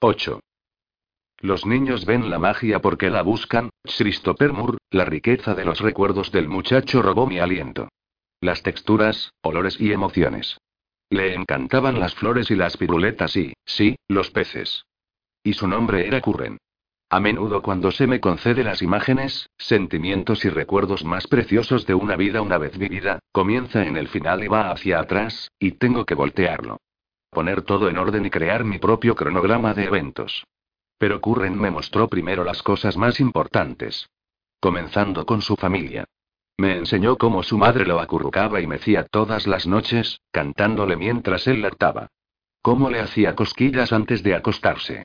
8. Los niños ven la magia porque la buscan, Christopher Moore, la riqueza de los recuerdos del muchacho robó mi aliento. Las texturas, olores y emociones. Le encantaban las flores y las piruletas y, sí, los peces. Y su nombre era Curren. A menudo cuando se me concede las imágenes, sentimientos y recuerdos más preciosos de una vida una vez vivida, comienza en el final y va hacia atrás, y tengo que voltearlo. Poner todo en orden y crear mi propio cronograma de eventos. Pero Curren me mostró primero las cosas más importantes. Comenzando con su familia. Me enseñó cómo su madre lo acurrucaba y mecía todas las noches, cantándole mientras él lactaba. Cómo le hacía cosquillas antes de acostarse.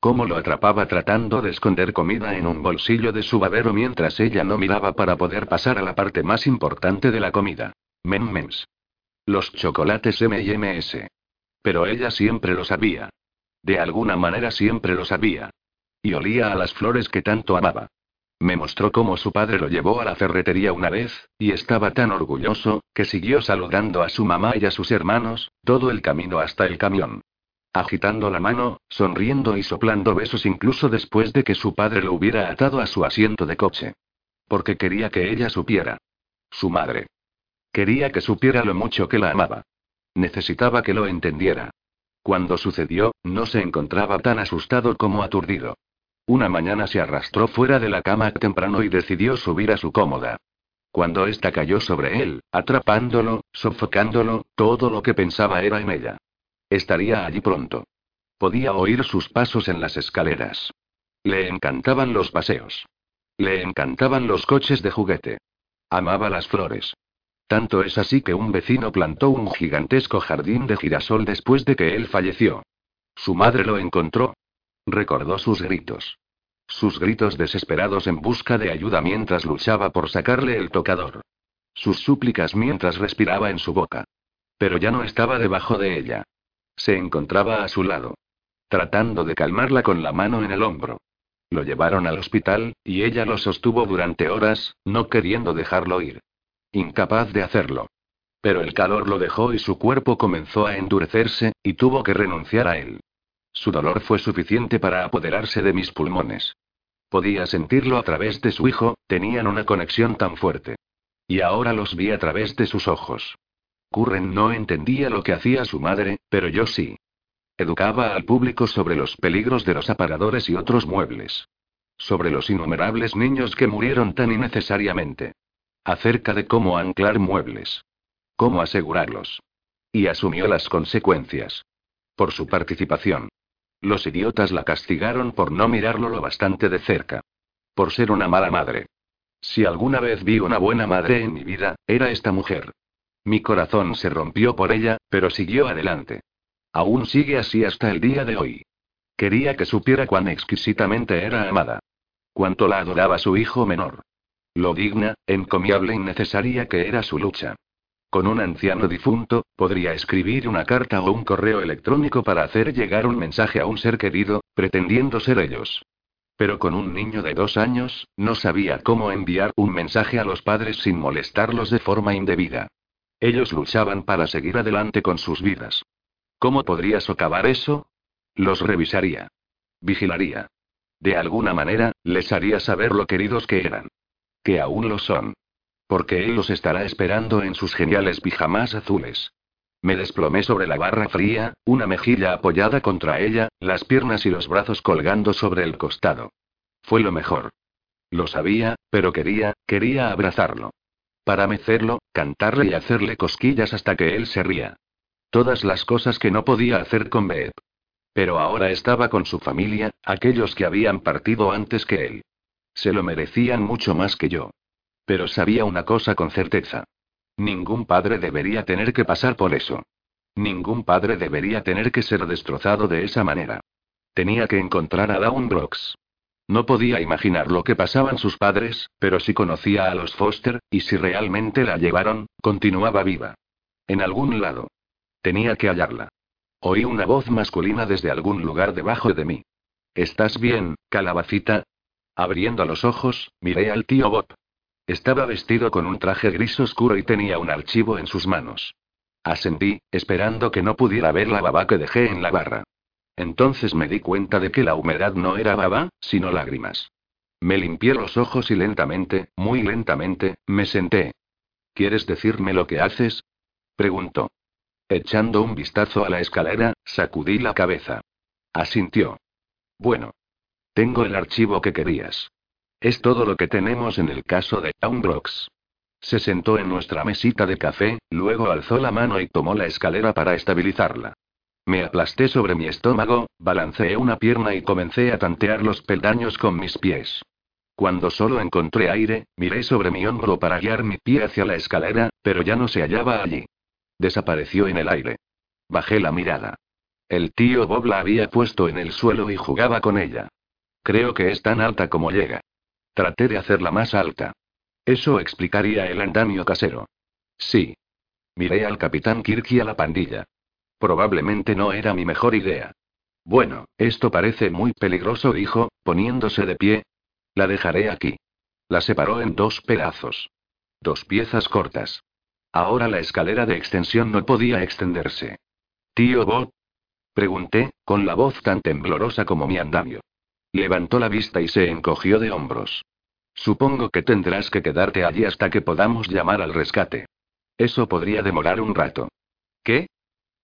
Cómo lo atrapaba tratando de esconder comida en un bolsillo de su babero mientras ella no miraba para poder pasar a la parte más importante de la comida. Mems. Los chocolates M&M's. Pero ella siempre lo sabía. De alguna manera siempre lo sabía. Y olía a las flores que tanto amaba. Me mostró cómo su padre lo llevó a la ferretería una vez, y estaba tan orgulloso, que siguió saludando a su mamá y a sus hermanos, todo el camino hasta el camión agitando la mano, sonriendo y soplando besos incluso después de que su padre lo hubiera atado a su asiento de coche. Porque quería que ella supiera. Su madre. Quería que supiera lo mucho que la amaba. Necesitaba que lo entendiera. Cuando sucedió, no se encontraba tan asustado como aturdido. Una mañana se arrastró fuera de la cama temprano y decidió subir a su cómoda. Cuando ésta cayó sobre él, atrapándolo, sofocándolo, todo lo que pensaba era en ella. Estaría allí pronto. Podía oír sus pasos en las escaleras. Le encantaban los paseos. Le encantaban los coches de juguete. Amaba las flores. Tanto es así que un vecino plantó un gigantesco jardín de girasol después de que él falleció. Su madre lo encontró. Recordó sus gritos. Sus gritos desesperados en busca de ayuda mientras luchaba por sacarle el tocador. Sus súplicas mientras respiraba en su boca. Pero ya no estaba debajo de ella. Se encontraba a su lado. Tratando de calmarla con la mano en el hombro. Lo llevaron al hospital, y ella lo sostuvo durante horas, no queriendo dejarlo ir. Incapaz de hacerlo. Pero el calor lo dejó y su cuerpo comenzó a endurecerse, y tuvo que renunciar a él. Su dolor fue suficiente para apoderarse de mis pulmones. Podía sentirlo a través de su hijo, tenían una conexión tan fuerte. Y ahora los vi a través de sus ojos. Curren no entendía lo que hacía su madre, pero yo sí. Educaba al público sobre los peligros de los aparadores y otros muebles. Sobre los innumerables niños que murieron tan innecesariamente. Acerca de cómo anclar muebles. Cómo asegurarlos. Y asumió las consecuencias. Por su participación. Los idiotas la castigaron por no mirarlo lo bastante de cerca. Por ser una mala madre. Si alguna vez vi una buena madre en mi vida, era esta mujer. Mi corazón se rompió por ella, pero siguió adelante. Aún sigue así hasta el día de hoy. Quería que supiera cuán exquisitamente era amada. Cuánto la adoraba su hijo menor. Lo digna, encomiable y necesaria que era su lucha. Con un anciano difunto, podría escribir una carta o un correo electrónico para hacer llegar un mensaje a un ser querido, pretendiendo ser ellos. Pero con un niño de dos años, no sabía cómo enviar un mensaje a los padres sin molestarlos de forma indebida. Ellos luchaban para seguir adelante con sus vidas. ¿Cómo podría socavar eso? Los revisaría. Vigilaría. De alguna manera, les haría saber lo queridos que eran. Que aún lo son. Porque él los estará esperando en sus geniales pijamas azules. Me desplomé sobre la barra fría, una mejilla apoyada contra ella, las piernas y los brazos colgando sobre el costado. Fue lo mejor. Lo sabía, pero quería, quería abrazarlo. Para mecerlo, cantarle y hacerle cosquillas hasta que él se ría. Todas las cosas que no podía hacer con Beep. Pero ahora estaba con su familia, aquellos que habían partido antes que él. Se lo merecían mucho más que yo. Pero sabía una cosa con certeza. Ningún padre debería tener que pasar por eso. Ningún padre debería tener que ser destrozado de esa manera. Tenía que encontrar a Dawn Brooks. No podía imaginar lo que pasaban sus padres, pero sí conocía a los Foster, y si realmente la llevaron, continuaba viva. En algún lado. Tenía que hallarla. Oí una voz masculina desde algún lugar debajo de mí. ¿Estás bien, calabacita? Abriendo los ojos, miré al tío Bob. Estaba vestido con un traje gris oscuro y tenía un archivo en sus manos. Asentí, esperando que no pudiera ver la baba que dejé en la barra. Entonces me di cuenta de que la humedad no era baba, sino lágrimas. Me limpié los ojos y lentamente, muy lentamente, me senté. ¿Quieres decirme lo que haces? preguntó. Echando un vistazo a la escalera, sacudí la cabeza. Asintió. Bueno. Tengo el archivo que querías. Es todo lo que tenemos en el caso de Townbrooks. Se sentó en nuestra mesita de café, luego alzó la mano y tomó la escalera para estabilizarla. Me aplasté sobre mi estómago, balanceé una pierna y comencé a tantear los peldaños con mis pies. Cuando solo encontré aire, miré sobre mi hombro para guiar mi pie hacia la escalera, pero ya no se hallaba allí. Desapareció en el aire. Bajé la mirada. El tío Bob la había puesto en el suelo y jugaba con ella. Creo que es tan alta como llega. Traté de hacerla más alta. Eso explicaría el andamio casero. Sí. Miré al capitán Kirk y a la pandilla. Probablemente no era mi mejor idea. Bueno, esto parece muy peligroso, dijo, poniéndose de pie. La dejaré aquí. La separó en dos pedazos. Dos piezas cortas. Ahora la escalera de extensión no podía extenderse. Tío Bob. Pregunté, con la voz tan temblorosa como mi andamio. Levantó la vista y se encogió de hombros. Supongo que tendrás que quedarte allí hasta que podamos llamar al rescate. Eso podría demorar un rato. ¿Qué?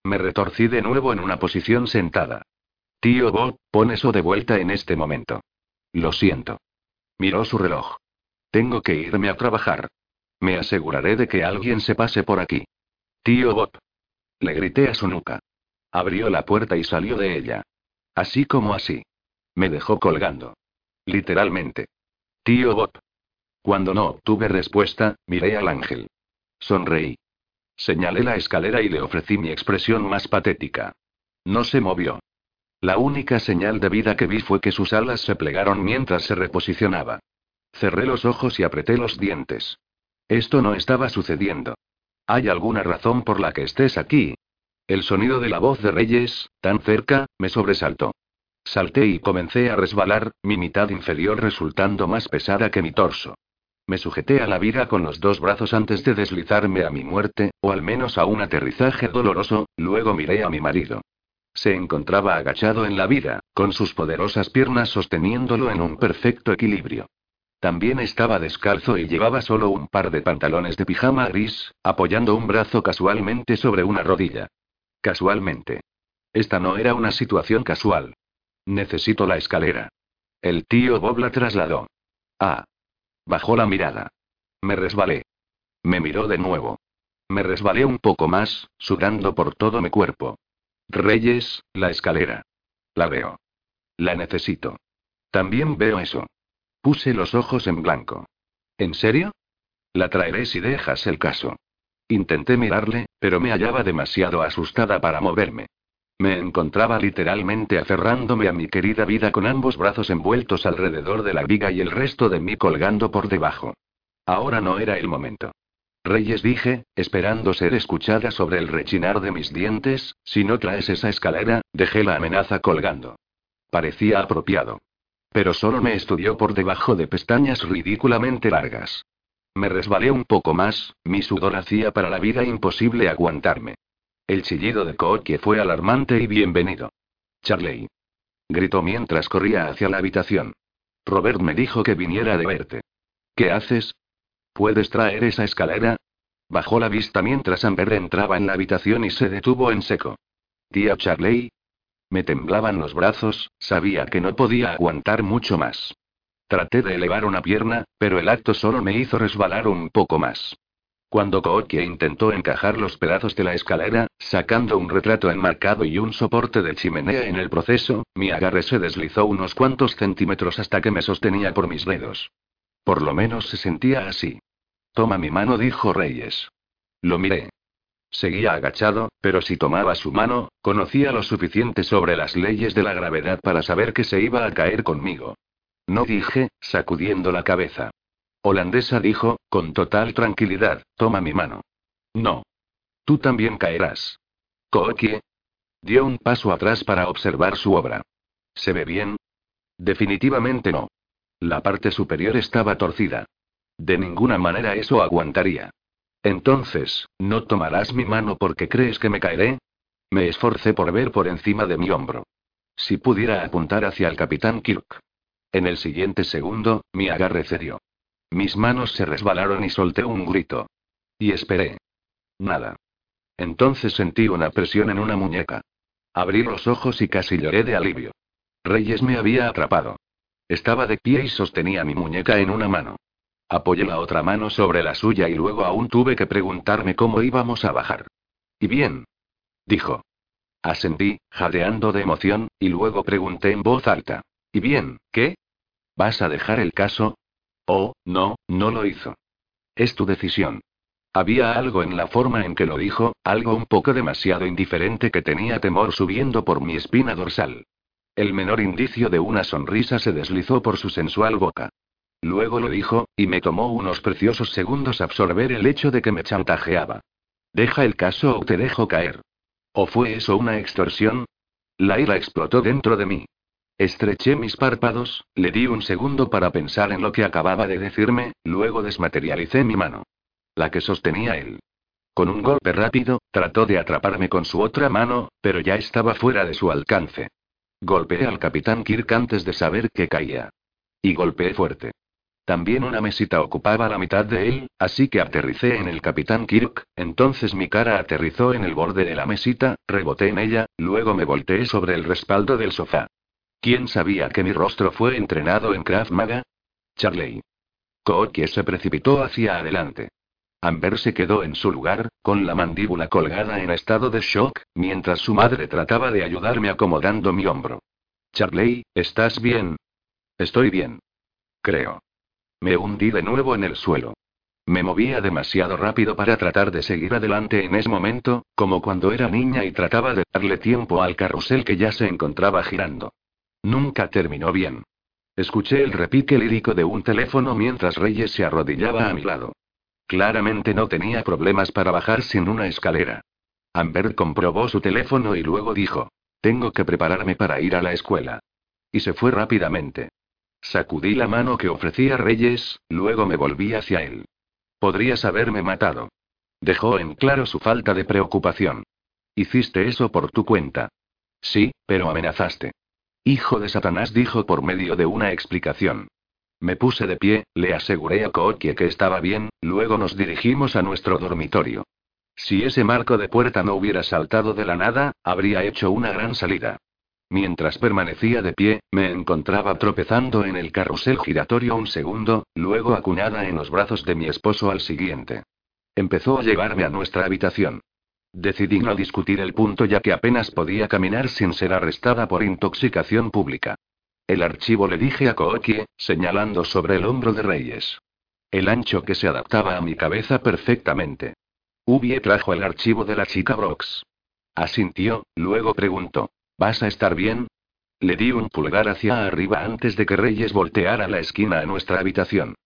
Me retorcí de nuevo en una posición sentada. Tío Bob, pon eso de vuelta en este momento. Lo siento. Miró su reloj. Tengo que irme a trabajar. Me aseguraré de que alguien se pase por aquí. Tío Bob. Le grité a su nuca. Abrió la puerta y salió de ella. Así como así. Me dejó colgando. Literalmente. Tío Bob. Cuando no obtuve respuesta, miré al ángel. Sonreí. Señalé la escalera y le ofrecí mi expresión más patética. No se movió. La única señal de vida que vi fue que sus alas se plegaron mientras se reposicionaba. Cerré los ojos y apreté los dientes. Esto no estaba sucediendo. ¿Hay alguna razón por la que estés aquí? El sonido de la voz de Reyes, tan cerca, me sobresaltó. Salté y comencé a resbalar, mi mitad inferior resultando más pesada que mi torso. Me sujeté a la viga con los dos brazos antes de deslizarme a mi muerte, o al menos a un aterrizaje doloroso, luego miré a mi marido. Se encontraba agachado en la vida, con sus poderosas piernas sosteniéndolo en un perfecto equilibrio. También estaba descalzo y llevaba solo un par de pantalones de pijama gris, apoyando un brazo casualmente sobre una rodilla. Casualmente. Esta no era una situación casual. Necesito la escalera. El tío Bob la trasladó. Ah. Bajó la mirada. Me resbalé. Me miró de nuevo. Me resbalé un poco más, sudando por todo mi cuerpo. Reyes, la escalera. La veo. La necesito. También veo eso. Puse los ojos en blanco. ¿En serio? La traeré si dejas el caso. Intenté mirarle, pero me hallaba demasiado asustada para moverme. Me encontraba literalmente aferrándome a mi querida vida con ambos brazos envueltos alrededor de la viga y el resto de mí colgando por debajo. Ahora no era el momento. Reyes dije, esperando ser escuchada sobre el rechinar de mis dientes, si no traes esa escalera, dejé la amenaza colgando. Parecía apropiado. Pero solo me estudió por debajo de pestañas ridículamente largas. Me resbalé un poco más, mi sudor hacía para la vida imposible aguantarme. El chillido de que fue alarmante y bienvenido. Charley. Gritó mientras corría hacia la habitación. Robert me dijo que viniera de verte. ¿Qué haces? ¿Puedes traer esa escalera? Bajó la vista mientras Amber entraba en la habitación y se detuvo en seco. Tía Charley. Me temblaban los brazos, sabía que no podía aguantar mucho más. Traté de elevar una pierna, pero el acto solo me hizo resbalar un poco más. Cuando Kookie intentó encajar los pedazos de la escalera, sacando un retrato enmarcado y un soporte de chimenea en el proceso, mi agarre se deslizó unos cuantos centímetros hasta que me sostenía por mis dedos. Por lo menos se sentía así. Toma mi mano, dijo Reyes. Lo miré. Seguía agachado, pero si tomaba su mano, conocía lo suficiente sobre las leyes de la gravedad para saber que se iba a caer conmigo. No dije, sacudiendo la cabeza. Holandesa dijo, con total tranquilidad, toma mi mano. No. Tú también caerás. Kookie. Dio un paso atrás para observar su obra. ¿Se ve bien? Definitivamente no. La parte superior estaba torcida. De ninguna manera eso aguantaría. Entonces, ¿no tomarás mi mano porque crees que me caeré? Me esforcé por ver por encima de mi hombro. Si pudiera apuntar hacia el capitán Kirk. En el siguiente segundo, mi agarre cedió. Mis manos se resbalaron y solté un grito. Y esperé. Nada. Entonces sentí una presión en una muñeca. Abrí los ojos y casi lloré de alivio. Reyes me había atrapado. Estaba de pie y sostenía mi muñeca en una mano. Apoyé la otra mano sobre la suya y luego aún tuve que preguntarme cómo íbamos a bajar. ¿Y bien? Dijo. Asentí, jadeando de emoción, y luego pregunté en voz alta. ¿Y bien, qué? ¿Vas a dejar el caso? Oh, no, no lo hizo. Es tu decisión. Había algo en la forma en que lo dijo, algo un poco demasiado indiferente que tenía temor subiendo por mi espina dorsal. El menor indicio de una sonrisa se deslizó por su sensual boca. Luego lo dijo, y me tomó unos preciosos segundos absorber el hecho de que me chantajeaba. Deja el caso o te dejo caer. ¿O fue eso una extorsión? La ira explotó dentro de mí. Estreché mis párpados, le di un segundo para pensar en lo que acababa de decirme, luego desmaterialicé mi mano. La que sostenía él. Con un golpe rápido, trató de atraparme con su otra mano, pero ya estaba fuera de su alcance. Golpeé al capitán Kirk antes de saber que caía. Y golpeé fuerte. También una mesita ocupaba la mitad de él, así que aterricé en el capitán Kirk, entonces mi cara aterrizó en el borde de la mesita, reboté en ella, luego me volteé sobre el respaldo del sofá. ¿Quién sabía que mi rostro fue entrenado en Krav Maga? Charley. Kookie se precipitó hacia adelante. Amber se quedó en su lugar, con la mandíbula colgada en estado de shock, mientras su madre trataba de ayudarme acomodando mi hombro. Charley, ¿estás bien? Estoy bien. Creo. Me hundí de nuevo en el suelo. Me movía demasiado rápido para tratar de seguir adelante en ese momento, como cuando era niña y trataba de darle tiempo al carrusel que ya se encontraba girando. Nunca terminó bien. Escuché el repique lírico de un teléfono mientras Reyes se arrodillaba a mi lado. Claramente no tenía problemas para bajar sin una escalera. Amber comprobó su teléfono y luego dijo, tengo que prepararme para ir a la escuela. Y se fue rápidamente. Sacudí la mano que ofrecía Reyes, luego me volví hacia él. Podrías haberme matado. Dejó en claro su falta de preocupación. Hiciste eso por tu cuenta. Sí, pero amenazaste. Hijo de Satanás dijo por medio de una explicación. Me puse de pie, le aseguré a Kookie que estaba bien, luego nos dirigimos a nuestro dormitorio. Si ese marco de puerta no hubiera saltado de la nada, habría hecho una gran salida. Mientras permanecía de pie, me encontraba tropezando en el carrusel giratorio un segundo, luego acuñada en los brazos de mi esposo al siguiente. Empezó a llevarme a nuestra habitación. Decidí no discutir el punto ya que apenas podía caminar sin ser arrestada por intoxicación pública. El archivo le dije a Kookie, señalando sobre el hombro de Reyes. El ancho que se adaptaba a mi cabeza perfectamente. Ubie trajo el archivo de la chica Brox. Asintió, luego preguntó. ¿Vas a estar bien? Le di un pulgar hacia arriba antes de que Reyes volteara la esquina a nuestra habitación.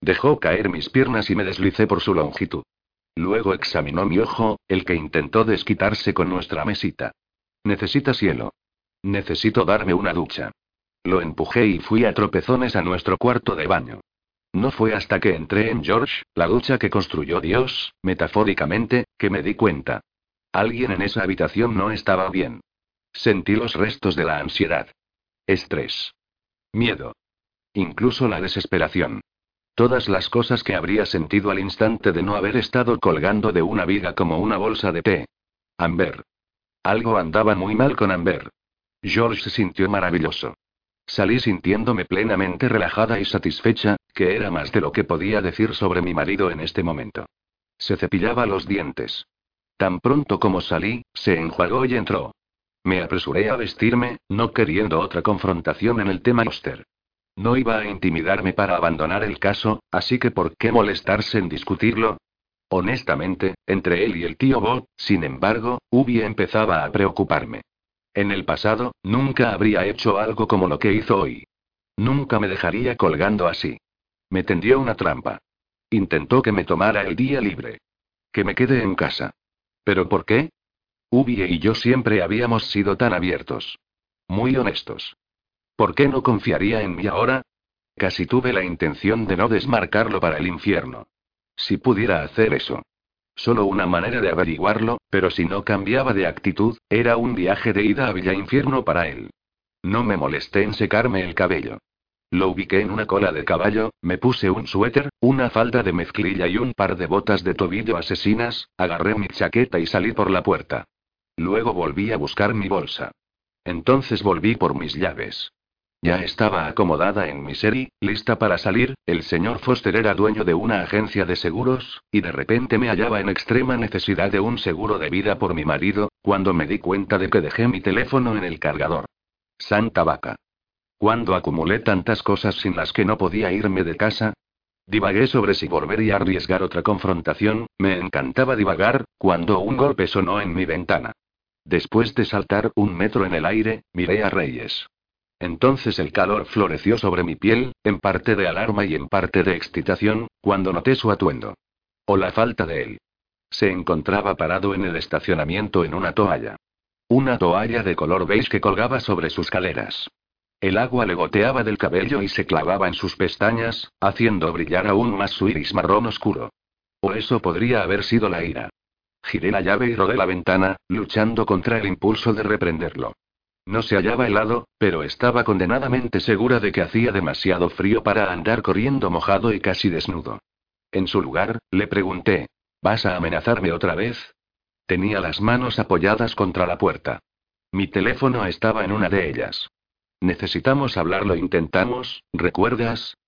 Dejó caer mis piernas y me deslicé por su longitud. Luego examinó mi ojo, el que intentó desquitarse con nuestra mesita. Necesitas hielo. Necesito darme una ducha. Lo empujé y fui a tropezones a nuestro cuarto de baño. No fue hasta que entré en George, la ducha que construyó Dios, metafóricamente, que me di cuenta. Alguien en esa habitación no estaba bien. Sentí los restos de la ansiedad. Estrés. Miedo. Incluso la desesperación. Todas las cosas que habría sentido al instante de no haber estado colgando de una viga como una bolsa de té. Amber. Algo andaba muy mal con Amber. George se sintió maravilloso. Salí sintiéndome plenamente relajada y satisfecha, que era más de lo que podía decir sobre mi marido en este momento. Se cepillaba los dientes. Tan pronto como salí, se enjuagó y entró. Me apresuré a vestirme, no queriendo otra confrontación en el tema Oster. No iba a intimidarme para abandonar el caso, así que ¿por qué molestarse en discutirlo? Honestamente, entre él y el tío Bob, sin embargo, Ubi empezaba a preocuparme. En el pasado, nunca habría hecho algo como lo que hizo hoy. Nunca me dejaría colgando así. Me tendió una trampa. Intentó que me tomara el día libre. Que me quede en casa. ¿Pero por qué? Ubie y yo siempre habíamos sido tan abiertos. Muy honestos. ¿Por qué no confiaría en mí ahora? Casi tuve la intención de no desmarcarlo para el infierno. Si pudiera hacer eso. Solo una manera de averiguarlo, pero si no cambiaba de actitud, era un viaje de ida a Villa Infierno para él. No me molesté en secarme el cabello. Lo ubiqué en una cola de caballo, me puse un suéter, una falda de mezclilla y un par de botas de tobillo asesinas, agarré mi chaqueta y salí por la puerta. Luego volví a buscar mi bolsa. Entonces volví por mis llaves. Ya estaba acomodada en mi serie, lista para salir, el señor Foster era dueño de una agencia de seguros, y de repente me hallaba en extrema necesidad de un seguro de vida por mi marido, cuando me di cuenta de que dejé mi teléfono en el cargador. Santa vaca. Cuando acumulé tantas cosas sin las que no podía irme de casa? Divagué sobre si volver y arriesgar otra confrontación, me encantaba divagar, cuando un golpe sonó en mi ventana. Después de saltar un metro en el aire, miré a Reyes. Entonces el calor floreció sobre mi piel, en parte de alarma y en parte de excitación, cuando noté su atuendo. O la falta de él. Se encontraba parado en el estacionamiento en una toalla. Una toalla de color beige que colgaba sobre sus caleras. El agua le goteaba del cabello y se clavaba en sus pestañas, haciendo brillar aún más su iris marrón oscuro. O eso podría haber sido la ira. Giré la llave y rodé la ventana, luchando contra el impulso de reprenderlo. No se hallaba helado, pero estaba condenadamente segura de que hacía demasiado frío para andar corriendo mojado y casi desnudo. En su lugar, le pregunté, ¿vas a amenazarme otra vez? Tenía las manos apoyadas contra la puerta. Mi teléfono estaba en una de ellas. Necesitamos hablarlo, intentamos, ¿recuerdas?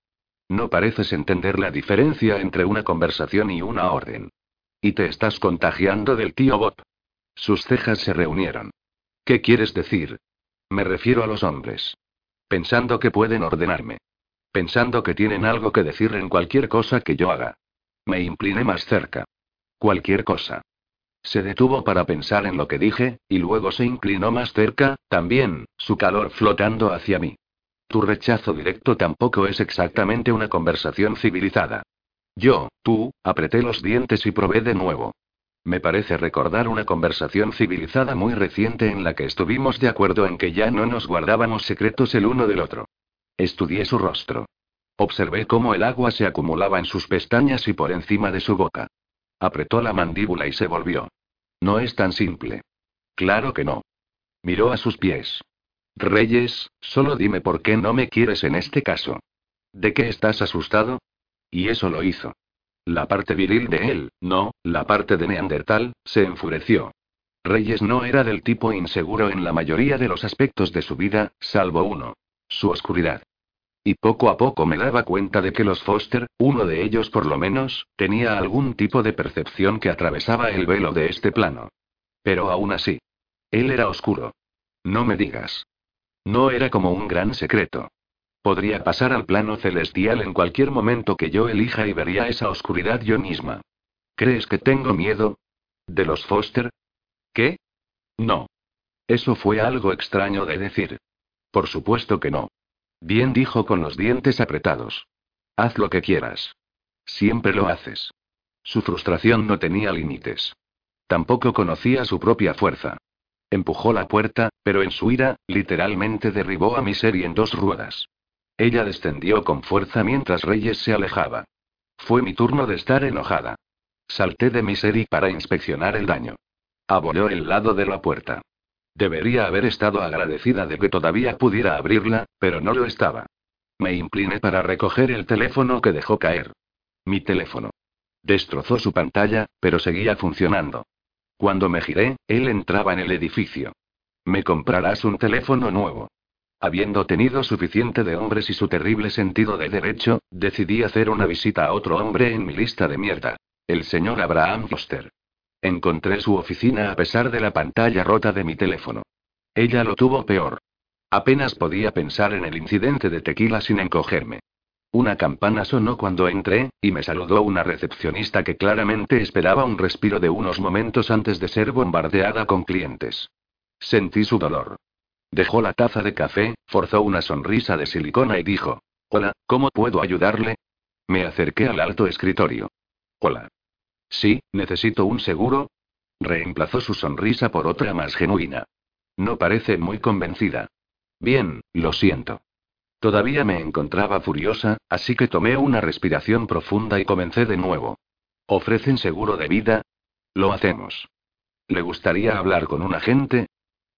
No pareces entender la diferencia entre una conversación y una orden. Y te estás contagiando del tío Bob. Sus cejas se reunieron. ¿Qué quieres decir? Me refiero a los hombres. Pensando que pueden ordenarme. Pensando que tienen algo que decir en cualquier cosa que yo haga. Me incliné más cerca. Cualquier cosa. Se detuvo para pensar en lo que dije, y luego se inclinó más cerca, también, su calor flotando hacia mí. Tu rechazo directo tampoco es exactamente una conversación civilizada. Yo, tú, apreté los dientes y probé de nuevo. Me parece recordar una conversación civilizada muy reciente en la que estuvimos de acuerdo en que ya no nos guardábamos secretos el uno del otro. Estudié su rostro. Observé cómo el agua se acumulaba en sus pestañas y por encima de su boca. Apretó la mandíbula y se volvió. No es tan simple. Claro que no. Miró a sus pies. Reyes, solo dime por qué no me quieres en este caso. ¿De qué estás asustado? Y eso lo hizo. La parte viril de él, no, la parte de Neandertal, se enfureció. Reyes no era del tipo inseguro en la mayoría de los aspectos de su vida, salvo uno. Su oscuridad. Y poco a poco me daba cuenta de que los Foster, uno de ellos por lo menos, tenía algún tipo de percepción que atravesaba el velo de este plano. Pero aún así. Él era oscuro. No me digas. No era como un gran secreto. Podría pasar al plano celestial en cualquier momento que yo elija y vería esa oscuridad yo misma. ¿Crees que tengo miedo? ¿De los Foster? ¿Qué? No. Eso fue algo extraño de decir. Por supuesto que no. Bien dijo con los dientes apretados. Haz lo que quieras. Siempre lo haces. Su frustración no tenía límites. Tampoco conocía su propia fuerza. Empujó la puerta, pero en su ira, literalmente derribó a Misery en dos ruedas. Ella descendió con fuerza mientras Reyes se alejaba. Fue mi turno de estar enojada. Salté de Misery para inspeccionar el daño. Abolió el lado de la puerta. Debería haber estado agradecida de que todavía pudiera abrirla, pero no lo estaba. Me incliné para recoger el teléfono que dejó caer. Mi teléfono. Destrozó su pantalla, pero seguía funcionando. Cuando me giré, él entraba en el edificio. Me comprarás un teléfono nuevo. Habiendo tenido suficiente de hombres y su terrible sentido de derecho, decidí hacer una visita a otro hombre en mi lista de mierda. El señor Abraham Foster. Encontré su oficina a pesar de la pantalla rota de mi teléfono. Ella lo tuvo peor. Apenas podía pensar en el incidente de tequila sin encogerme. Una campana sonó cuando entré, y me saludó una recepcionista que claramente esperaba un respiro de unos momentos antes de ser bombardeada con clientes. Sentí su dolor. Dejó la taza de café, forzó una sonrisa de silicona y dijo, Hola, ¿cómo puedo ayudarle? Me acerqué al alto escritorio. Hola. Sí, necesito un seguro. Reemplazó su sonrisa por otra más genuina. No parece muy convencida. Bien, lo siento. Todavía me encontraba furiosa, así que tomé una respiración profunda y comencé de nuevo. ¿Ofrecen seguro de vida? Lo hacemos. ¿Le gustaría hablar con un agente?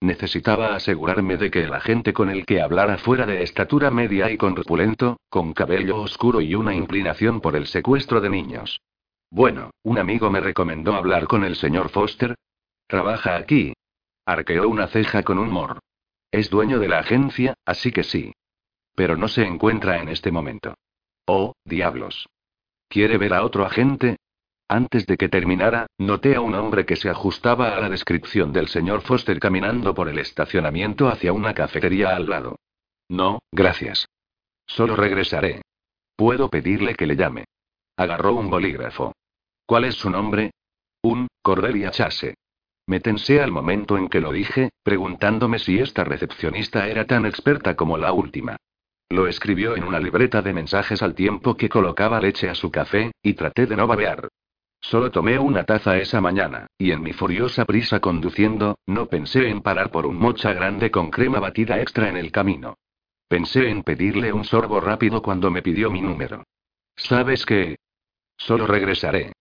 Necesitaba asegurarme de que el agente con el que hablara fuera de estatura media y corpulento, con cabello oscuro y una inclinación por el secuestro de niños. Bueno, un amigo me recomendó hablar con el señor Foster. Trabaja aquí. Arqueó una ceja con humor. Es dueño de la agencia, así que sí. Pero no se encuentra en este momento. Oh, diablos. ¿Quiere ver a otro agente? Antes de que terminara, noté a un hombre que se ajustaba a la descripción del señor Foster caminando por el estacionamiento hacia una cafetería al lado. No, gracias. Solo regresaré. Puedo pedirle que le llame. Agarró un bolígrafo. ¿Cuál es su nombre? Un, Cordelia Chase. Me tensé al momento en que lo dije, preguntándome si esta recepcionista era tan experta como la última. Lo escribió en una libreta de mensajes al tiempo que colocaba leche a su café, y traté de no babear. Solo tomé una taza esa mañana, y en mi furiosa prisa conduciendo, no pensé en parar por un mocha grande con crema batida extra en el camino. Pensé en pedirle un sorbo rápido cuando me pidió mi número. ¿Sabes qué? Solo regresaré.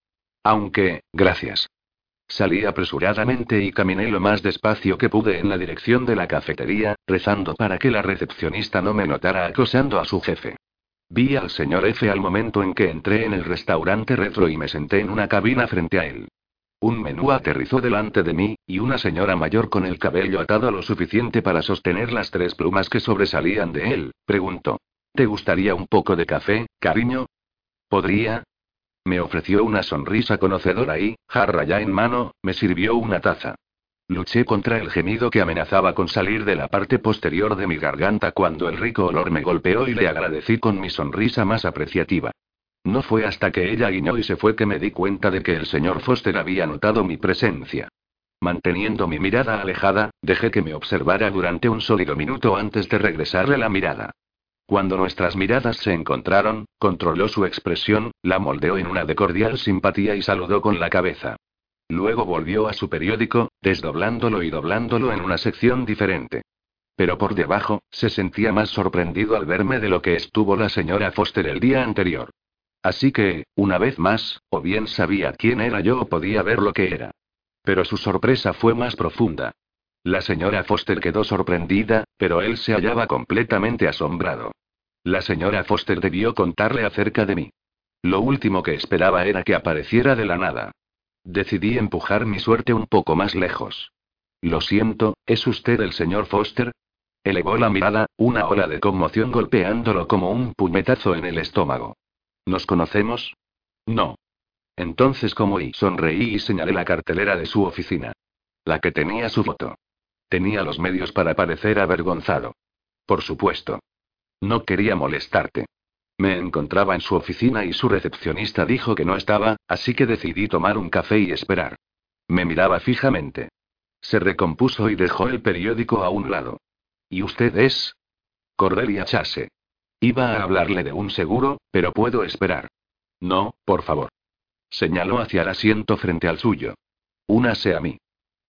Aunque, gracias. Salí apresuradamente y caminé lo más despacio que pude en la dirección de la cafetería, rezando para que la recepcionista no me notara acosando a su jefe. Vi al señor F al momento en que entré en el restaurante retro y me senté en una cabina frente a él. Un menú aterrizó delante de mí, y una señora mayor con el cabello atado lo suficiente para sostener las tres plumas que sobresalían de él, preguntó. ¿Te gustaría un poco de café, cariño? ¿Podría? Me ofreció una sonrisa conocedora y, jarra ya en mano, me sirvió una taza. Luché contra el gemido que amenazaba con salir de la parte posterior de mi garganta cuando el rico olor me golpeó y le agradecí con mi sonrisa más apreciativa. No fue hasta que ella guiñó y se fue que me di cuenta de que el señor Foster había notado mi presencia. Manteniendo mi mirada alejada, dejé que me observara durante un sólido minuto antes de regresarle la mirada. Cuando nuestras miradas se encontraron, controló su expresión, la moldeó en una de cordial simpatía y saludó con la cabeza. Luego volvió a su periódico, desdoblándolo y doblándolo en una sección diferente. Pero por debajo, se sentía más sorprendido al verme de lo que estuvo la señora Foster el día anterior. Así que, una vez más, o bien sabía quién era yo o podía ver lo que era. Pero su sorpresa fue más profunda. La señora Foster quedó sorprendida, pero él se hallaba completamente asombrado. La señora Foster debió contarle acerca de mí. Lo último que esperaba era que apareciera de la nada. Decidí empujar mi suerte un poco más lejos. Lo siento, ¿es usted el señor Foster? Elevó la mirada, una ola de conmoción golpeándolo como un puñetazo en el estómago. ¿Nos conocemos? No. Entonces, ¿cómo? Y sonreí y señalé la cartelera de su oficina. La que tenía su foto. Tenía los medios para parecer avergonzado. Por supuesto. No quería molestarte. Me encontraba en su oficina y su recepcionista dijo que no estaba, así que decidí tomar un café y esperar. Me miraba fijamente. Se recompuso y dejó el periódico a un lado. ¿Y usted es? Cordelia Chase. Iba a hablarle de un seguro, pero puedo esperar. No, por favor. Señaló hacia el asiento frente al suyo. Únase a mí.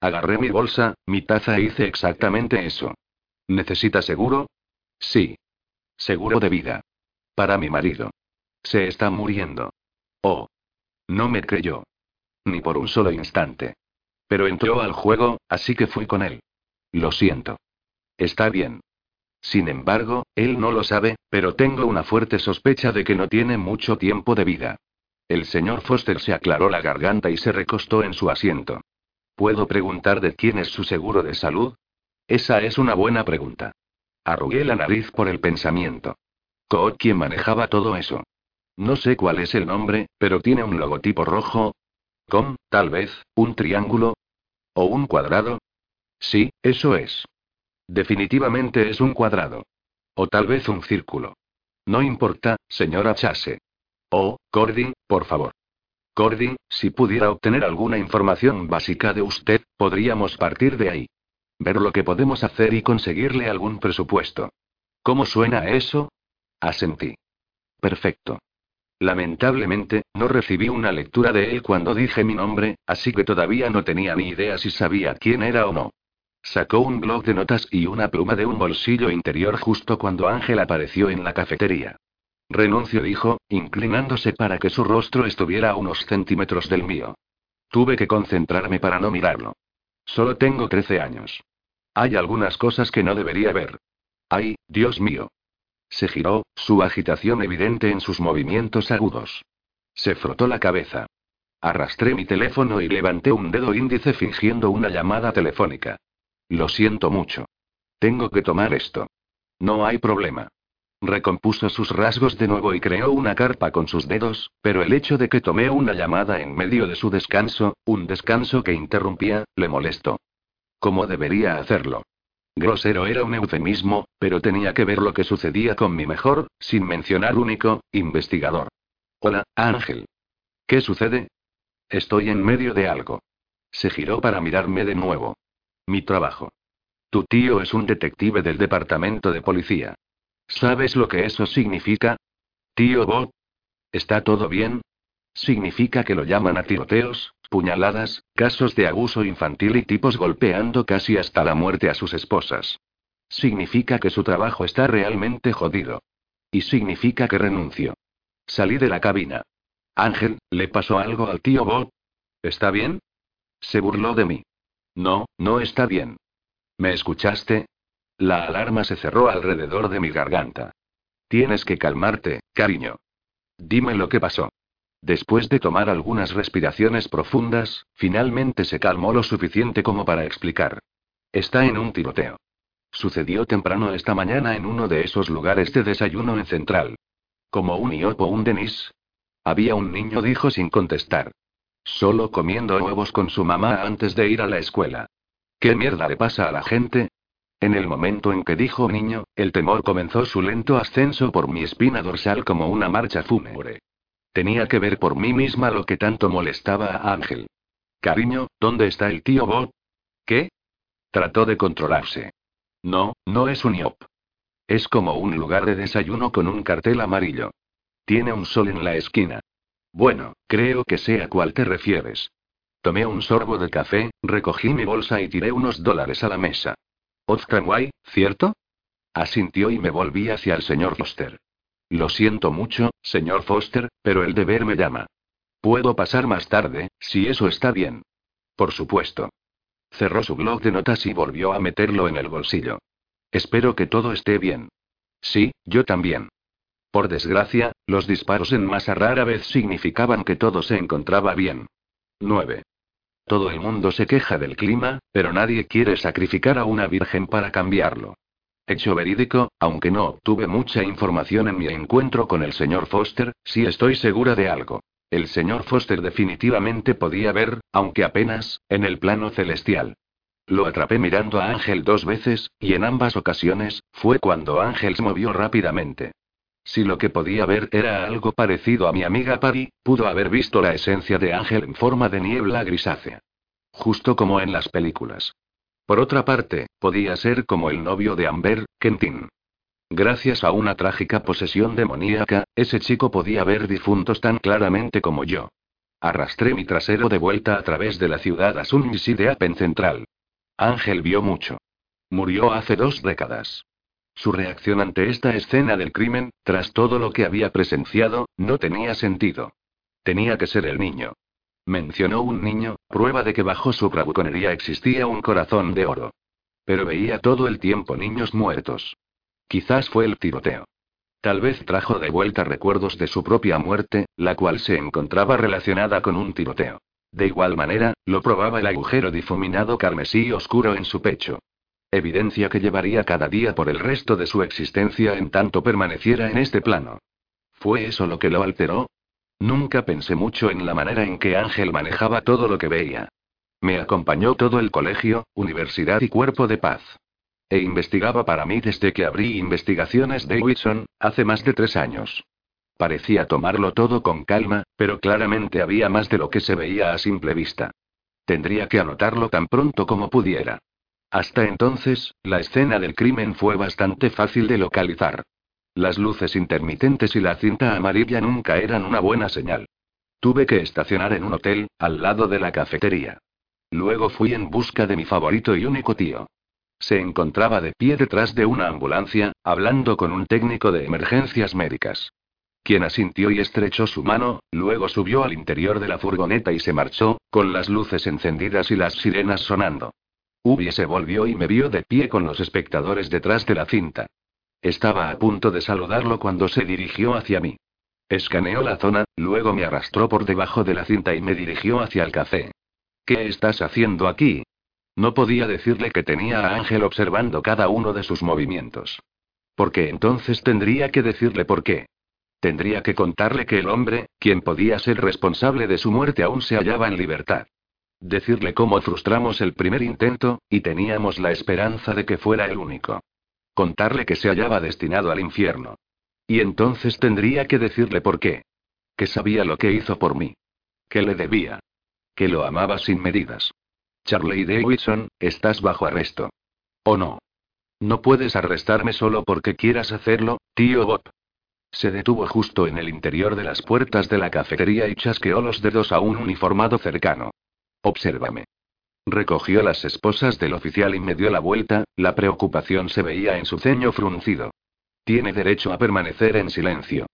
Agarré mi bolsa, mi taza e hice exactamente eso. ¿Necesita seguro? Sí. Seguro de vida. Para mi marido. Se está muriendo. Oh. No me creyó. Ni por un solo instante. Pero entró al juego, así que fui con él. Lo siento. Está bien. Sin embargo, él no lo sabe, pero tengo una fuerte sospecha de que no tiene mucho tiempo de vida. El señor Foster se aclaró la garganta y se recostó en su asiento. ¿Puedo preguntar de quién es su seguro de salud? Esa es una buena pregunta. Arrugué la nariz por el pensamiento. ¿Coot quién manejaba todo eso? No sé cuál es el nombre, pero tiene un logotipo rojo. ¿Com, tal vez, un triángulo? ¿O un cuadrado? Sí, eso es. Definitivamente es un cuadrado. O tal vez un círculo. No importa, señora Chase. Oh, Cordy, por favor. Cordy, si pudiera obtener alguna información básica de usted, podríamos partir de ahí. Ver lo que podemos hacer y conseguirle algún presupuesto. ¿Cómo suena eso? Asentí. Perfecto. Lamentablemente, no recibí una lectura de él cuando dije mi nombre, así que todavía no tenía ni idea si sabía quién era o no. Sacó un blog de notas y una pluma de un bolsillo interior justo cuando Ángel apareció en la cafetería. Renuncio, dijo, inclinándose para que su rostro estuviera a unos centímetros del mío. Tuve que concentrarme para no mirarlo. Solo tengo 13 años. Hay algunas cosas que no debería ver. ¡Ay, Dios mío! Se giró, su agitación evidente en sus movimientos agudos. Se frotó la cabeza. Arrastré mi teléfono y levanté un dedo índice fingiendo una llamada telefónica. Lo siento mucho. Tengo que tomar esto. No hay problema. Recompuso sus rasgos de nuevo y creó una carpa con sus dedos, pero el hecho de que tomé una llamada en medio de su descanso, un descanso que interrumpía, le molestó. ¿Cómo debería hacerlo? Grosero era un eufemismo, pero tenía que ver lo que sucedía con mi mejor, sin mencionar único, investigador. Hola, Ángel. ¿Qué sucede? Estoy en medio de algo. Se giró para mirarme de nuevo. Mi trabajo. Tu tío es un detective del departamento de policía. ¿Sabes lo que eso significa? Tío Bob. ¿Está todo bien? Significa que lo llaman a tiroteos, puñaladas, casos de abuso infantil y tipos golpeando casi hasta la muerte a sus esposas. Significa que su trabajo está realmente jodido. Y significa que renuncio. Salí de la cabina. Ángel, ¿le pasó algo al tío Bob? ¿Está bien? Se burló de mí. No, no está bien. ¿Me escuchaste? La alarma se cerró alrededor de mi garganta. Tienes que calmarte, cariño. Dime lo que pasó. Después de tomar algunas respiraciones profundas, finalmente se calmó lo suficiente como para explicar. Está en un tiroteo. Sucedió temprano esta mañana en uno de esos lugares de desayuno en Central. Como un IOP o un Denis. Había un niño, dijo sin contestar. Solo comiendo huevos con su mamá antes de ir a la escuela. ¿Qué mierda le pasa a la gente? En el momento en que dijo niño, el temor comenzó su lento ascenso por mi espina dorsal como una marcha fúnebre. Tenía que ver por mí misma lo que tanto molestaba a Ángel. Cariño, ¿dónde está el tío Bob? ¿Qué? Trató de controlarse. No, no es un IOP. Es como un lugar de desayuno con un cartel amarillo. Tiene un sol en la esquina. Bueno, creo que sé a cuál te refieres. Tomé un sorbo de café, recogí mi bolsa y tiré unos dólares a la mesa. Ozkanway, ¿cierto? Asintió y me volví hacia el señor Foster. Lo siento mucho, señor Foster, pero el deber me llama. Puedo pasar más tarde, si eso está bien. Por supuesto. Cerró su blog de notas y volvió a meterlo en el bolsillo. Espero que todo esté bien. Sí, yo también. Por desgracia, los disparos en masa rara vez significaban que todo se encontraba bien. 9. Todo el mundo se queja del clima, pero nadie quiere sacrificar a una virgen para cambiarlo. Hecho verídico, aunque no obtuve mucha información en mi encuentro con el señor Foster, sí estoy segura de algo. El señor Foster definitivamente podía ver, aunque apenas, en el plano celestial. Lo atrapé mirando a Ángel dos veces, y en ambas ocasiones, fue cuando Ángel se movió rápidamente. Si lo que podía ver era algo parecido a mi amiga Patty, pudo haber visto la esencia de Ángel en forma de niebla grisácea. Justo como en las películas. Por otra parte, podía ser como el novio de Amber, Kentin. Gracias a una trágica posesión demoníaca, ese chico podía ver difuntos tan claramente como yo. Arrastré mi trasero de vuelta a través de la ciudad a Sun de Apen Central. Ángel vio mucho. Murió hace dos décadas. Su reacción ante esta escena del crimen, tras todo lo que había presenciado, no tenía sentido. Tenía que ser el niño. Mencionó un niño, prueba de que bajo su bravuconería existía un corazón de oro. Pero veía todo el tiempo niños muertos. Quizás fue el tiroteo. Tal vez trajo de vuelta recuerdos de su propia muerte, la cual se encontraba relacionada con un tiroteo. De igual manera, lo probaba el agujero difuminado carmesí oscuro en su pecho. Evidencia que llevaría cada día por el resto de su existencia en tanto permaneciera en este plano. ¿Fue eso lo que lo alteró? Nunca pensé mucho en la manera en que Ángel manejaba todo lo que veía. Me acompañó todo el colegio, universidad y cuerpo de paz. E investigaba para mí desde que abrí investigaciones de Whitson, hace más de tres años. Parecía tomarlo todo con calma, pero claramente había más de lo que se veía a simple vista. Tendría que anotarlo tan pronto como pudiera. Hasta entonces, la escena del crimen fue bastante fácil de localizar. Las luces intermitentes y la cinta amarilla nunca eran una buena señal. Tuve que estacionar en un hotel, al lado de la cafetería. Luego fui en busca de mi favorito y único tío. Se encontraba de pie detrás de una ambulancia, hablando con un técnico de emergencias médicas. Quien asintió y estrechó su mano, luego subió al interior de la furgoneta y se marchó, con las luces encendidas y las sirenas sonando. Ubi se volvió y me vio de pie con los espectadores detrás de la cinta. Estaba a punto de saludarlo cuando se dirigió hacia mí. Escaneó la zona, luego me arrastró por debajo de la cinta y me dirigió hacia el café. ¿Qué estás haciendo aquí? No podía decirle que tenía a Ángel observando cada uno de sus movimientos. Porque entonces tendría que decirle por qué. Tendría que contarle que el hombre, quien podía ser responsable de su muerte, aún se hallaba en libertad. Decirle cómo frustramos el primer intento, y teníamos la esperanza de que fuera el único. Contarle que se hallaba destinado al infierno. Y entonces tendría que decirle por qué. Que sabía lo que hizo por mí. Que le debía. Que lo amaba sin medidas. Charlie Davidson, estás bajo arresto. ¿O no? No puedes arrestarme solo porque quieras hacerlo, tío Bob. Se detuvo justo en el interior de las puertas de la cafetería y chasqueó los dedos a un uniformado cercano. Obsérvame. Recogió las esposas del oficial y me dio la vuelta, la preocupación se veía en su ceño fruncido. Tiene derecho a permanecer en silencio.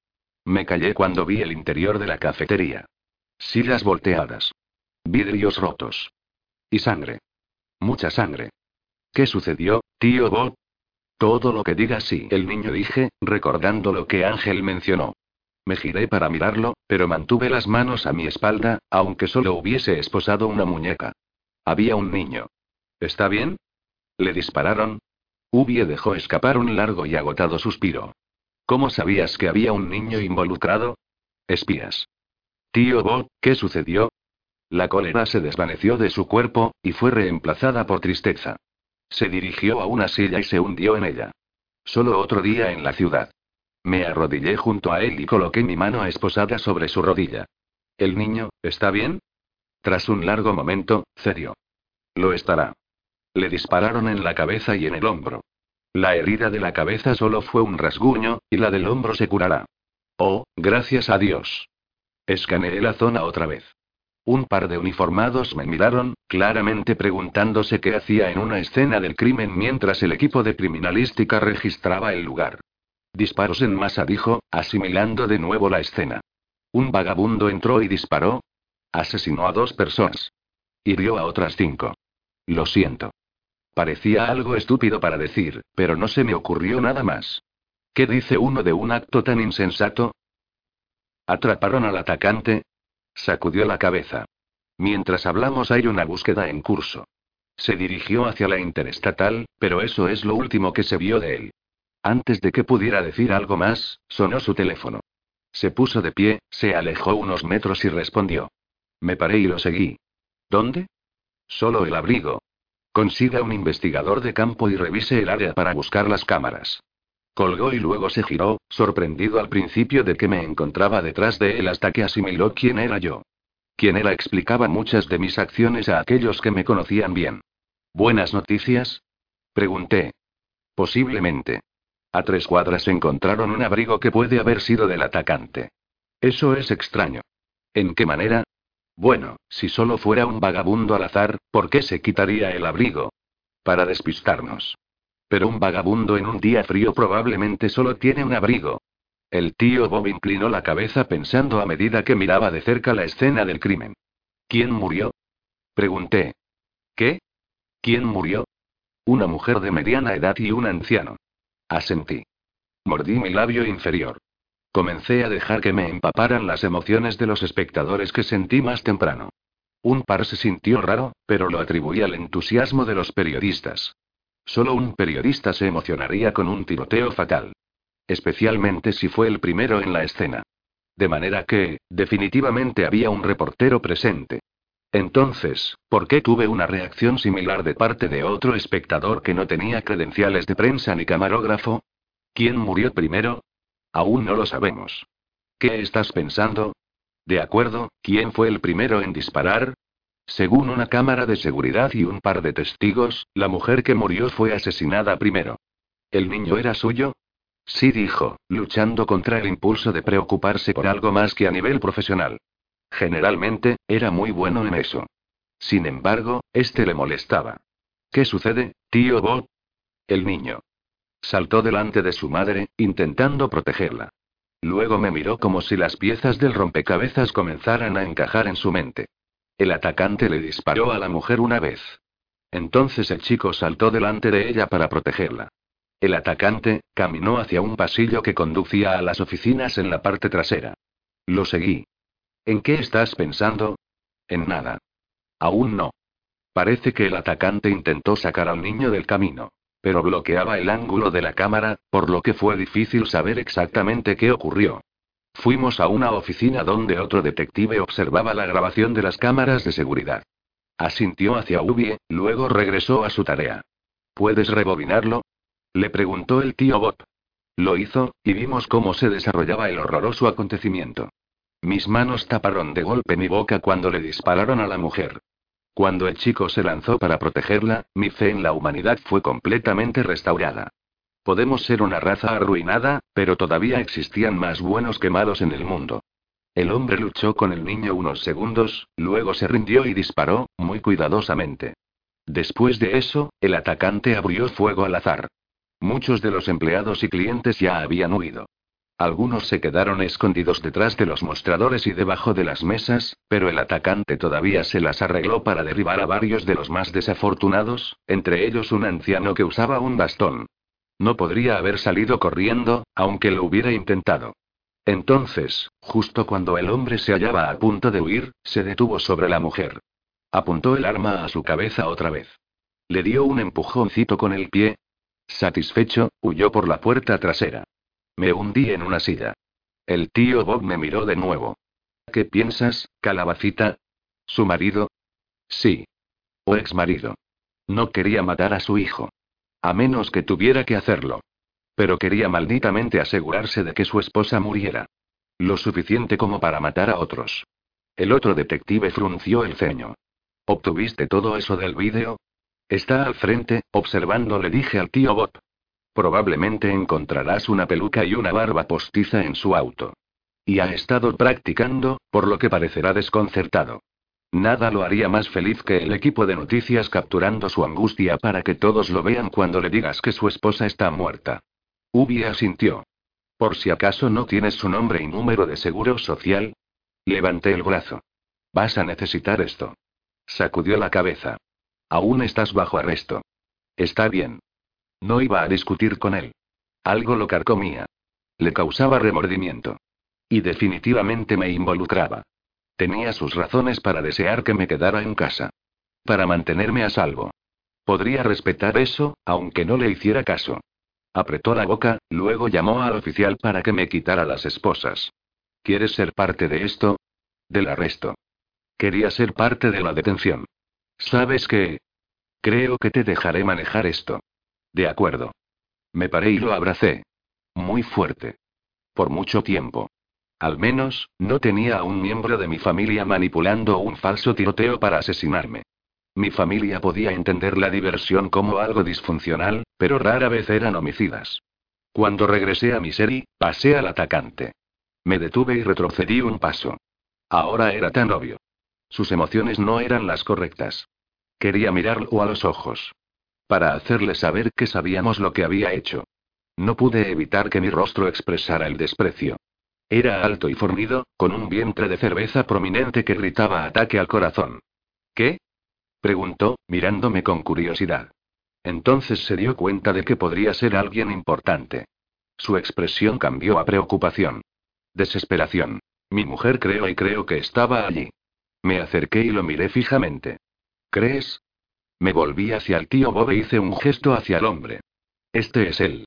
Me callé cuando vi el interior de la cafetería. Sillas volteadas. Vidrios rotos. Y sangre. Mucha sangre. ¿Qué sucedió, tío Bob? Todo lo que diga sí, el niño dije, recordando lo que Ángel mencionó. Me giré para mirarlo, pero mantuve las manos a mi espalda, aunque solo hubiese esposado una muñeca. Había un niño. ¿Está bien? ¿Le dispararon? Ubie dejó escapar un largo y agotado suspiro. ¿Cómo sabías que había un niño involucrado? Espías. Tío Bob, ¿qué sucedió? La cólera se desvaneció de su cuerpo, y fue reemplazada por tristeza. Se dirigió a una silla y se hundió en ella. Solo otro día en la ciudad. Me arrodillé junto a él y coloqué mi mano esposada sobre su rodilla. ¿El niño, está bien? Tras un largo momento, cedió. Lo estará. Le dispararon en la cabeza y en el hombro. La herida de la cabeza solo fue un rasguño, y la del hombro se curará. Oh, gracias a Dios. Escaneé la zona otra vez. Un par de uniformados me miraron, claramente preguntándose qué hacía en una escena del crimen mientras el equipo de criminalística registraba el lugar. Disparos en masa, dijo, asimilando de nuevo la escena. Un vagabundo entró y disparó. Asesinó a dos personas. Hirió a otras cinco. Lo siento. Parecía algo estúpido para decir, pero no se me ocurrió nada más. ¿Qué dice uno de un acto tan insensato? Atraparon al atacante. Sacudió la cabeza. Mientras hablamos hay una búsqueda en curso. Se dirigió hacia la interestatal, pero eso es lo último que se vio de él. Antes de que pudiera decir algo más, sonó su teléfono. Se puso de pie, se alejó unos metros y respondió. Me paré y lo seguí. ¿Dónde? Solo el abrigo, Consiga un investigador de campo y revise el área para buscar las cámaras. Colgó y luego se giró, sorprendido al principio de que me encontraba detrás de él hasta que asimiló quién era yo. Quién era explicaba muchas de mis acciones a aquellos que me conocían bien. ¿Buenas noticias? Pregunté. Posiblemente. A tres cuadras encontraron un abrigo que puede haber sido del atacante. Eso es extraño. ¿En qué manera? Bueno, si solo fuera un vagabundo al azar, ¿por qué se quitaría el abrigo? Para despistarnos. Pero un vagabundo en un día frío probablemente solo tiene un abrigo. El tío Bob inclinó la cabeza pensando a medida que miraba de cerca la escena del crimen. ¿Quién murió? Pregunté. ¿Qué? ¿Quién murió? Una mujer de mediana edad y un anciano. Asentí. Mordí mi labio inferior. Comencé a dejar que me empaparan las emociones de los espectadores que sentí más temprano. Un par se sintió raro, pero lo atribuí al entusiasmo de los periodistas. Solo un periodista se emocionaría con un tiroteo fatal. Especialmente si fue el primero en la escena. De manera que, definitivamente había un reportero presente. Entonces, ¿por qué tuve una reacción similar de parte de otro espectador que no tenía credenciales de prensa ni camarógrafo? ¿Quién murió primero? Aún no lo sabemos. ¿Qué estás pensando? De acuerdo, ¿quién fue el primero en disparar? Según una cámara de seguridad y un par de testigos, la mujer que murió fue asesinada primero. ¿El niño era suyo? Sí dijo, luchando contra el impulso de preocuparse por algo más que a nivel profesional. Generalmente, era muy bueno en eso. Sin embargo, este le molestaba. ¿Qué sucede, tío Bob? El niño. Saltó delante de su madre, intentando protegerla. Luego me miró como si las piezas del rompecabezas comenzaran a encajar en su mente. El atacante le disparó a la mujer una vez. Entonces el chico saltó delante de ella para protegerla. El atacante, caminó hacia un pasillo que conducía a las oficinas en la parte trasera. Lo seguí. ¿En qué estás pensando? En nada. Aún no. Parece que el atacante intentó sacar al niño del camino. Pero bloqueaba el ángulo de la cámara, por lo que fue difícil saber exactamente qué ocurrió. Fuimos a una oficina donde otro detective observaba la grabación de las cámaras de seguridad. Asintió hacia Ubie, luego regresó a su tarea. ¿Puedes rebobinarlo? Le preguntó el tío Bob. Lo hizo, y vimos cómo se desarrollaba el horroroso acontecimiento. Mis manos taparon de golpe mi boca cuando le dispararon a la mujer. Cuando el chico se lanzó para protegerla, mi fe en la humanidad fue completamente restaurada. Podemos ser una raza arruinada, pero todavía existían más buenos que malos en el mundo. El hombre luchó con el niño unos segundos, luego se rindió y disparó, muy cuidadosamente. Después de eso, el atacante abrió fuego al azar. Muchos de los empleados y clientes ya habían huido. Algunos se quedaron escondidos detrás de los mostradores y debajo de las mesas, pero el atacante todavía se las arregló para derribar a varios de los más desafortunados, entre ellos un anciano que usaba un bastón. No podría haber salido corriendo, aunque lo hubiera intentado. Entonces, justo cuando el hombre se hallaba a punto de huir, se detuvo sobre la mujer. Apuntó el arma a su cabeza otra vez. Le dio un empujoncito con el pie. Satisfecho, huyó por la puerta trasera. Me hundí en una silla. El tío Bob me miró de nuevo. ¿Qué piensas, calabacita? ¿Su marido? Sí. O ex marido. No quería matar a su hijo. A menos que tuviera que hacerlo. Pero quería malditamente asegurarse de que su esposa muriera. Lo suficiente como para matar a otros. El otro detective frunció el ceño. ¿Obtuviste todo eso del vídeo? Está al frente, observando, le dije al tío Bob. Probablemente encontrarás una peluca y una barba postiza en su auto. Y ha estado practicando, por lo que parecerá desconcertado. Nada lo haría más feliz que el equipo de noticias capturando su angustia para que todos lo vean cuando le digas que su esposa está muerta. Ubi asintió. Por si acaso no tienes su nombre y número de seguro social. Levanté el brazo. Vas a necesitar esto. Sacudió la cabeza. Aún estás bajo arresto. Está bien. No iba a discutir con él. Algo lo carcomía. Le causaba remordimiento. Y definitivamente me involucraba. Tenía sus razones para desear que me quedara en casa. Para mantenerme a salvo. Podría respetar eso, aunque no le hiciera caso. Apretó la boca, luego llamó al oficial para que me quitara las esposas. ¿Quieres ser parte de esto? Del arresto. Quería ser parte de la detención. ¿Sabes qué? Creo que te dejaré manejar esto. De acuerdo. Me paré y lo abracé. Muy fuerte. Por mucho tiempo. Al menos, no tenía a un miembro de mi familia manipulando un falso tiroteo para asesinarme. Mi familia podía entender la diversión como algo disfuncional, pero rara vez eran homicidas. Cuando regresé a mi serie, pasé al atacante. Me detuve y retrocedí un paso. Ahora era tan obvio. Sus emociones no eran las correctas. Quería mirarlo a los ojos. Para hacerle saber que sabíamos lo que había hecho. No pude evitar que mi rostro expresara el desprecio. Era alto y fornido, con un vientre de cerveza prominente que gritaba ataque al corazón. ¿Qué? preguntó, mirándome con curiosidad. Entonces se dio cuenta de que podría ser alguien importante. Su expresión cambió a preocupación. Desesperación. Mi mujer creo y creo que estaba allí. Me acerqué y lo miré fijamente. ¿Crees? Me volví hacia el tío Bob e hice un gesto hacia el hombre. Este es él.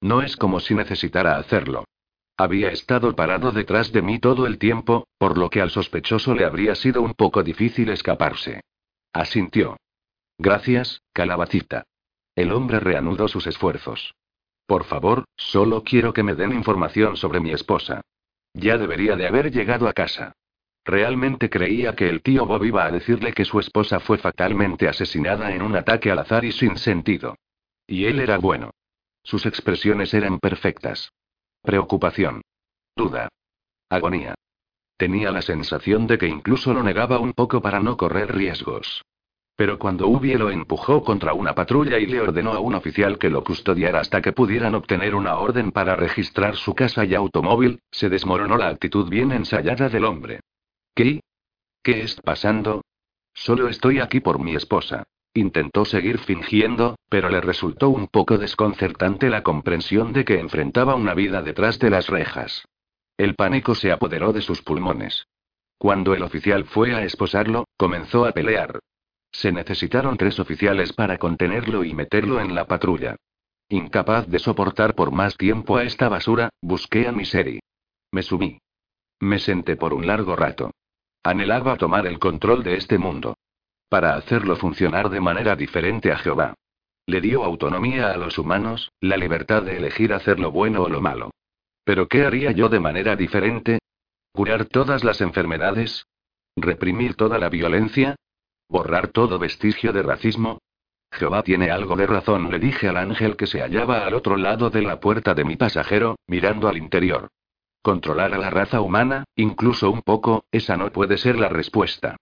No es como si necesitara hacerlo. Había estado parado detrás de mí todo el tiempo, por lo que al sospechoso le habría sido un poco difícil escaparse. Asintió. Gracias, calabacita. El hombre reanudó sus esfuerzos. Por favor, solo quiero que me den información sobre mi esposa. Ya debería de haber llegado a casa. Realmente creía que el tío Bob iba a decirle que su esposa fue fatalmente asesinada en un ataque al azar y sin sentido. Y él era bueno. Sus expresiones eran perfectas. Preocupación. Duda. Agonía. Tenía la sensación de que incluso lo negaba un poco para no correr riesgos. Pero cuando Ubi lo empujó contra una patrulla y le ordenó a un oficial que lo custodiara hasta que pudieran obtener una orden para registrar su casa y automóvil, se desmoronó la actitud bien ensayada del hombre. ¿Qué? ¿Qué está pasando? Solo estoy aquí por mi esposa. Intentó seguir fingiendo, pero le resultó un poco desconcertante la comprensión de que enfrentaba una vida detrás de las rejas. El pánico se apoderó de sus pulmones. Cuando el oficial fue a esposarlo, comenzó a pelear. Se necesitaron tres oficiales para contenerlo y meterlo en la patrulla. Incapaz de soportar por más tiempo a esta basura, busqué a Misery. Me subí. Me senté por un largo rato. Anhelaba tomar el control de este mundo. Para hacerlo funcionar de manera diferente a Jehová. Le dio autonomía a los humanos, la libertad de elegir hacer lo bueno o lo malo. Pero ¿qué haría yo de manera diferente? ¿Curar todas las enfermedades? ¿Reprimir toda la violencia? ¿Borrar todo vestigio de racismo? Jehová tiene algo de razón, le dije al ángel que se hallaba al otro lado de la puerta de mi pasajero, mirando al interior. Controlar a la raza humana, incluso un poco, esa no puede ser la respuesta.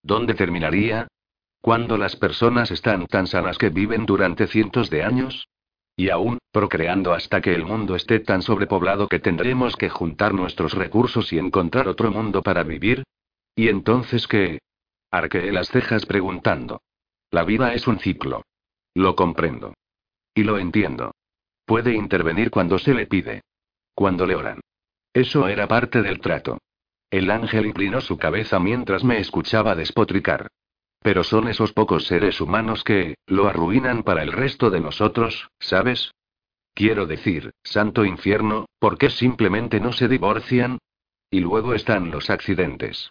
¿Dónde terminaría? ¿Cuándo las personas están tan sanas que viven durante cientos de años? Y aún, procreando hasta que el mundo esté tan sobrepoblado que tendremos que juntar nuestros recursos y encontrar otro mundo para vivir. ¿Y entonces qué? Arqueé las cejas preguntando. La vida es un ciclo. Lo comprendo. Y lo entiendo. Puede intervenir cuando se le pide. Cuando le oran. Eso era parte del trato. El ángel inclinó su cabeza mientras me escuchaba despotricar. Pero son esos pocos seres humanos que, lo arruinan para el resto de nosotros, ¿sabes? Quiero decir, santo infierno, ¿por qué simplemente no se divorcian? Y luego están los accidentes.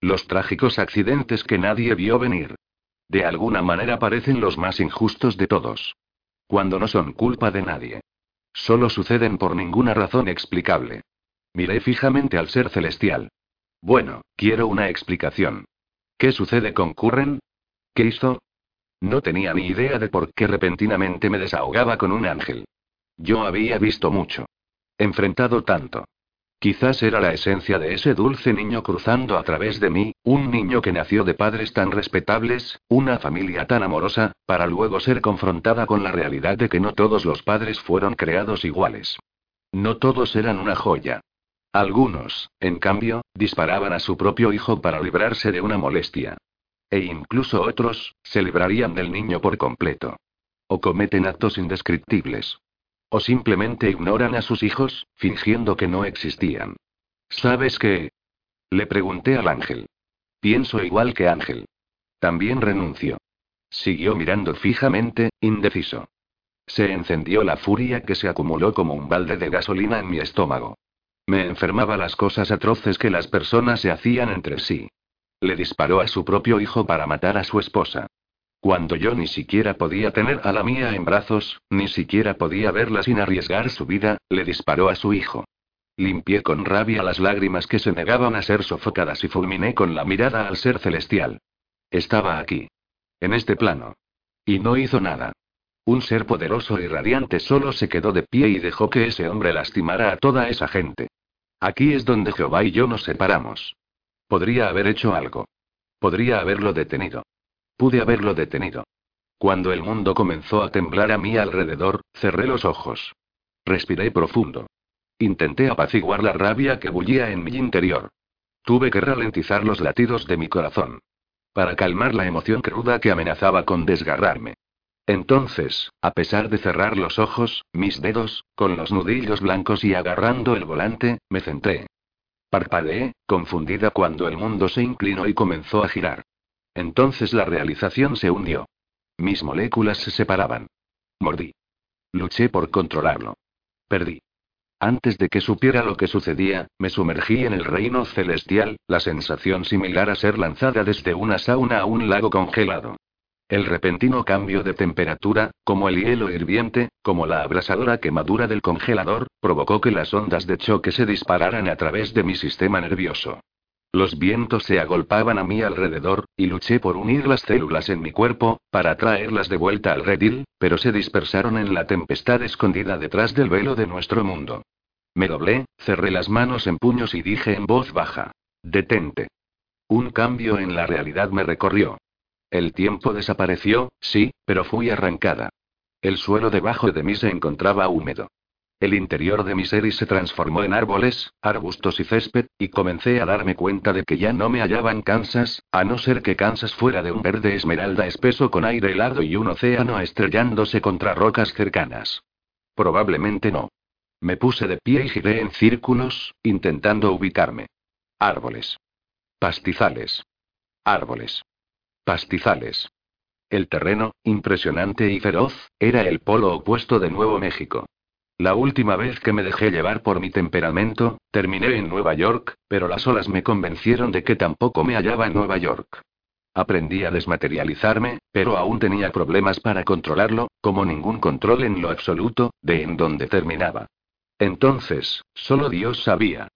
Los trágicos accidentes que nadie vio venir. De alguna manera parecen los más injustos de todos. Cuando no son culpa de nadie. Solo suceden por ninguna razón explicable. Miré fijamente al ser celestial. Bueno, quiero una explicación. ¿Qué sucede con Curren? ¿Qué hizo? No tenía ni idea de por qué repentinamente me desahogaba con un ángel. Yo había visto mucho. Enfrentado tanto. Quizás era la esencia de ese dulce niño cruzando a través de mí, un niño que nació de padres tan respetables, una familia tan amorosa, para luego ser confrontada con la realidad de que no todos los padres fueron creados iguales. No todos eran una joya. Algunos, en cambio, disparaban a su propio hijo para librarse de una molestia. E incluso otros, se librarían del niño por completo. O cometen actos indescriptibles. O simplemente ignoran a sus hijos, fingiendo que no existían. ¿Sabes qué? Le pregunté al ángel. Pienso igual que Ángel. También renuncio. Siguió mirando fijamente, indeciso. Se encendió la furia que se acumuló como un balde de gasolina en mi estómago. Me enfermaba las cosas atroces que las personas se hacían entre sí. Le disparó a su propio hijo para matar a su esposa. Cuando yo ni siquiera podía tener a la mía en brazos, ni siquiera podía verla sin arriesgar su vida, le disparó a su hijo. Limpié con rabia las lágrimas que se negaban a ser sofocadas y fulminé con la mirada al ser celestial. Estaba aquí. En este plano. Y no hizo nada. Un ser poderoso y radiante solo se quedó de pie y dejó que ese hombre lastimara a toda esa gente. Aquí es donde Jehová y yo nos separamos. Podría haber hecho algo. Podría haberlo detenido. Pude haberlo detenido. Cuando el mundo comenzó a temblar a mi alrededor, cerré los ojos. Respiré profundo. Intenté apaciguar la rabia que bullía en mi interior. Tuve que ralentizar los latidos de mi corazón. Para calmar la emoción cruda que amenazaba con desgarrarme. Entonces, a pesar de cerrar los ojos, mis dedos, con los nudillos blancos y agarrando el volante, me centré. Parpadeé, confundida cuando el mundo se inclinó y comenzó a girar. Entonces la realización se hundió. Mis moléculas se separaban. Mordí. Luché por controlarlo. Perdí. Antes de que supiera lo que sucedía, me sumergí en el reino celestial, la sensación similar a ser lanzada desde una sauna a un lago congelado. El repentino cambio de temperatura, como el hielo hirviente, como la abrasadora quemadura del congelador, provocó que las ondas de choque se dispararan a través de mi sistema nervioso. Los vientos se agolpaban a mi alrededor, y luché por unir las células en mi cuerpo, para traerlas de vuelta al redil, pero se dispersaron en la tempestad escondida detrás del velo de nuestro mundo. Me doblé, cerré las manos en puños y dije en voz baja. Detente. Un cambio en la realidad me recorrió. El tiempo desapareció, sí, pero fui arrancada. El suelo debajo de mí se encontraba húmedo. El interior de mi serie se transformó en árboles, arbustos y césped, y comencé a darme cuenta de que ya no me hallaba en Kansas, a no ser que Kansas fuera de un verde esmeralda espeso con aire helado y un océano estrellándose contra rocas cercanas. Probablemente no. Me puse de pie y giré en círculos, intentando ubicarme. Árboles. Pastizales. Árboles. Pastizales. El terreno, impresionante y feroz, era el polo opuesto de Nuevo México. La última vez que me dejé llevar por mi temperamento, terminé en Nueva York, pero las olas me convencieron de que tampoco me hallaba en Nueva York. Aprendí a desmaterializarme, pero aún tenía problemas para controlarlo, como ningún control en lo absoluto, de en dónde terminaba. Entonces, solo Dios sabía.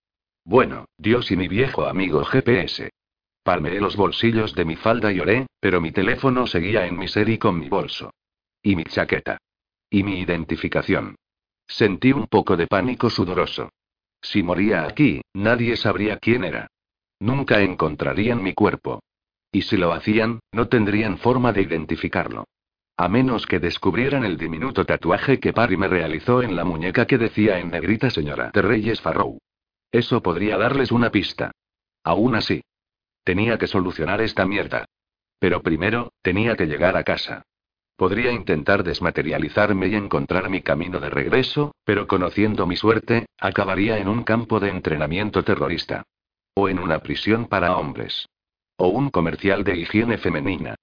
Bueno, Dios y mi viejo amigo GPS. Palmeé los bolsillos de mi falda y oré, pero mi teléfono seguía en mi serie con mi bolso. Y mi chaqueta. Y mi identificación. Sentí un poco de pánico sudoroso. Si moría aquí, nadie sabría quién era. Nunca encontrarían mi cuerpo. Y si lo hacían, no tendrían forma de identificarlo. A menos que descubrieran el diminuto tatuaje que Parry me realizó en la muñeca que decía en negrita señora de Reyes Farrow. Eso podría darles una pista. Aún así. Tenía que solucionar esta mierda. Pero primero, tenía que llegar a casa. Podría intentar desmaterializarme y encontrar mi camino de regreso, pero conociendo mi suerte, acabaría en un campo de entrenamiento terrorista. O en una prisión para hombres. O un comercial de higiene femenina.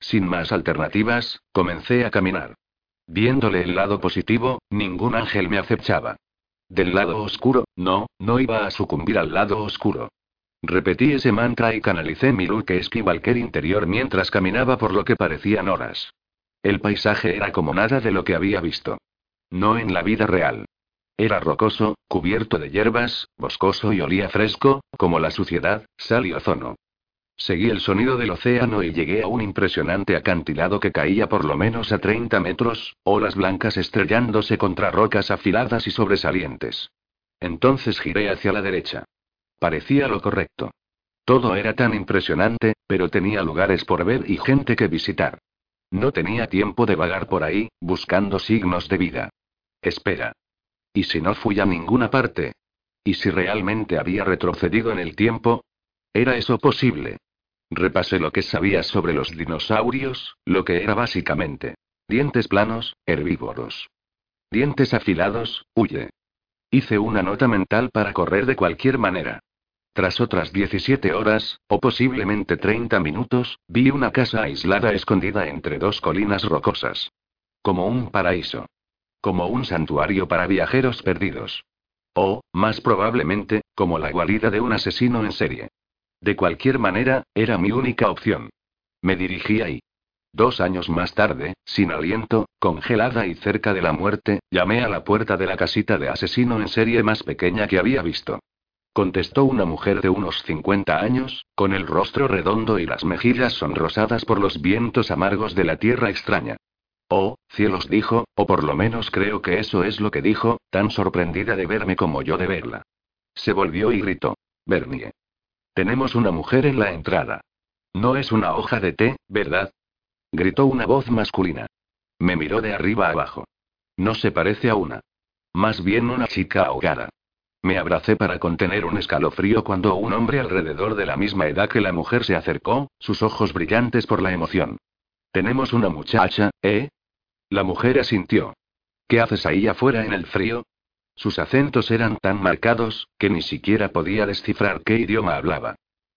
Sin más alternativas, comencé a caminar. Viéndole el lado positivo, ningún ángel me acechaba. Del lado oscuro, no, no iba a sucumbir al lado oscuro. Repetí ese mantra y canalicé mi luz que esquivalquer interior mientras caminaba por lo que parecían horas. El paisaje era como nada de lo que había visto. No en la vida real. Era rocoso, cubierto de hierbas, boscoso y olía fresco, como la suciedad, sal y ozono. Seguí el sonido del océano y llegué a un impresionante acantilado que caía por lo menos a 30 metros, olas blancas estrellándose contra rocas afiladas y sobresalientes. Entonces giré hacia la derecha. Parecía lo correcto. Todo era tan impresionante, pero tenía lugares por ver y gente que visitar. No tenía tiempo de vagar por ahí, buscando signos de vida. Espera. ¿Y si no fui a ninguna parte? ¿Y si realmente había retrocedido en el tiempo? ¿Era eso posible? Repasé lo que sabía sobre los dinosaurios, lo que era básicamente. Dientes planos, herbívoros. Dientes afilados, huye. Hice una nota mental para correr de cualquier manera. Tras otras 17 horas, o posiblemente 30 minutos, vi una casa aislada escondida entre dos colinas rocosas. Como un paraíso. Como un santuario para viajeros perdidos. O, más probablemente, como la guarida de un asesino en serie. De cualquier manera, era mi única opción. Me dirigí ahí. Dos años más tarde, sin aliento, congelada y cerca de la muerte, llamé a la puerta de la casita de asesino en serie más pequeña que había visto contestó una mujer de unos 50 años, con el rostro redondo y las mejillas sonrosadas por los vientos amargos de la tierra extraña. Oh, cielos dijo, o por lo menos creo que eso es lo que dijo, tan sorprendida de verme como yo de verla. Se volvió y gritó. Bernie. Tenemos una mujer en la entrada. No es una hoja de té, ¿verdad? Gritó una voz masculina. Me miró de arriba abajo. No se parece a una. Más bien una chica ahogada. Me abracé para contener un escalofrío cuando un hombre alrededor de la misma edad que la mujer se acercó, sus ojos brillantes por la emoción. Tenemos una muchacha, ¿eh? La mujer asintió. ¿Qué haces ahí afuera en el frío? Sus acentos eran tan marcados, que ni siquiera podía descifrar qué idioma hablaba.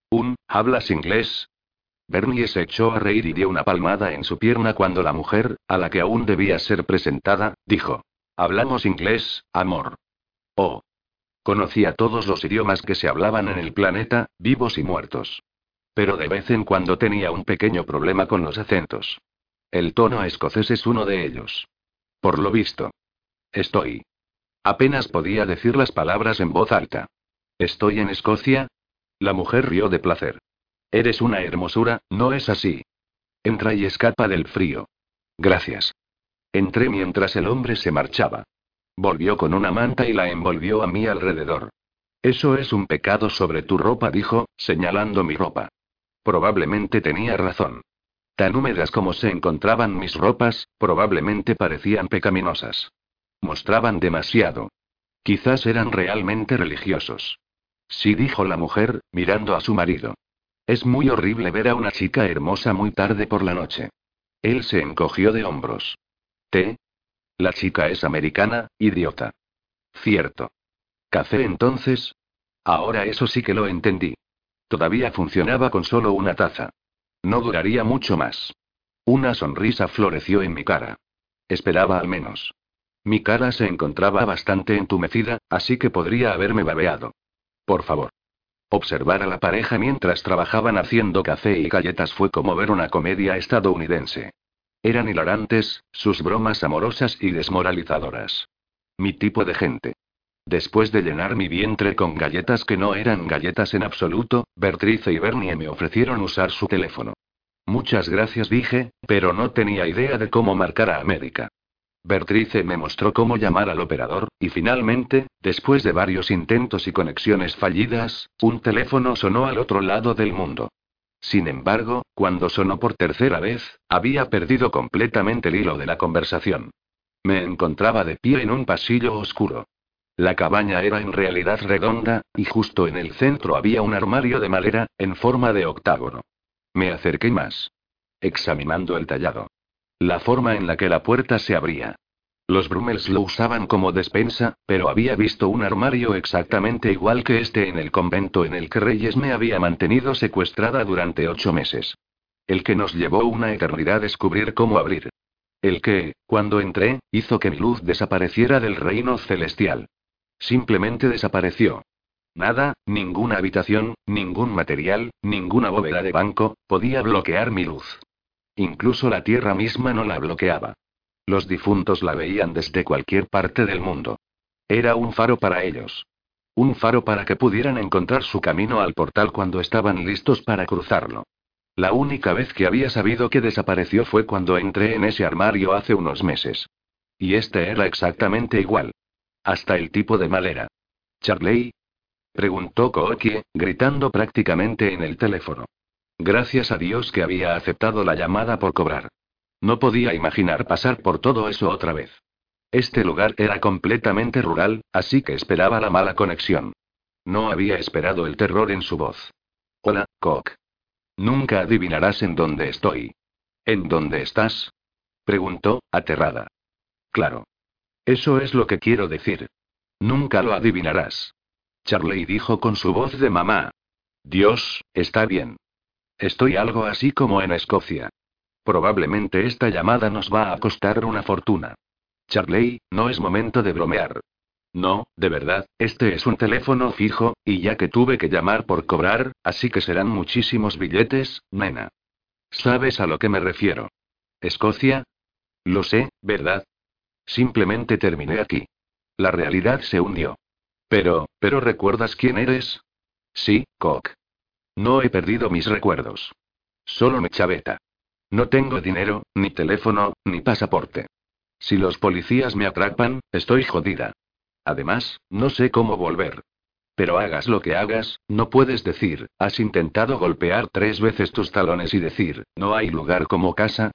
Un, ¿hablas inglés? Bernie se echó a reír y dio una palmada en su pierna cuando la mujer, a la que aún debía ser presentada, dijo. Hablamos inglés, amor. Oh. Conocía todos los idiomas que se hablaban en el planeta, vivos y muertos. Pero de vez en cuando tenía un pequeño problema con los acentos. El tono escocés es uno de ellos. Por lo visto. Estoy. Apenas podía decir las palabras en voz alta. ¿Estoy en Escocia? La mujer rió de placer. Eres una hermosura, ¿no es así? Entra y escapa del frío. Gracias. Entré mientras el hombre se marchaba. Volvió con una manta y la envolvió a mi alrededor. Eso es un pecado sobre tu ropa, dijo, señalando mi ropa. Probablemente tenía razón. Tan húmedas como se encontraban mis ropas, probablemente parecían pecaminosas. mostraban demasiado. Quizás eran realmente religiosos. Sí, dijo la mujer, mirando a su marido. Es muy horrible ver a una chica hermosa muy tarde por la noche. Él se encogió de hombros. ¿Té? La chica es americana, idiota. Cierto. ¿Café entonces? Ahora eso sí que lo entendí. Todavía funcionaba con solo una taza. No duraría mucho más. Una sonrisa floreció en mi cara. Esperaba al menos. Mi cara se encontraba bastante entumecida, así que podría haberme babeado. Por favor. Observar a la pareja mientras trabajaban haciendo café y galletas fue como ver una comedia estadounidense. Eran hilarantes, sus bromas amorosas y desmoralizadoras. Mi tipo de gente. Después de llenar mi vientre con galletas que no eran galletas en absoluto, Bertrice y Bernie me ofrecieron usar su teléfono. Muchas gracias dije, pero no tenía idea de cómo marcar a América. Bertrice me mostró cómo llamar al operador, y finalmente, después de varios intentos y conexiones fallidas, un teléfono sonó al otro lado del mundo. Sin embargo, cuando sonó por tercera vez, había perdido completamente el hilo de la conversación. Me encontraba de pie en un pasillo oscuro. La cabaña era en realidad redonda, y justo en el centro había un armario de madera, en forma de octágono. Me acerqué más. Examinando el tallado. La forma en la que la puerta se abría. Los Brummels lo usaban como despensa, pero había visto un armario exactamente igual que este en el convento en el que Reyes me había mantenido secuestrada durante ocho meses. El que nos llevó una eternidad descubrir cómo abrir. El que, cuando entré, hizo que mi luz desapareciera del reino celestial. Simplemente desapareció. Nada, ninguna habitación, ningún material, ninguna bóveda de banco, podía bloquear mi luz. Incluso la tierra misma no la bloqueaba. Los difuntos la veían desde cualquier parte del mundo. Era un faro para ellos. Un faro para que pudieran encontrar su camino al portal cuando estaban listos para cruzarlo. La única vez que había sabido que desapareció fue cuando entré en ese armario hace unos meses. Y este era exactamente igual. Hasta el tipo de madera. Charley, Preguntó Kookie, gritando prácticamente en el teléfono. Gracias a Dios que había aceptado la llamada por cobrar. No podía imaginar pasar por todo eso otra vez. Este lugar era completamente rural, así que esperaba la mala conexión. No había esperado el terror en su voz. Hola, Cook. Nunca adivinarás en dónde estoy. ¿En dónde estás? Preguntó, aterrada. Claro. Eso es lo que quiero decir. Nunca lo adivinarás. Charley dijo con su voz de mamá. Dios, está bien. Estoy algo así como en Escocia. Probablemente esta llamada nos va a costar una fortuna. Charley, no es momento de bromear. No, de verdad, este es un teléfono fijo, y ya que tuve que llamar por cobrar, así que serán muchísimos billetes, nena. ¿Sabes a lo que me refiero? ¿Escocia? Lo sé, ¿verdad? Simplemente terminé aquí. La realidad se hundió. Pero, ¿pero recuerdas quién eres? Sí, Cock. No he perdido mis recuerdos. Solo me chaveta. No tengo dinero, ni teléfono, ni pasaporte. Si los policías me atrapan, estoy jodida. Además, no sé cómo volver. Pero hagas lo que hagas, no puedes decir, has intentado golpear tres veces tus talones y decir, no hay lugar como casa.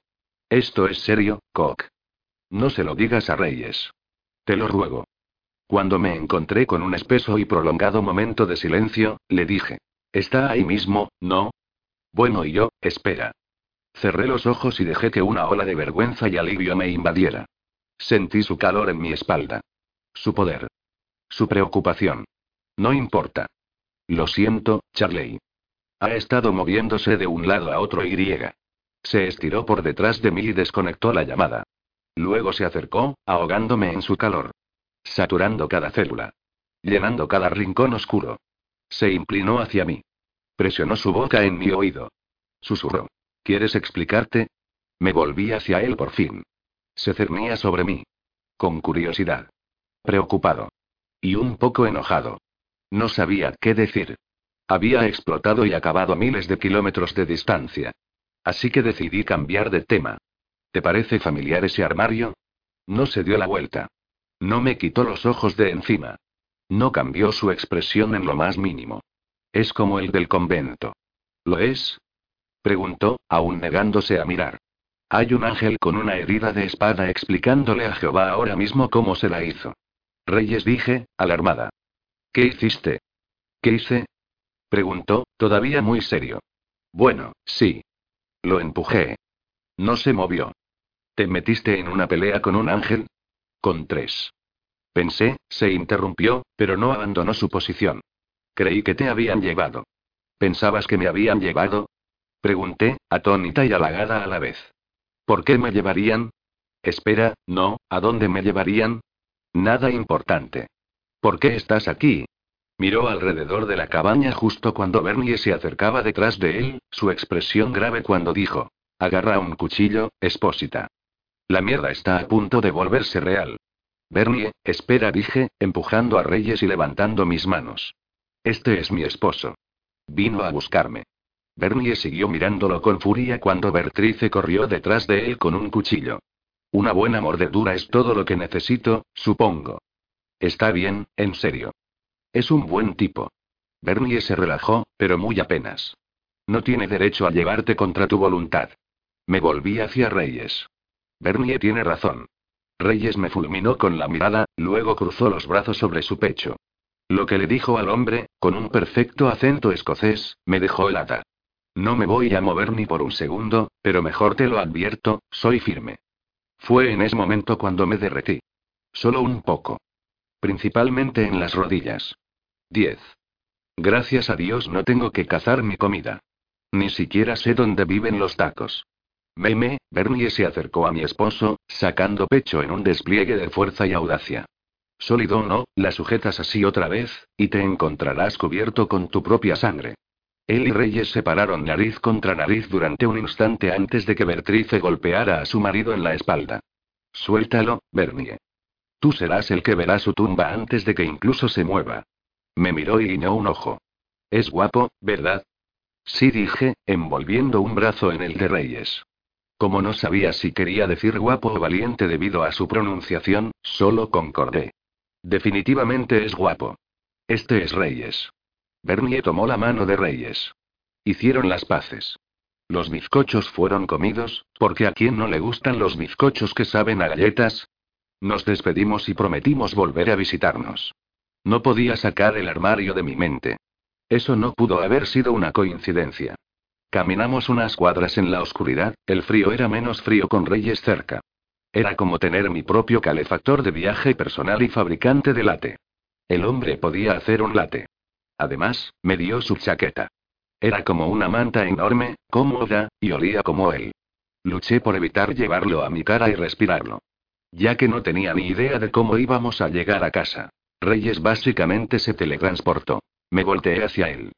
Esto es serio, Cock. No se lo digas a Reyes. Te lo ruego. Cuando me encontré con un espeso y prolongado momento de silencio, le dije. Está ahí mismo, ¿no? Bueno, y yo, espera. Cerré los ojos y dejé que una ola de vergüenza y alivio me invadiera. Sentí su calor en mi espalda. Su poder. Su preocupación. No importa. Lo siento, Charley. Ha estado moviéndose de un lado a otro y. Se estiró por detrás de mí y desconectó la llamada. Luego se acercó, ahogándome en su calor. Saturando cada célula. Llenando cada rincón oscuro. Se inclinó hacia mí. Presionó su boca en mi oído. Susurró. ¿Quieres explicarte? Me volví hacia él por fin. Se cernía sobre mí. Con curiosidad. Preocupado. Y un poco enojado. No sabía qué decir. Había explotado y acabado a miles de kilómetros de distancia. Así que decidí cambiar de tema. ¿Te parece familiar ese armario? No se dio la vuelta. No me quitó los ojos de encima. No cambió su expresión en lo más mínimo. Es como el del convento. ¿Lo es? Preguntó, aún negándose a mirar. Hay un ángel con una herida de espada explicándole a Jehová ahora mismo cómo se la hizo. Reyes dije, alarmada. ¿Qué hiciste? ¿Qué hice? Preguntó, todavía muy serio. Bueno, sí. Lo empujé. No se movió. ¿Te metiste en una pelea con un ángel? Con tres. Pensé, se interrumpió, pero no abandonó su posición. Creí que te habían llevado. ¿Pensabas que me habían llevado? Pregunté, atónita y halagada a la vez. ¿Por qué me llevarían? Espera, no, ¿a dónde me llevarían? Nada importante. ¿Por qué estás aquí? Miró alrededor de la cabaña justo cuando Bernie se acercaba detrás de él, su expresión grave cuando dijo: Agarra un cuchillo, espósita. La mierda está a punto de volverse real. Bernie, espera, dije, empujando a Reyes y levantando mis manos. Este es mi esposo. Vino a buscarme. Bernie siguió mirándolo con furia cuando Bertrice corrió detrás de él con un cuchillo. Una buena mordedura es todo lo que necesito, supongo. Está bien, en serio. Es un buen tipo. Bernie se relajó, pero muy apenas. No tiene derecho a llevarte contra tu voluntad. Me volví hacia Reyes. Bernie tiene razón. Reyes me fulminó con la mirada, luego cruzó los brazos sobre su pecho. Lo que le dijo al hombre, con un perfecto acento escocés, me dejó helada. No me voy a mover ni por un segundo, pero mejor te lo advierto, soy firme. Fue en ese momento cuando me derretí. Solo un poco. Principalmente en las rodillas. 10. Gracias a Dios no tengo que cazar mi comida. Ni siquiera sé dónde viven los tacos. Meme, Bernie se acercó a mi esposo, sacando pecho en un despliegue de fuerza y audacia. Sólido no, la sujetas así otra vez, y te encontrarás cubierto con tu propia sangre. Él y Reyes se pararon nariz contra nariz durante un instante antes de que Bertrice golpeara a su marido en la espalda. Suéltalo, Bernie. Tú serás el que verá su tumba antes de que incluso se mueva. Me miró y guiñó un ojo. Es guapo, ¿verdad? Sí dije, envolviendo un brazo en el de Reyes. Como no sabía si quería decir guapo o valiente debido a su pronunciación, solo concordé. Definitivamente es guapo. Este es Reyes. Bernie tomó la mano de Reyes. Hicieron las paces. Los bizcochos fueron comidos, porque a quién no le gustan los bizcochos que saben a galletas. Nos despedimos y prometimos volver a visitarnos. No podía sacar el armario de mi mente. Eso no pudo haber sido una coincidencia. Caminamos unas cuadras en la oscuridad, el frío era menos frío con Reyes cerca. Era como tener mi propio calefactor de viaje personal y fabricante de late. El hombre podía hacer un late. Además, me dio su chaqueta. Era como una manta enorme, cómoda, y olía como él. Luché por evitar llevarlo a mi cara y respirarlo. Ya que no tenía ni idea de cómo íbamos a llegar a casa. Reyes básicamente se teletransportó. Me volteé hacia él.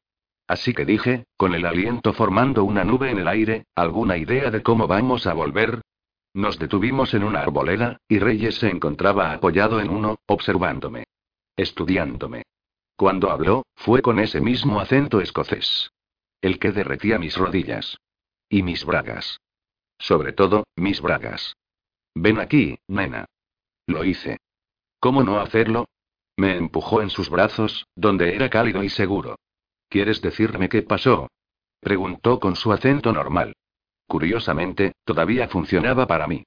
Así que dije, con el aliento formando una nube en el aire, ¿alguna idea de cómo vamos a volver? Nos detuvimos en una arboleda, y Reyes se encontraba apoyado en uno, observándome. Estudiándome. Cuando habló, fue con ese mismo acento escocés. El que derretía mis rodillas. Y mis bragas. Sobre todo, mis bragas. Ven aquí, nena. Lo hice. ¿Cómo no hacerlo? Me empujó en sus brazos, donde era cálido y seguro. ¿Quieres decirme qué pasó? Preguntó con su acento normal. Curiosamente, todavía funcionaba para mí.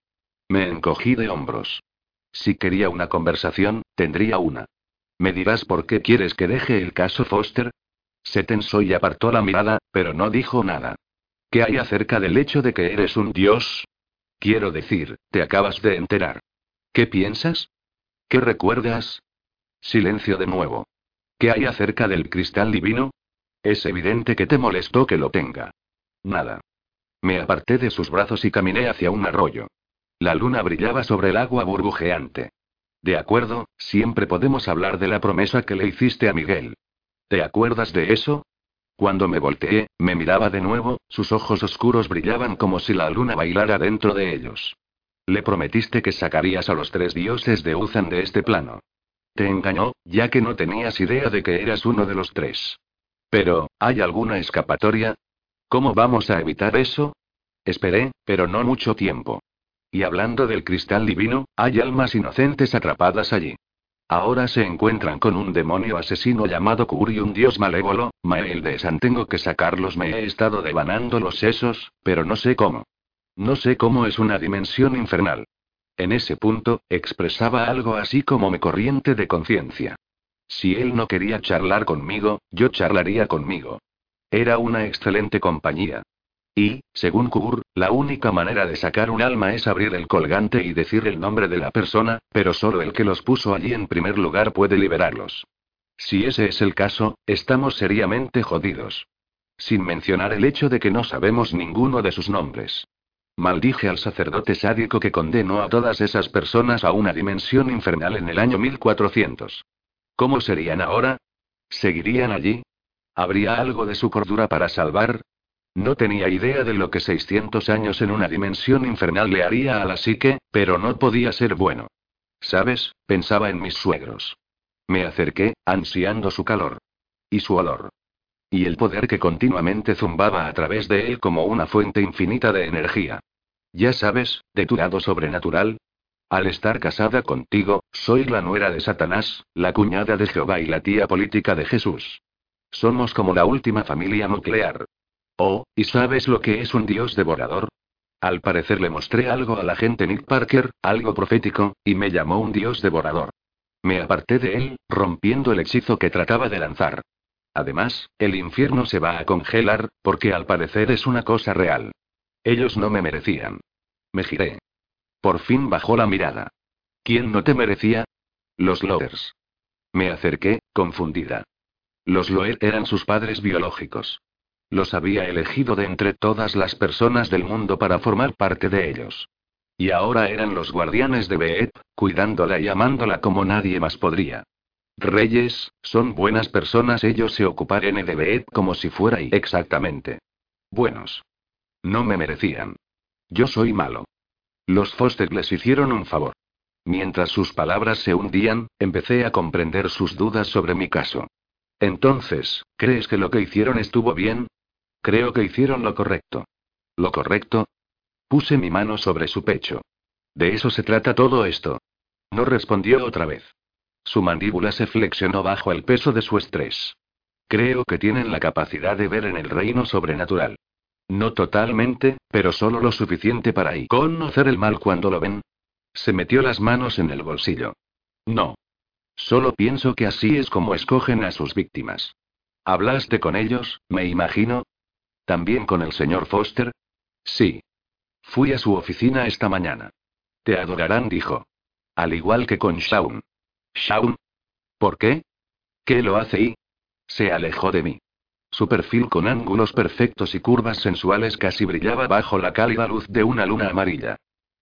Me encogí de hombros. Si quería una conversación, tendría una. ¿Me dirás por qué quieres que deje el caso Foster? Se tensó y apartó la mirada, pero no dijo nada. ¿Qué hay acerca del hecho de que eres un dios? Quiero decir, te acabas de enterar. ¿Qué piensas? ¿Qué recuerdas? Silencio de nuevo. ¿Qué hay acerca del cristal divino? Es evidente que te molestó que lo tenga. Nada. Me aparté de sus brazos y caminé hacia un arroyo. La luna brillaba sobre el agua burbujeante. De acuerdo, siempre podemos hablar de la promesa que le hiciste a Miguel. ¿Te acuerdas de eso? Cuando me volteé, me miraba de nuevo, sus ojos oscuros brillaban como si la luna bailara dentro de ellos. Le prometiste que sacarías a los tres dioses de Uzan de este plano. Te engañó, ya que no tenías idea de que eras uno de los tres. Pero, ¿hay alguna escapatoria? ¿Cómo vamos a evitar eso? Esperé, pero no mucho tiempo. Y hablando del cristal divino, hay almas inocentes atrapadas allí. Ahora se encuentran con un demonio asesino llamado Kur y un dios malévolo, Maeldesan. Tengo que sacarlos. Me he estado devanando los sesos, pero no sé cómo. No sé cómo es una dimensión infernal. En ese punto, expresaba algo así como mi corriente de conciencia. Si él no quería charlar conmigo, yo charlaría conmigo. Era una excelente compañía. Y, según Kubur, la única manera de sacar un alma es abrir el colgante y decir el nombre de la persona, pero solo el que los puso allí en primer lugar puede liberarlos. Si ese es el caso, estamos seriamente jodidos. Sin mencionar el hecho de que no sabemos ninguno de sus nombres. Maldije al sacerdote sádico que condenó a todas esas personas a una dimensión infernal en el año 1400. ¿Cómo serían ahora? ¿Seguirían allí? ¿Habría algo de su cordura para salvar? No tenía idea de lo que 600 años en una dimensión infernal le haría a la psique, pero no podía ser bueno. ¿Sabes? Pensaba en mis suegros. Me acerqué, ansiando su calor. Y su olor. Y el poder que continuamente zumbaba a través de él como una fuente infinita de energía. Ya sabes, de tu lado sobrenatural. Al estar casada contigo, soy la nuera de Satanás, la cuñada de Jehová y la tía política de Jesús. Somos como la última familia nuclear. Oh, ¿y sabes lo que es un dios devorador? Al parecer le mostré algo a la gente Nick Parker, algo profético, y me llamó un dios devorador. Me aparté de él, rompiendo el hechizo que trataba de lanzar. Además, el infierno se va a congelar, porque al parecer es una cosa real. Ellos no me merecían. Me giré. Por fin bajó la mirada. ¿Quién no te merecía? Los Loers. Me acerqué, confundida. Los Loer eran sus padres biológicos. Los había elegido de entre todas las personas del mundo para formar parte de ellos. Y ahora eran los guardianes de Beet, cuidándola y amándola como nadie más podría. Reyes, son buenas personas, ellos se ocuparían de Beet como si fuera y exactamente. Buenos. No me merecían. Yo soy malo. Los Foster les hicieron un favor. Mientras sus palabras se hundían, empecé a comprender sus dudas sobre mi caso. Entonces, ¿crees que lo que hicieron estuvo bien? Creo que hicieron lo correcto. ¿Lo correcto? Puse mi mano sobre su pecho. De eso se trata todo esto. No respondió otra vez. Su mandíbula se flexionó bajo el peso de su estrés. Creo que tienen la capacidad de ver en el reino sobrenatural. No totalmente, pero solo lo suficiente para conocer el mal cuando lo ven. Se metió las manos en el bolsillo. No. Solo pienso que así es como escogen a sus víctimas. ¿Hablaste con ellos, me imagino? ¿También con el señor Foster? Sí. Fui a su oficina esta mañana. Te adorarán, dijo. Al igual que con Shaun. ¿Shaun? ¿Por qué? ¿Qué lo hace y? Se alejó de mí. Su perfil con ángulos perfectos y curvas sensuales casi brillaba bajo la cálida luz de una luna amarilla.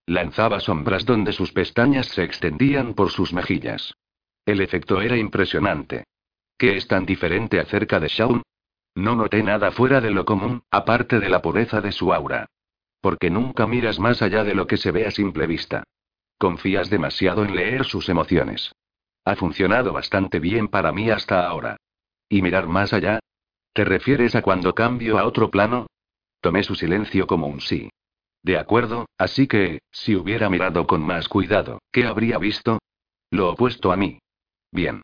Lanzaba sombras donde sus pestañas se extendían por sus mejillas. El efecto era impresionante. ¿Qué es tan diferente acerca de Shaun? No noté nada fuera de lo común, aparte de la pureza de su aura. Porque nunca miras más allá de lo que se ve a simple vista. Confías demasiado en leer sus emociones. Ha funcionado bastante bien para mí hasta ahora. ¿Y mirar más allá? ¿Te refieres a cuando cambio a otro plano? Tomé su silencio como un sí. De acuerdo, así que, si hubiera mirado con más cuidado, ¿qué habría visto? Lo opuesto a mí. Bien.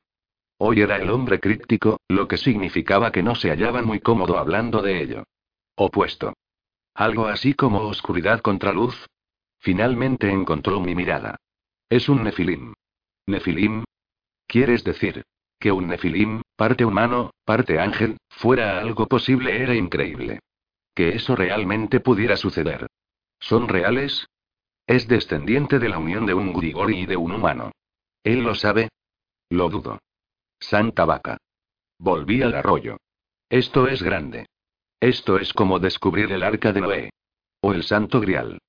Hoy era el hombre críptico, lo que significaba que no se hallaba muy cómodo hablando de ello. Opuesto. Algo así como oscuridad contra luz. Finalmente encontró mi mirada. Es un nefilim. ¿Nefilim? ¿Quieres decir? Que un nefilim, parte humano, parte ángel, fuera algo posible era increíble. Que eso realmente pudiera suceder. ¿Son reales? Es descendiente de la unión de un Grigori y de un humano. ¿Él lo sabe? Lo dudo. Santa vaca. Volví al arroyo. Esto es grande. Esto es como descubrir el arca de Noé. O el santo grial.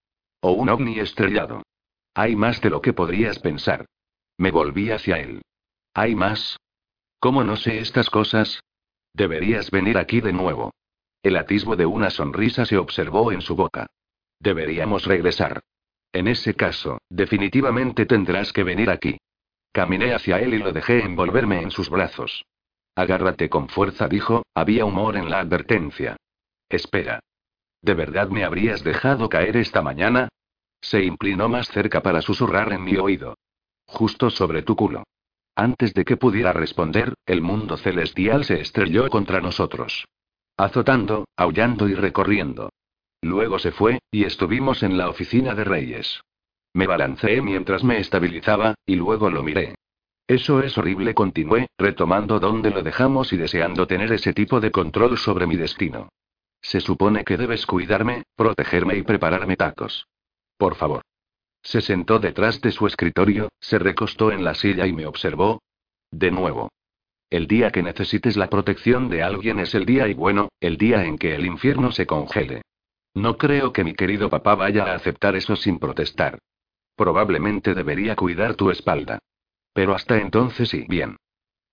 O un ovni estrellado. Hay más de lo que podrías pensar. Me volví hacia él. ¿Hay más? ¿Cómo no sé estas cosas? Deberías venir aquí de nuevo. El atisbo de una sonrisa se observó en su boca. Deberíamos regresar. En ese caso, definitivamente tendrás que venir aquí. Caminé hacia él y lo dejé envolverme en sus brazos. Agárrate con fuerza, dijo, había humor en la advertencia. Espera. ¿De verdad me habrías dejado caer esta mañana? Se inclinó más cerca para susurrar en mi oído. Justo sobre tu culo. Antes de que pudiera responder, el mundo celestial se estrelló contra nosotros. Azotando, aullando y recorriendo. Luego se fue, y estuvimos en la oficina de Reyes. Me balanceé mientras me estabilizaba, y luego lo miré. Eso es horrible, continué, retomando donde lo dejamos y deseando tener ese tipo de control sobre mi destino. Se supone que debes cuidarme, protegerme y prepararme tacos. Por favor. Se sentó detrás de su escritorio, se recostó en la silla y me observó. De nuevo. El día que necesites la protección de alguien es el día y bueno, el día en que el infierno se congele. No creo que mi querido papá vaya a aceptar eso sin protestar. Probablemente debería cuidar tu espalda. Pero hasta entonces sí, bien.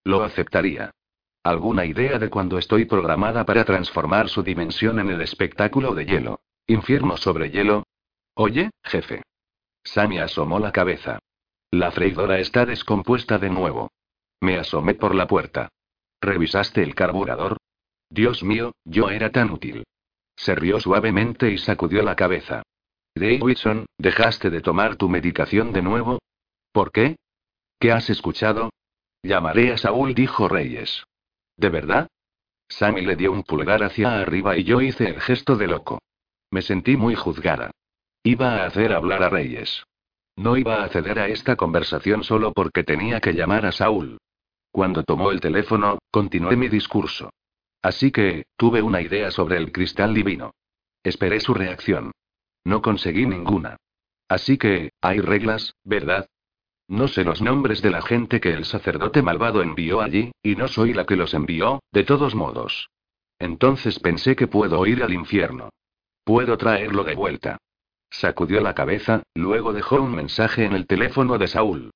Lo aceptaría. ¿Alguna idea de cuándo estoy programada para transformar su dimensión en el espectáculo de hielo? ¿Infierno sobre hielo? Oye, jefe. Sammy asomó la cabeza. La freidora está descompuesta de nuevo. Me asomé por la puerta. ¿Revisaste el carburador? Dios mío, yo era tan útil. Se rió suavemente y sacudió la cabeza. Davidson, ¿dejaste de tomar tu medicación de nuevo? ¿Por qué? ¿Qué has escuchado? Llamaré a Saúl, dijo Reyes. ¿De verdad? Sammy le dio un pulgar hacia arriba y yo hice el gesto de loco. Me sentí muy juzgada. Iba a hacer hablar a Reyes. No iba a ceder a esta conversación solo porque tenía que llamar a Saúl. Cuando tomó el teléfono, continué mi discurso. Así que, tuve una idea sobre el cristal divino. Esperé su reacción. No conseguí ninguna. Así que, hay reglas, ¿verdad? No sé los nombres de la gente que el sacerdote malvado envió allí, y no soy la que los envió, de todos modos. Entonces pensé que puedo ir al infierno. Puedo traerlo de vuelta. Sacudió la cabeza, luego dejó un mensaje en el teléfono de Saúl.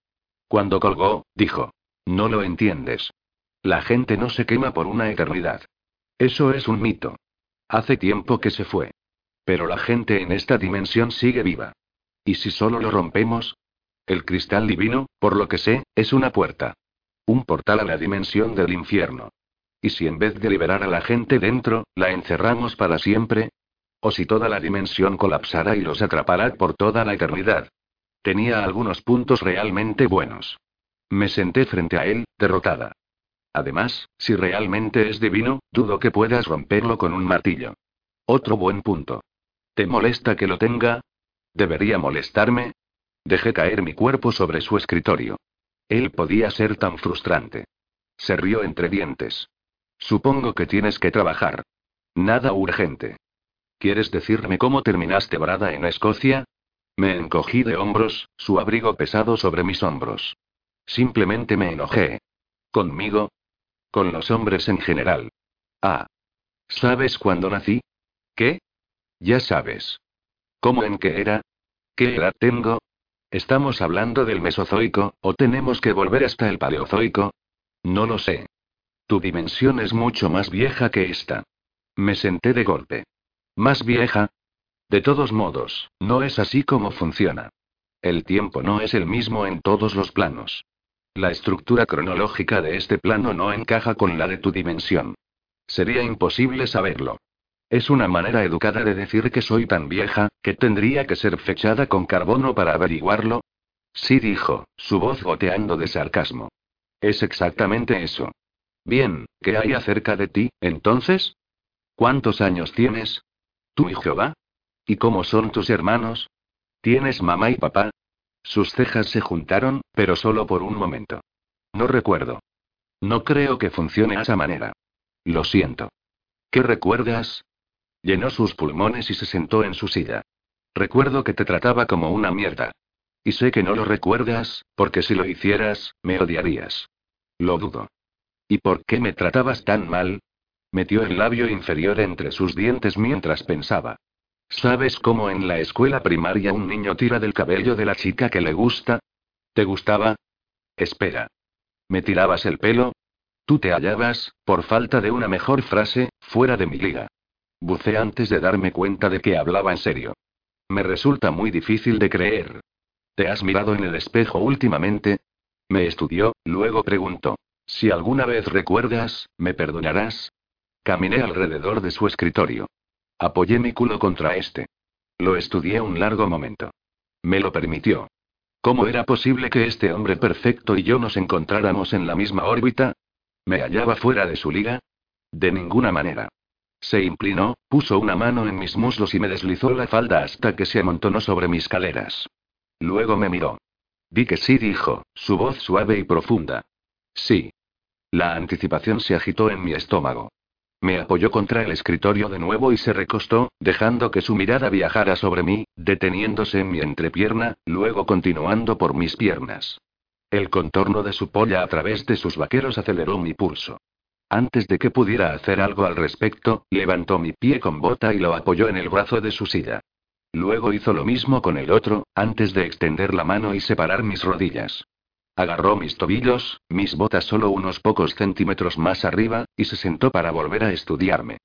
Cuando colgó, dijo. No lo entiendes. La gente no se quema por una eternidad. Eso es un mito. Hace tiempo que se fue. Pero la gente en esta dimensión sigue viva. ¿Y si solo lo rompemos? El cristal divino, por lo que sé, es una puerta. Un portal a la dimensión del infierno. ¿Y si en vez de liberar a la gente dentro, la encerramos para siempre? ¿O si toda la dimensión colapsara y los atrapará por toda la eternidad? Tenía algunos puntos realmente buenos. Me senté frente a él, derrotada. Además, si realmente es divino, dudo que puedas romperlo con un martillo. Otro buen punto. ¿Te molesta que lo tenga? ¿Debería molestarme? Dejé caer mi cuerpo sobre su escritorio. Él podía ser tan frustrante. Se rió entre dientes. Supongo que tienes que trabajar. Nada urgente. ¿Quieres decirme cómo terminaste brada en Escocia? Me encogí de hombros, su abrigo pesado sobre mis hombros. Simplemente me enojé. ¿Conmigo? Con los hombres en general. Ah. ¿Sabes cuándo nací? ¿Qué? Ya sabes. ¿Cómo en qué era? ¿Qué edad tengo? ¿Estamos hablando del Mesozoico, o tenemos que volver hasta el Paleozoico? No lo sé. Tu dimensión es mucho más vieja que esta. Me senté de golpe. ¿Más vieja? De todos modos, no es así como funciona. El tiempo no es el mismo en todos los planos. La estructura cronológica de este plano no encaja con la de tu dimensión. Sería imposible saberlo. Es una manera educada de decir que soy tan vieja, que tendría que ser fechada con carbono para averiguarlo. Sí dijo, su voz goteando de sarcasmo. Es exactamente eso. Bien, ¿qué hay acerca de ti, entonces? ¿Cuántos años tienes? ¿Tú y Jehová? ¿Y cómo son tus hermanos? ¿Tienes mamá y papá? Sus cejas se juntaron, pero solo por un momento. No recuerdo. No creo que funcione de esa manera. Lo siento. ¿Qué recuerdas? Llenó sus pulmones y se sentó en su silla. Recuerdo que te trataba como una mierda. Y sé que no lo recuerdas, porque si lo hicieras, me odiarías. Lo dudo. ¿Y por qué me tratabas tan mal? Metió el labio inferior entre sus dientes mientras pensaba. ¿Sabes cómo en la escuela primaria un niño tira del cabello de la chica que le gusta? ¿Te gustaba? Espera. ¿Me tirabas el pelo? Tú te hallabas, por falta de una mejor frase, fuera de mi liga. Bucé antes de darme cuenta de que hablaba en serio. Me resulta muy difícil de creer. ¿Te has mirado en el espejo últimamente? Me estudió, luego preguntó. Si alguna vez recuerdas, ¿me perdonarás? Caminé alrededor de su escritorio. Apoyé mi culo contra este. Lo estudié un largo momento. Me lo permitió. ¿Cómo era posible que este hombre perfecto y yo nos encontráramos en la misma órbita? ¿Me hallaba fuera de su liga? De ninguna manera. Se inclinó, puso una mano en mis muslos y me deslizó la falda hasta que se amontonó sobre mis caleras. Luego me miró. Vi que sí dijo, su voz suave y profunda. Sí. La anticipación se agitó en mi estómago. Me apoyó contra el escritorio de nuevo y se recostó, dejando que su mirada viajara sobre mí, deteniéndose en mi entrepierna, luego continuando por mis piernas. El contorno de su polla a través de sus vaqueros aceleró mi pulso. Antes de que pudiera hacer algo al respecto, levantó mi pie con bota y lo apoyó en el brazo de su silla. Luego hizo lo mismo con el otro, antes de extender la mano y separar mis rodillas. Agarró mis tobillos, mis botas solo unos pocos centímetros más arriba, y se sentó para volver a estudiarme.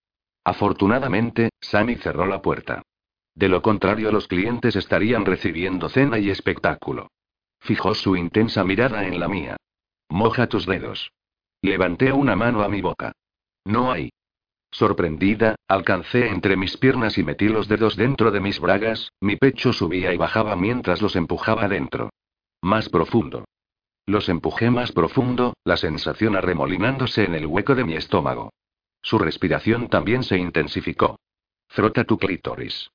Afortunadamente, Sammy cerró la puerta. De lo contrario, los clientes estarían recibiendo cena y espectáculo. Fijó su intensa mirada en la mía. Moja tus dedos. Levanté una mano a mi boca. No hay. Sorprendida, alcancé entre mis piernas y metí los dedos dentro de mis bragas, mi pecho subía y bajaba mientras los empujaba dentro. Más profundo. Los empujé más profundo, la sensación arremolinándose en el hueco de mi estómago. Su respiración también se intensificó. Frota tu clítoris.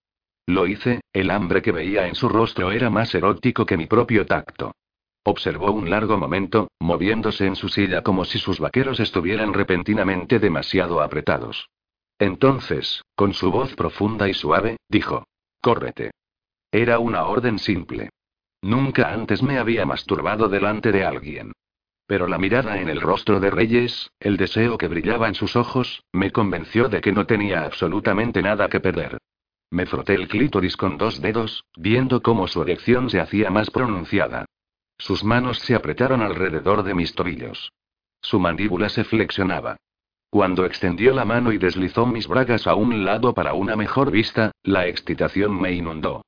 Lo hice, el hambre que veía en su rostro era más erótico que mi propio tacto. Observó un largo momento, moviéndose en su silla como si sus vaqueros estuvieran repentinamente demasiado apretados. Entonces, con su voz profunda y suave, dijo, Córrete. Era una orden simple. Nunca antes me había masturbado delante de alguien. Pero la mirada en el rostro de Reyes, el deseo que brillaba en sus ojos, me convenció de que no tenía absolutamente nada que perder. Me froté el clítoris con dos dedos, viendo cómo su erección se hacía más pronunciada. Sus manos se apretaron alrededor de mis tobillos. Su mandíbula se flexionaba. Cuando extendió la mano y deslizó mis bragas a un lado para una mejor vista, la excitación me inundó.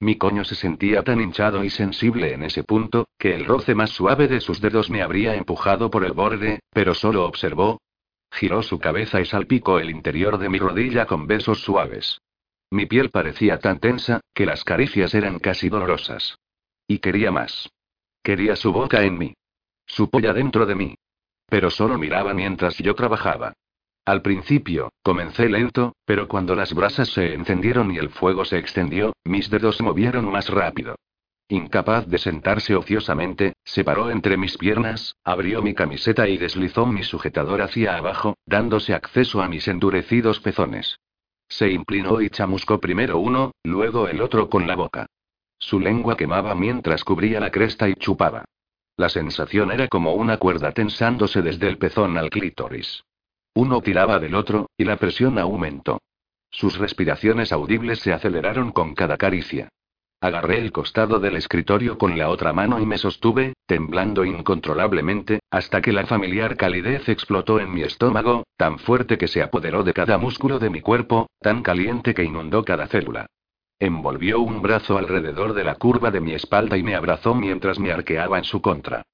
Mi coño se sentía tan hinchado y sensible en ese punto, que el roce más suave de sus dedos me habría empujado por el borde, pero solo observó. Giró su cabeza y salpicó el interior de mi rodilla con besos suaves. Mi piel parecía tan tensa, que las caricias eran casi dolorosas. Y quería más. Quería su boca en mí. Su polla dentro de mí. Pero solo miraba mientras yo trabajaba. Al principio, comencé lento, pero cuando las brasas se encendieron y el fuego se extendió, mis dedos se movieron más rápido. Incapaz de sentarse ociosamente, se paró entre mis piernas, abrió mi camiseta y deslizó mi sujetador hacia abajo, dándose acceso a mis endurecidos pezones. Se inclinó y chamuscó primero uno, luego el otro con la boca. Su lengua quemaba mientras cubría la cresta y chupaba. La sensación era como una cuerda tensándose desde el pezón al clítoris. Uno tiraba del otro, y la presión aumentó. Sus respiraciones audibles se aceleraron con cada caricia. Agarré el costado del escritorio con la otra mano y me sostuve, temblando incontrolablemente, hasta que la familiar calidez explotó en mi estómago, tan fuerte que se apoderó de cada músculo de mi cuerpo, tan caliente que inundó cada célula. Envolvió un brazo alrededor de la curva de mi espalda y me abrazó mientras me arqueaba en su contra.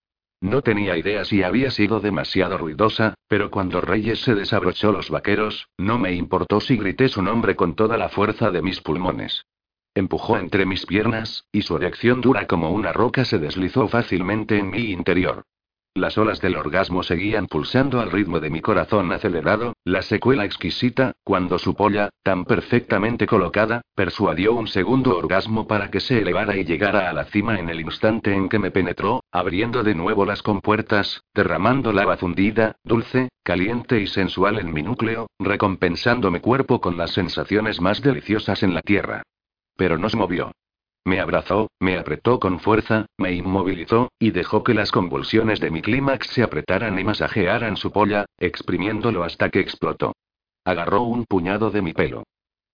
No tenía idea si había sido demasiado ruidosa, pero cuando Reyes se desabrochó los vaqueros, no me importó si grité su nombre con toda la fuerza de mis pulmones. Empujó entre mis piernas, y su erección dura como una roca se deslizó fácilmente en mi interior. Las olas del orgasmo seguían pulsando al ritmo de mi corazón acelerado, la secuela exquisita, cuando su polla, tan perfectamente colocada, persuadió un segundo orgasmo para que se elevara y llegara a la cima en el instante en que me penetró, abriendo de nuevo las compuertas, derramando lava fundida, dulce, caliente y sensual en mi núcleo, recompensando mi cuerpo con las sensaciones más deliciosas en la tierra. Pero no se movió. Me abrazó, me apretó con fuerza, me inmovilizó, y dejó que las convulsiones de mi clímax se apretaran y masajearan su polla, exprimiéndolo hasta que explotó. Agarró un puñado de mi pelo.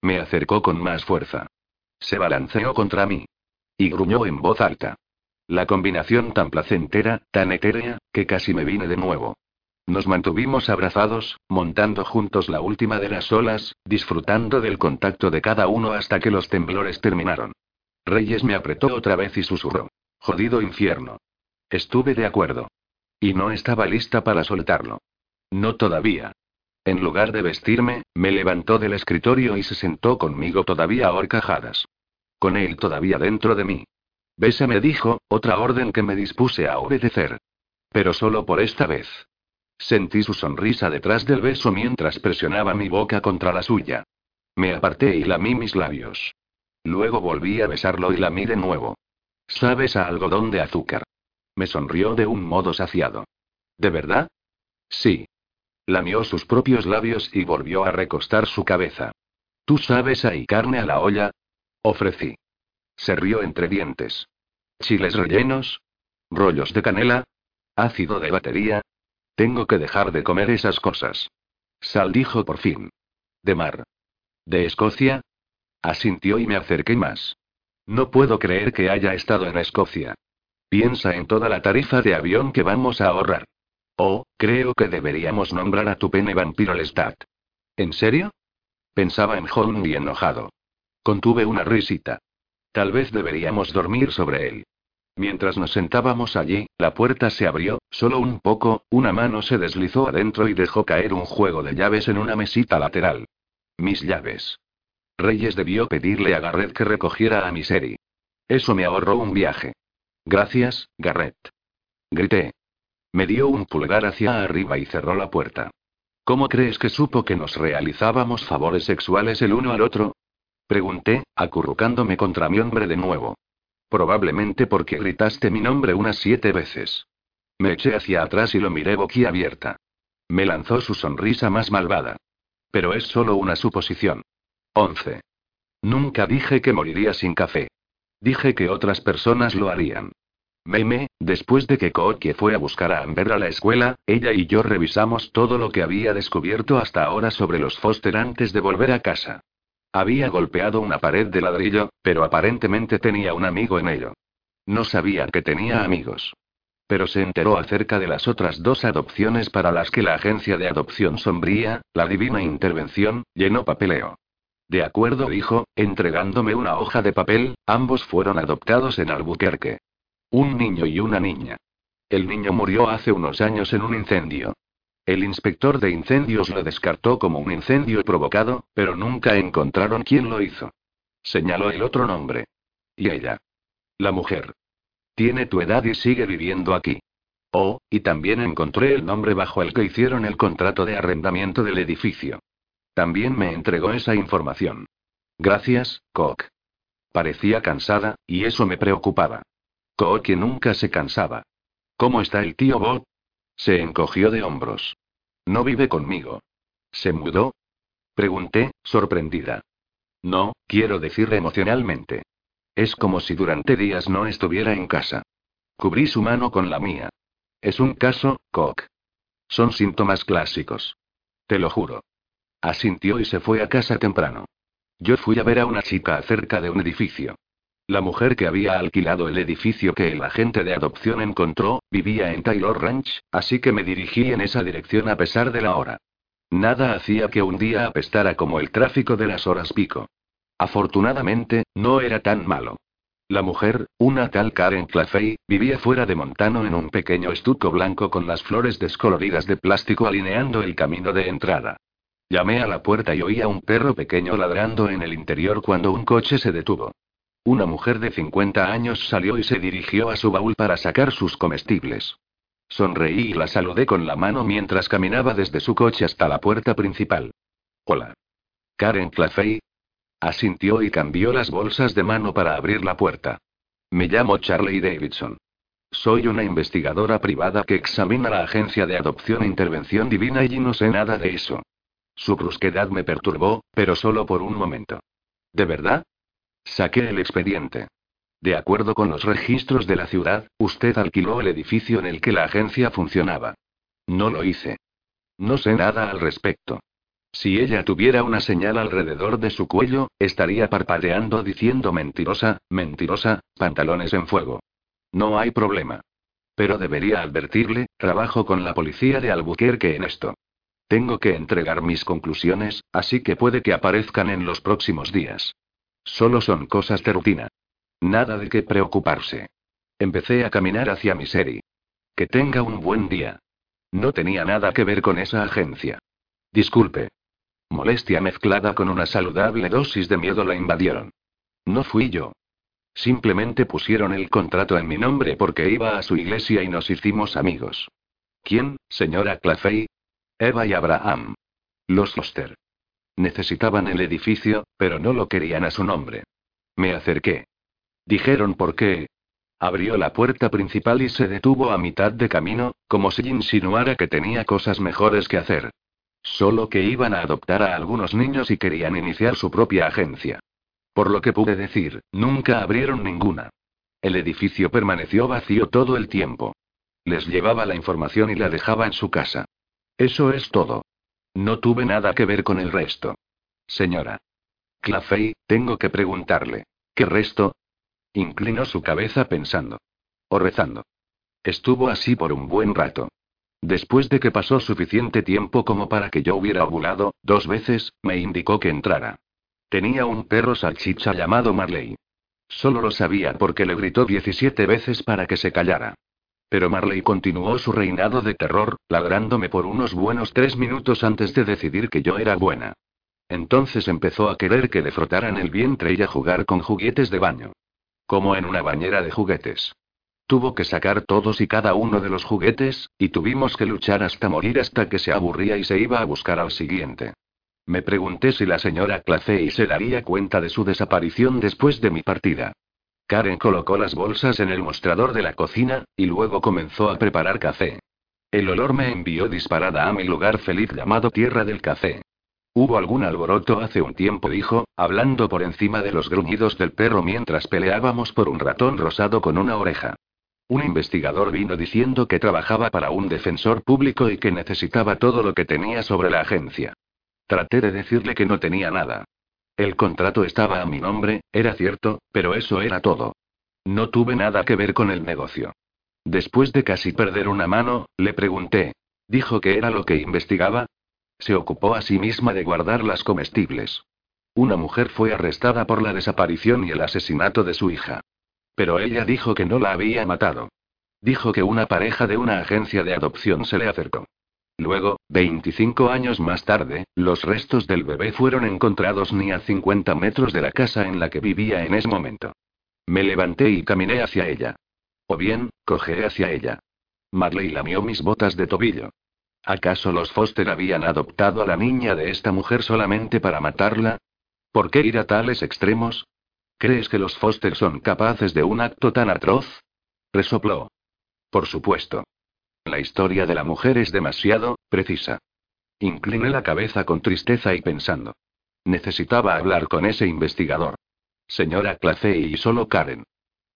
Me acercó con más fuerza. Se balanceó contra mí. Y gruñó en voz alta. La combinación tan placentera, tan etérea, que casi me vine de nuevo. Nos mantuvimos abrazados, montando juntos la última de las olas, disfrutando del contacto de cada uno hasta que los temblores terminaron. Reyes me apretó otra vez y susurró. Jodido infierno. Estuve de acuerdo. Y no estaba lista para soltarlo. No todavía. En lugar de vestirme, me levantó del escritorio y se sentó conmigo todavía a horcajadas. Con él todavía dentro de mí. Bésame dijo, otra orden que me dispuse a obedecer. Pero solo por esta vez. Sentí su sonrisa detrás del beso mientras presionaba mi boca contra la suya. Me aparté y lamí mis labios. Luego volví a besarlo y lamí de nuevo. ¿Sabes a algodón de azúcar? Me sonrió de un modo saciado. ¿De verdad? Sí. Lamió sus propios labios y volvió a recostar su cabeza. ¿Tú sabes hay carne a la olla? Ofrecí. Se rió entre dientes. ¿Chiles rellenos? ¿Rollos de canela? ¿Ácido de batería? Tengo que dejar de comer esas cosas. Sal dijo por fin. ¿De mar? ¿De Escocia? Asintió y me acerqué más. No puedo creer que haya estado en Escocia. Piensa en toda la tarifa de avión que vamos a ahorrar. Oh, creo que deberíamos nombrar a tu pene vampiro Lestat. ¿En serio? Pensaba en y enojado. Contuve una risita. Tal vez deberíamos dormir sobre él. Mientras nos sentábamos allí, la puerta se abrió, solo un poco, una mano se deslizó adentro y dejó caer un juego de llaves en una mesita lateral. Mis llaves. Reyes debió pedirle a Garrett que recogiera a Misery. Eso me ahorró un viaje. Gracias, Garrett. Grité. Me dio un pulgar hacia arriba y cerró la puerta. ¿Cómo crees que supo que nos realizábamos favores sexuales el uno al otro? Pregunté, acurrucándome contra mi hombre de nuevo. Probablemente porque gritaste mi nombre unas siete veces. Me eché hacia atrás y lo miré boquiabierta. Me lanzó su sonrisa más malvada. Pero es solo una suposición. 11. Nunca dije que moriría sin café. Dije que otras personas lo harían. Meme, después de que Kookie fue a buscar a Amber a la escuela, ella y yo revisamos todo lo que había descubierto hasta ahora sobre los Foster antes de volver a casa. Había golpeado una pared de ladrillo, pero aparentemente tenía un amigo en ello. No sabía que tenía amigos. Pero se enteró acerca de las otras dos adopciones para las que la agencia de adopción sombría, la divina intervención, llenó papeleo. De acuerdo, dijo, entregándome una hoja de papel, ambos fueron adoptados en Albuquerque. Un niño y una niña. El niño murió hace unos años en un incendio. El inspector de incendios lo descartó como un incendio provocado, pero nunca encontraron quién lo hizo. Señaló el otro nombre. Y ella. La mujer. Tiene tu edad y sigue viviendo aquí. Oh, y también encontré el nombre bajo el que hicieron el contrato de arrendamiento del edificio. También me entregó esa información. Gracias, Cook. Parecía cansada, y eso me preocupaba. que nunca se cansaba. ¿Cómo está el tío Bob? Se encogió de hombros. No vive conmigo. ¿Se mudó? Pregunté, sorprendida. No, quiero decir emocionalmente. Es como si durante días no estuviera en casa. Cubrí su mano con la mía. Es un caso, Cock. Son síntomas clásicos. Te lo juro. Asintió y se fue a casa temprano. Yo fui a ver a una chica acerca de un edificio. La mujer que había alquilado el edificio que el agente de adopción encontró, vivía en Taylor Ranch, así que me dirigí en esa dirección a pesar de la hora. Nada hacía que un día apestara como el tráfico de las horas pico. Afortunadamente, no era tan malo. La mujer, una tal Karen Clafey, vivía fuera de Montano en un pequeño estuco blanco con las flores descoloridas de plástico alineando el camino de entrada. Llamé a la puerta y oí a un perro pequeño ladrando en el interior cuando un coche se detuvo. Una mujer de 50 años salió y se dirigió a su baúl para sacar sus comestibles. Sonreí y la saludé con la mano mientras caminaba desde su coche hasta la puerta principal. Hola. Karen Clafey. Asintió y cambió las bolsas de mano para abrir la puerta. Me llamo Charlie Davidson. Soy una investigadora privada que examina la agencia de adopción e intervención divina y no sé nada de eso. Su brusquedad me perturbó, pero solo por un momento. ¿De verdad? Saqué el expediente. De acuerdo con los registros de la ciudad, usted alquiló el edificio en el que la agencia funcionaba. No lo hice. No sé nada al respecto. Si ella tuviera una señal alrededor de su cuello, estaría parpadeando diciendo mentirosa, mentirosa, pantalones en fuego. No hay problema. Pero debería advertirle, trabajo con la policía de Albuquerque en esto. Tengo que entregar mis conclusiones, así que puede que aparezcan en los próximos días. Solo son cosas de rutina. Nada de qué preocuparse. Empecé a caminar hacia mi serie. Que tenga un buen día. No tenía nada que ver con esa agencia. Disculpe. Molestia mezclada con una saludable dosis de miedo la invadieron. No fui yo. Simplemente pusieron el contrato en mi nombre porque iba a su iglesia y nos hicimos amigos. ¿Quién, señora Clafey? Eva y Abraham. Los Foster. Necesitaban el edificio, pero no lo querían a su nombre. Me acerqué. Dijeron por qué. Abrió la puerta principal y se detuvo a mitad de camino, como si insinuara que tenía cosas mejores que hacer. Solo que iban a adoptar a algunos niños y querían iniciar su propia agencia. Por lo que pude decir, nunca abrieron ninguna. El edificio permaneció vacío todo el tiempo. Les llevaba la información y la dejaba en su casa. Eso es todo. No tuve nada que ver con el resto. Señora. Clafey, tengo que preguntarle. ¿Qué resto? Inclinó su cabeza pensando. O rezando. Estuvo así por un buen rato. Después de que pasó suficiente tiempo como para que yo hubiera ovulado, dos veces, me indicó que entrara. Tenía un perro salchicha llamado Marley. Solo lo sabía porque le gritó 17 veces para que se callara. Pero Marley continuó su reinado de terror, ladrándome por unos buenos tres minutos antes de decidir que yo era buena. Entonces empezó a querer que le frotaran el vientre y a jugar con juguetes de baño. Como en una bañera de juguetes. Tuvo que sacar todos y cada uno de los juguetes, y tuvimos que luchar hasta morir hasta que se aburría y se iba a buscar al siguiente. Me pregunté si la señora Clacey se daría cuenta de su desaparición después de mi partida. Karen colocó las bolsas en el mostrador de la cocina, y luego comenzó a preparar café. El olor me envió disparada a mi lugar feliz llamado Tierra del Café. Hubo algún alboroto hace un tiempo, dijo, hablando por encima de los gruñidos del perro mientras peleábamos por un ratón rosado con una oreja. Un investigador vino diciendo que trabajaba para un defensor público y que necesitaba todo lo que tenía sobre la agencia. Traté de decirle que no tenía nada. El contrato estaba a mi nombre, era cierto, pero eso era todo. No tuve nada que ver con el negocio. Después de casi perder una mano, le pregunté. ¿Dijo que era lo que investigaba? Se ocupó a sí misma de guardar las comestibles. Una mujer fue arrestada por la desaparición y el asesinato de su hija. Pero ella dijo que no la había matado. Dijo que una pareja de una agencia de adopción se le acercó. Luego, 25 años más tarde, los restos del bebé fueron encontrados ni a 50 metros de la casa en la que vivía en ese momento. Me levanté y caminé hacia ella. O bien, cogé hacia ella. Marley lamió mis botas de tobillo. ¿Acaso los Foster habían adoptado a la niña de esta mujer solamente para matarla? ¿Por qué ir a tales extremos? ¿Crees que los Foster son capaces de un acto tan atroz? Resopló. Por supuesto. La historia de la mujer es demasiado precisa. Incliné la cabeza con tristeza y pensando. Necesitaba hablar con ese investigador. Señora Clacey y solo Karen.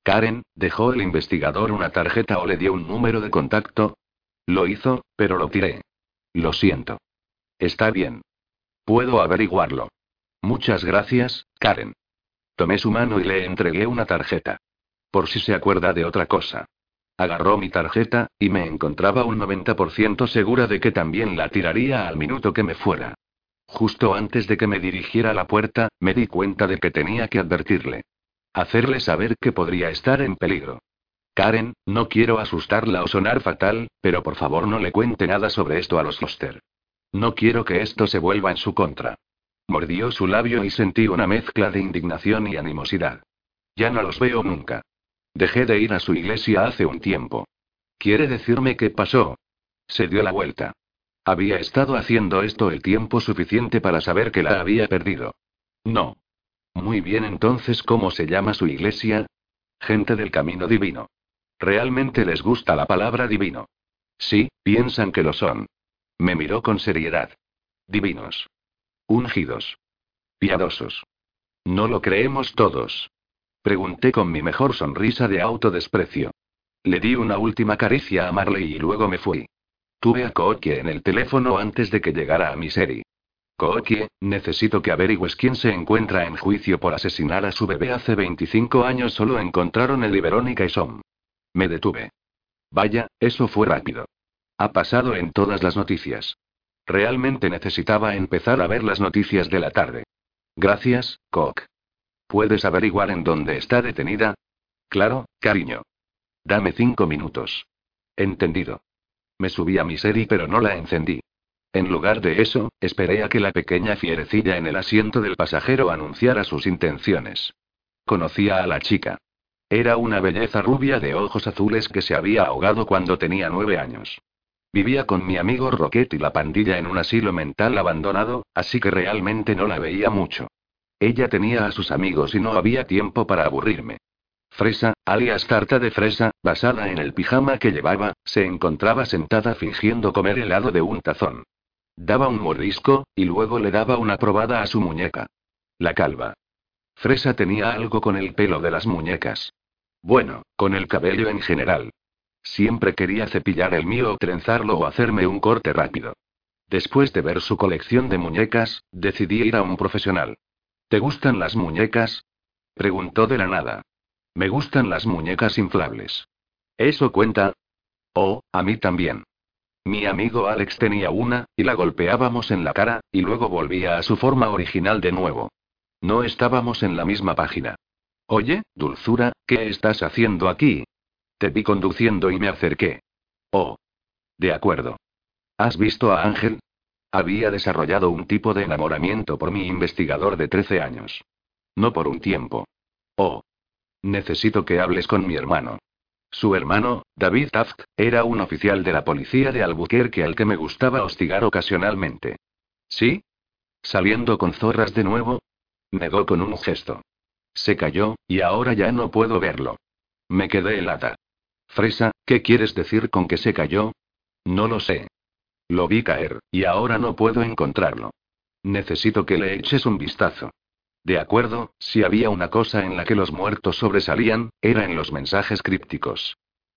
Karen, ¿dejó el investigador una tarjeta o le dio un número de contacto? Lo hizo, pero lo tiré. Lo siento. Está bien. Puedo averiguarlo. Muchas gracias, Karen. Tomé su mano y le entregué una tarjeta. Por si se acuerda de otra cosa. Agarró mi tarjeta, y me encontraba un 90% segura de que también la tiraría al minuto que me fuera. Justo antes de que me dirigiera a la puerta, me di cuenta de que tenía que advertirle. Hacerle saber que podría estar en peligro. Karen, no quiero asustarla o sonar fatal, pero por favor no le cuente nada sobre esto a los Foster. No quiero que esto se vuelva en su contra. Mordió su labio y sentí una mezcla de indignación y animosidad. Ya no los veo nunca. Dejé de ir a su iglesia hace un tiempo. ¿Quiere decirme qué pasó? Se dio la vuelta. Había estado haciendo esto el tiempo suficiente para saber que la había perdido. No. Muy bien, entonces, ¿cómo se llama su iglesia? Gente del camino divino. Realmente les gusta la palabra divino. Sí, piensan que lo son. Me miró con seriedad. Divinos. Ungidos. Piadosos. No lo creemos todos. Pregunté con mi mejor sonrisa de autodesprecio. Le di una última caricia a Marley y luego me fui. Tuve a Kookie en el teléfono antes de que llegara a mi serie. Kookie, necesito que averigües quién se encuentra en juicio por asesinar a su bebé hace 25 años. Solo encontraron el Verónica y Som. Me detuve. Vaya, eso fue rápido. Ha pasado en todas las noticias. Realmente necesitaba empezar a ver las noticias de la tarde. Gracias, Cook. ¿Puedes averiguar en dónde está detenida? Claro, cariño. Dame cinco minutos. Entendido. Me subí a mi serie pero no la encendí. En lugar de eso, esperé a que la pequeña fierecilla en el asiento del pasajero anunciara sus intenciones. Conocía a la chica. Era una belleza rubia de ojos azules que se había ahogado cuando tenía nueve años. Vivía con mi amigo Roquette y la pandilla en un asilo mental abandonado, así que realmente no la veía mucho. Ella tenía a sus amigos y no había tiempo para aburrirme. Fresa, alias tarta de fresa, basada en el pijama que llevaba, se encontraba sentada fingiendo comer helado de un tazón. Daba un mordisco, y luego le daba una probada a su muñeca. La calva. Fresa tenía algo con el pelo de las muñecas. Bueno, con el cabello en general. Siempre quería cepillar el mío o trenzarlo o hacerme un corte rápido. Después de ver su colección de muñecas, decidí ir a un profesional. ¿Te gustan las muñecas? Preguntó de la nada. Me gustan las muñecas inflables. ¿Eso cuenta? Oh, a mí también. Mi amigo Alex tenía una, y la golpeábamos en la cara, y luego volvía a su forma original de nuevo. No estábamos en la misma página. Oye, dulzura, ¿qué estás haciendo aquí? Te vi conduciendo y me acerqué. Oh. De acuerdo. ¿Has visto a Ángel? Había desarrollado un tipo de enamoramiento por mi investigador de 13 años. No por un tiempo. Oh. Necesito que hables con mi hermano. Su hermano, David Taft, era un oficial de la policía de Albuquerque al que me gustaba hostigar ocasionalmente. ¿Sí? ¿Saliendo con zorras de nuevo? Negó con un gesto. Se cayó, y ahora ya no puedo verlo. Me quedé helada. Fresa, ¿qué quieres decir con que se cayó? No lo sé. Lo vi caer, y ahora no puedo encontrarlo. Necesito que le eches un vistazo. De acuerdo, si había una cosa en la que los muertos sobresalían, era en los mensajes crípticos.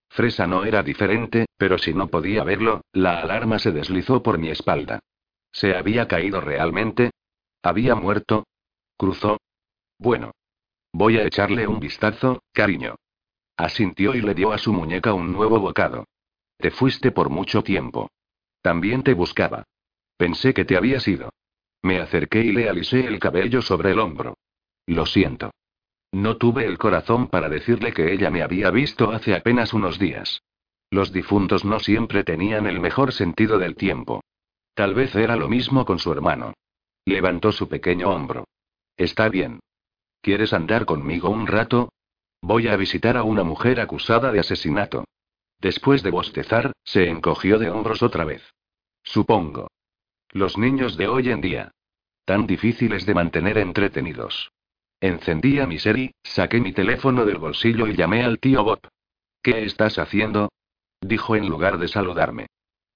Fresa no era diferente, pero si no podía verlo, la alarma se deslizó por mi espalda. ¿Se había caído realmente? ¿Había muerto? Cruzó. Bueno. Voy a echarle un vistazo, cariño. Asintió y le dio a su muñeca un nuevo bocado. Te fuiste por mucho tiempo. También te buscaba. Pensé que te habías ido. Me acerqué y le alisé el cabello sobre el hombro. Lo siento. No tuve el corazón para decirle que ella me había visto hace apenas unos días. Los difuntos no siempre tenían el mejor sentido del tiempo. Tal vez era lo mismo con su hermano. Levantó su pequeño hombro. Está bien. ¿Quieres andar conmigo un rato? Voy a visitar a una mujer acusada de asesinato. Después de bostezar, se encogió de hombros otra vez. Supongo. Los niños de hoy en día. Tan difíciles de mantener entretenidos. Encendí a mi serie, saqué mi teléfono del bolsillo y llamé al tío Bob. ¿Qué estás haciendo? Dijo en lugar de saludarme.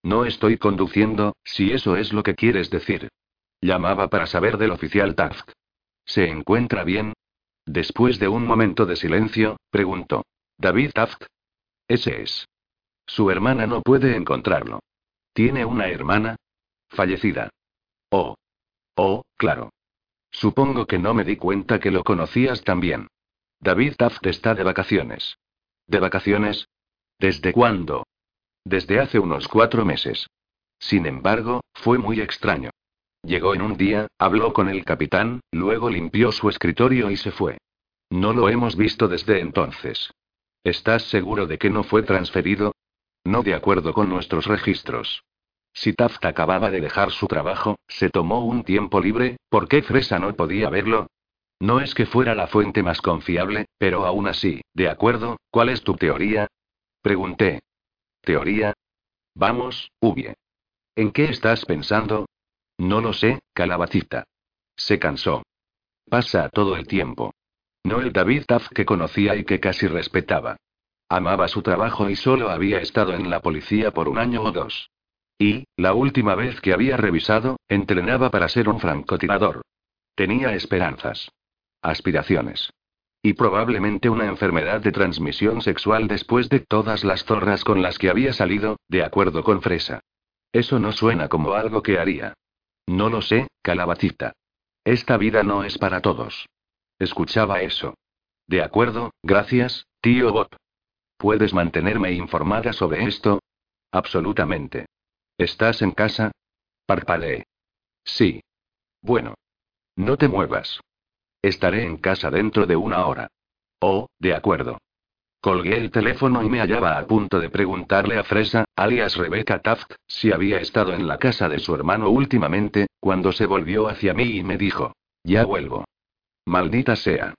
No estoy conduciendo, si eso es lo que quieres decir. Llamaba para saber del oficial Taft. ¿Se encuentra bien? Después de un momento de silencio, preguntó. ¿David Taft? Ese es. Su hermana no puede encontrarlo. ¿Tiene una hermana? Fallecida. Oh. Oh, claro. Supongo que no me di cuenta que lo conocías también. David Taft está de vacaciones. ¿De vacaciones? ¿Desde cuándo? Desde hace unos cuatro meses. Sin embargo, fue muy extraño. Llegó en un día, habló con el capitán, luego limpió su escritorio y se fue. No lo hemos visto desde entonces. ¿Estás seguro de que no fue transferido? No de acuerdo con nuestros registros. Si Taft acababa de dejar su trabajo, se tomó un tiempo libre, ¿por qué Fresa no podía verlo? No es que fuera la fuente más confiable, pero aún así, ¿de acuerdo? ¿Cuál es tu teoría? Pregunté. ¿Teoría? Vamos, Ubie. ¿En qué estás pensando? No lo sé, calabacita. Se cansó. Pasa todo el tiempo. No el David Taft que conocía y que casi respetaba. Amaba su trabajo y solo había estado en la policía por un año o dos. Y, la última vez que había revisado, entrenaba para ser un francotirador. Tenía esperanzas. Aspiraciones. Y probablemente una enfermedad de transmisión sexual después de todas las zorras con las que había salido, de acuerdo con Fresa. Eso no suena como algo que haría. No lo sé, calabacita. Esta vida no es para todos. Escuchaba eso. De acuerdo, gracias, tío Bob. ¿Puedes mantenerme informada sobre esto? Absolutamente. ¿Estás en casa? Parpadeé. Sí. Bueno. No te muevas. Estaré en casa dentro de una hora. Oh, de acuerdo. Colgué el teléfono y me hallaba a punto de preguntarle a Fresa, alias Rebecca Taft, si había estado en la casa de su hermano últimamente, cuando se volvió hacia mí y me dijo, ya vuelvo. Maldita sea.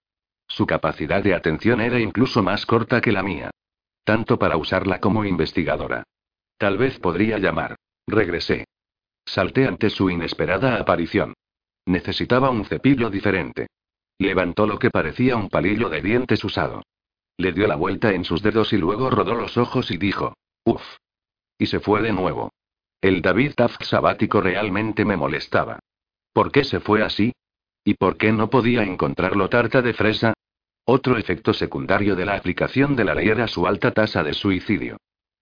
Su capacidad de atención era incluso más corta que la mía. Tanto para usarla como investigadora. Tal vez podría llamar. Regresé. Salté ante su inesperada aparición. Necesitaba un cepillo diferente. Levantó lo que parecía un palillo de dientes usado. Le dio la vuelta en sus dedos y luego rodó los ojos y dijo, Uf. Y se fue de nuevo. El David Taft sabático realmente me molestaba. ¿Por qué se fue así? ¿Y por qué no podía encontrarlo tarta de fresa? Otro efecto secundario de la aplicación de la ley era su alta tasa de suicidio.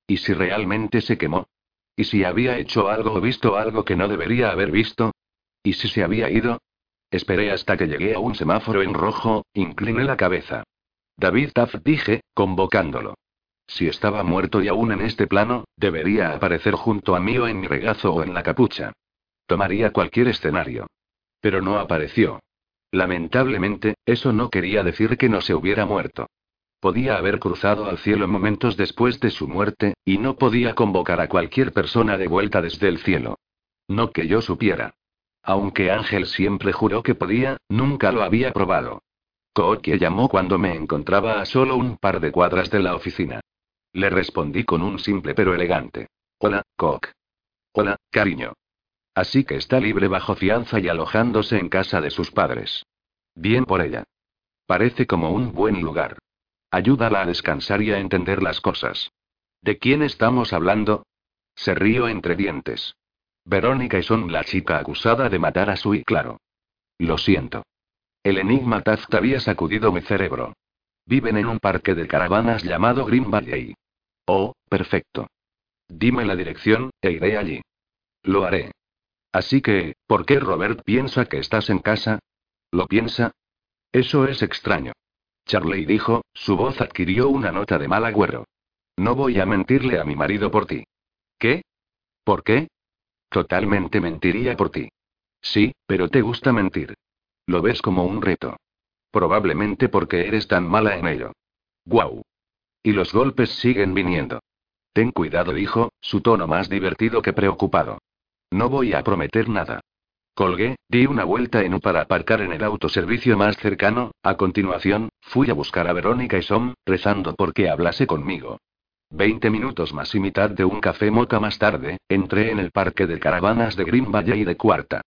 ¿Y si realmente se quemó? ¿Y si había hecho algo o visto algo que no debería haber visto? ¿Y si se había ido? Esperé hasta que llegué a un semáforo en rojo, incliné la cabeza. David Taft dije, convocándolo. Si estaba muerto y aún en este plano, debería aparecer junto a mí o en mi regazo o en la capucha. Tomaría cualquier escenario. Pero no apareció. Lamentablemente, eso no quería decir que no se hubiera muerto. Podía haber cruzado al cielo momentos después de su muerte, y no podía convocar a cualquier persona de vuelta desde el cielo. No que yo supiera. Aunque Ángel siempre juró que podía, nunca lo había probado. Kookie llamó cuando me encontraba a solo un par de cuadras de la oficina. Le respondí con un simple pero elegante. Hola, Cook. Hola, cariño. Así que está libre bajo fianza y alojándose en casa de sus padres. Bien por ella. Parece como un buen lugar. Ayúdala a descansar y a entender las cosas. ¿De quién estamos hablando? Se río entre dientes. Verónica y son la chica acusada de matar a su y claro. Lo siento. El enigma Taft había sacudido mi cerebro. Viven en un parque de caravanas llamado Green Valley. Oh, perfecto. Dime la dirección, e iré allí. Lo haré. Así que, ¿por qué Robert piensa que estás en casa? ¿Lo piensa? Eso es extraño. Charley dijo, su voz adquirió una nota de mal agüero. No voy a mentirle a mi marido por ti. ¿Qué? ¿Por qué? Totalmente mentiría por ti. Sí, pero te gusta mentir. Lo ves como un reto. Probablemente porque eres tan mala en ello. Guau. Y los golpes siguen viniendo. Ten cuidado, dijo, su tono más divertido que preocupado. No voy a prometer nada. Colgué, di una vuelta en U para aparcar en el autoservicio más cercano, a continuación, fui a buscar a Verónica y Som, rezando porque hablase conmigo. Veinte minutos más y mitad de un café moca más tarde, entré en el parque de caravanas de Green Valley de Cuarta.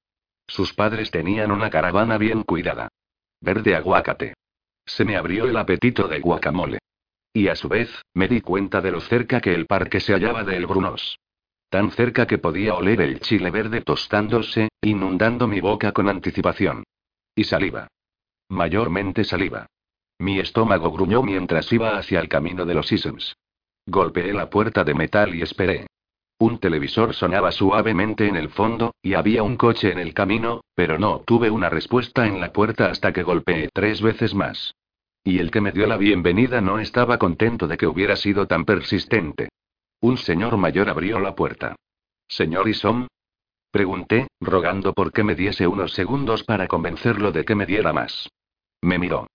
Sus padres tenían una caravana bien cuidada. Verde aguacate. Se me abrió el apetito de guacamole. Y a su vez, me di cuenta de lo cerca que el parque se hallaba de El Brunos. Tan cerca que podía oler el chile verde tostándose, inundando mi boca con anticipación. Y saliva. Mayormente saliva. Mi estómago gruñó mientras iba hacia el camino de los Isms. Golpeé la puerta de metal y esperé. Un televisor sonaba suavemente en el fondo, y había un coche en el camino, pero no obtuve una respuesta en la puerta hasta que golpeé tres veces más. Y el que me dio la bienvenida no estaba contento de que hubiera sido tan persistente. Un señor mayor abrió la puerta. ¿Señor Isom? Pregunté, rogando por que me diese unos segundos para convencerlo de que me diera más. Me miró.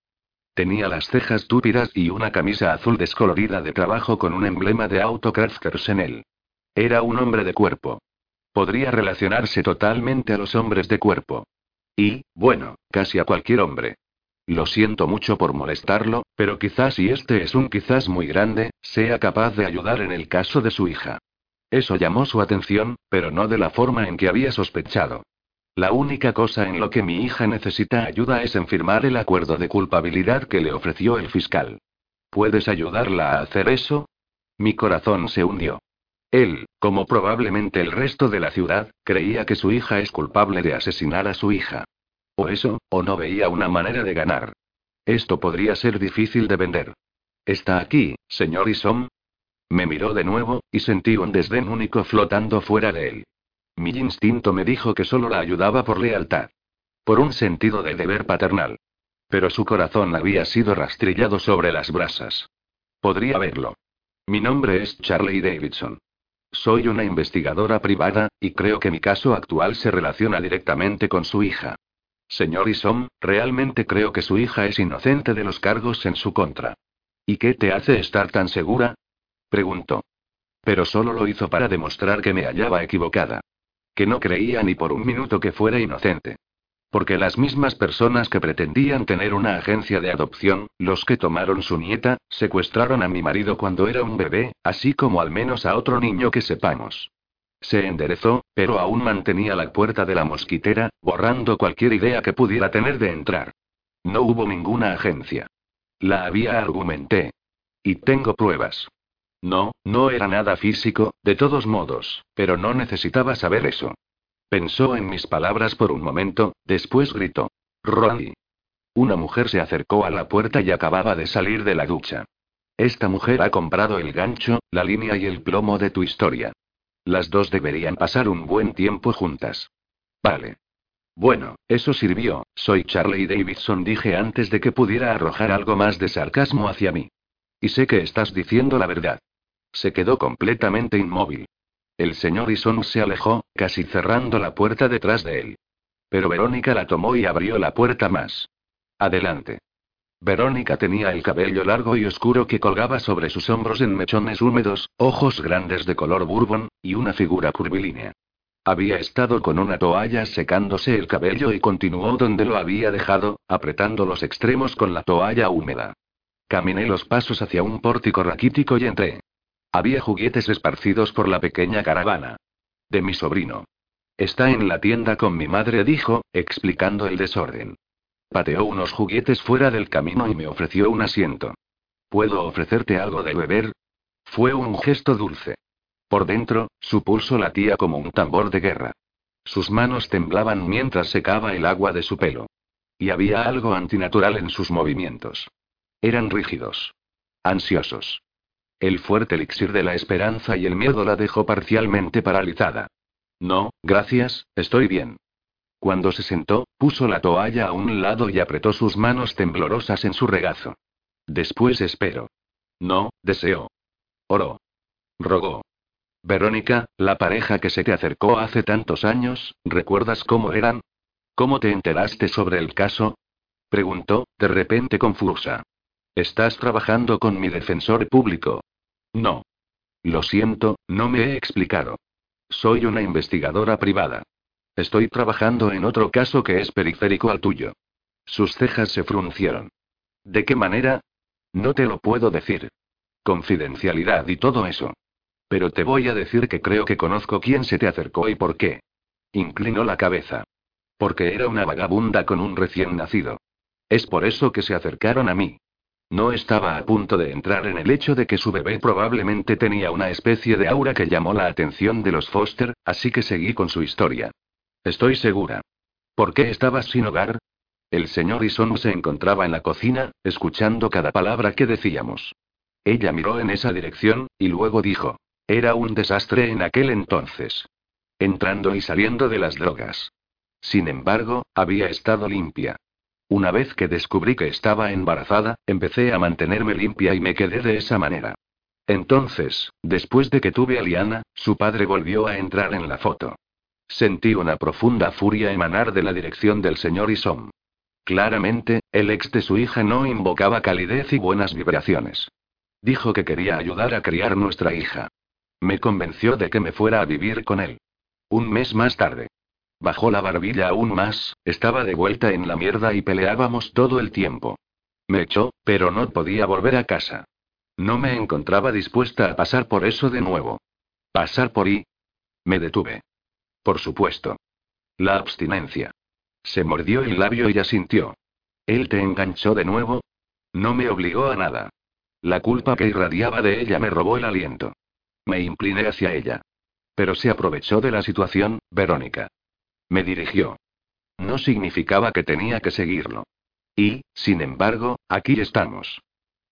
Tenía las cejas túpidas y una camisa azul descolorida de trabajo con un emblema de Autocrafters en él. Era un hombre de cuerpo. Podría relacionarse totalmente a los hombres de cuerpo. Y, bueno, casi a cualquier hombre. Lo siento mucho por molestarlo, pero quizás y este es un quizás muy grande, sea capaz de ayudar en el caso de su hija. Eso llamó su atención, pero no de la forma en que había sospechado. La única cosa en lo que mi hija necesita ayuda es en firmar el acuerdo de culpabilidad que le ofreció el fiscal. ¿Puedes ayudarla a hacer eso? Mi corazón se hundió. Él, como probablemente el resto de la ciudad, creía que su hija es culpable de asesinar a su hija. O eso, o no veía una manera de ganar. Esto podría ser difícil de vender. ¿Está aquí, señor Isom? Me miró de nuevo, y sentí un desdén único flotando fuera de él. Mi instinto me dijo que solo la ayudaba por lealtad. Por un sentido de deber paternal. Pero su corazón había sido rastrillado sobre las brasas. Podría verlo. Mi nombre es Charlie Davidson. Soy una investigadora privada, y creo que mi caso actual se relaciona directamente con su hija. Señor Isom, realmente creo que su hija es inocente de los cargos en su contra. ¿Y qué te hace estar tan segura? Preguntó. Pero solo lo hizo para demostrar que me hallaba equivocada que no creía ni por un minuto que fuera inocente. Porque las mismas personas que pretendían tener una agencia de adopción, los que tomaron su nieta, secuestraron a mi marido cuando era un bebé, así como al menos a otro niño que sepamos. Se enderezó, pero aún mantenía la puerta de la mosquitera, borrando cualquier idea que pudiera tener de entrar. No hubo ninguna agencia. La había, argumenté. Y tengo pruebas. No, no era nada físico, de todos modos, pero no necesitaba saber eso. Pensó en mis palabras por un momento, después gritó. Ronnie. Una mujer se acercó a la puerta y acababa de salir de la ducha. Esta mujer ha comprado el gancho, la línea y el plomo de tu historia. Las dos deberían pasar un buen tiempo juntas. Vale. Bueno, eso sirvió, soy Charlie Davidson, dije antes de que pudiera arrojar algo más de sarcasmo hacia mí. Y sé que estás diciendo la verdad. Se quedó completamente inmóvil. El señor Ison se alejó, casi cerrando la puerta detrás de él. Pero Verónica la tomó y abrió la puerta más. Adelante. Verónica tenía el cabello largo y oscuro que colgaba sobre sus hombros en mechones húmedos, ojos grandes de color bourbon, y una figura curvilínea. Había estado con una toalla secándose el cabello y continuó donde lo había dejado, apretando los extremos con la toalla húmeda. Caminé los pasos hacia un pórtico raquítico y entré. Había juguetes esparcidos por la pequeña caravana. De mi sobrino. Está en la tienda con mi madre, dijo, explicando el desorden. Pateó unos juguetes fuera del camino y me ofreció un asiento. ¿Puedo ofrecerte algo de beber? Fue un gesto dulce. Por dentro, su pulso latía como un tambor de guerra. Sus manos temblaban mientras secaba el agua de su pelo. Y había algo antinatural en sus movimientos. Eran rígidos. Ansiosos. El fuerte elixir de la esperanza y el miedo la dejó parcialmente paralizada. No, gracias, estoy bien. Cuando se sentó, puso la toalla a un lado y apretó sus manos temblorosas en su regazo. Después espero. No, deseo. Oró. Rogó. Verónica, la pareja que se te acercó hace tantos años, ¿recuerdas cómo eran? ¿Cómo te enteraste sobre el caso? Preguntó, de repente confusa. Estás trabajando con mi defensor público. No. Lo siento, no me he explicado. Soy una investigadora privada. Estoy trabajando en otro caso que es periférico al tuyo. Sus cejas se fruncieron. ¿De qué manera? No te lo puedo decir. Confidencialidad y todo eso. Pero te voy a decir que creo que conozco quién se te acercó y por qué. Inclinó la cabeza. Porque era una vagabunda con un recién nacido. Es por eso que se acercaron a mí. No estaba a punto de entrar en el hecho de que su bebé probablemente tenía una especie de aura que llamó la atención de los Foster, así que seguí con su historia. Estoy segura. ¿Por qué estabas sin hogar? El señor Ison se encontraba en la cocina, escuchando cada palabra que decíamos. Ella miró en esa dirección, y luego dijo. Era un desastre en aquel entonces. Entrando y saliendo de las drogas. Sin embargo, había estado limpia. Una vez que descubrí que estaba embarazada, empecé a mantenerme limpia y me quedé de esa manera. Entonces, después de que tuve a Liana, su padre volvió a entrar en la foto. Sentí una profunda furia emanar de la dirección del señor Isom. Claramente, el ex de su hija no invocaba calidez y buenas vibraciones. Dijo que quería ayudar a criar nuestra hija. Me convenció de que me fuera a vivir con él. Un mes más tarde. Bajó la barbilla aún más, estaba de vuelta en la mierda y peleábamos todo el tiempo. Me echó, pero no podía volver a casa. No me encontraba dispuesta a pasar por eso de nuevo. Pasar por y. Me detuve. Por supuesto. La abstinencia. Se mordió el labio y asintió. ¿Él te enganchó de nuevo? No me obligó a nada. La culpa que irradiaba de ella me robó el aliento. Me incliné hacia ella. Pero se aprovechó de la situación, Verónica. Me dirigió. No significaba que tenía que seguirlo. Y, sin embargo, aquí estamos.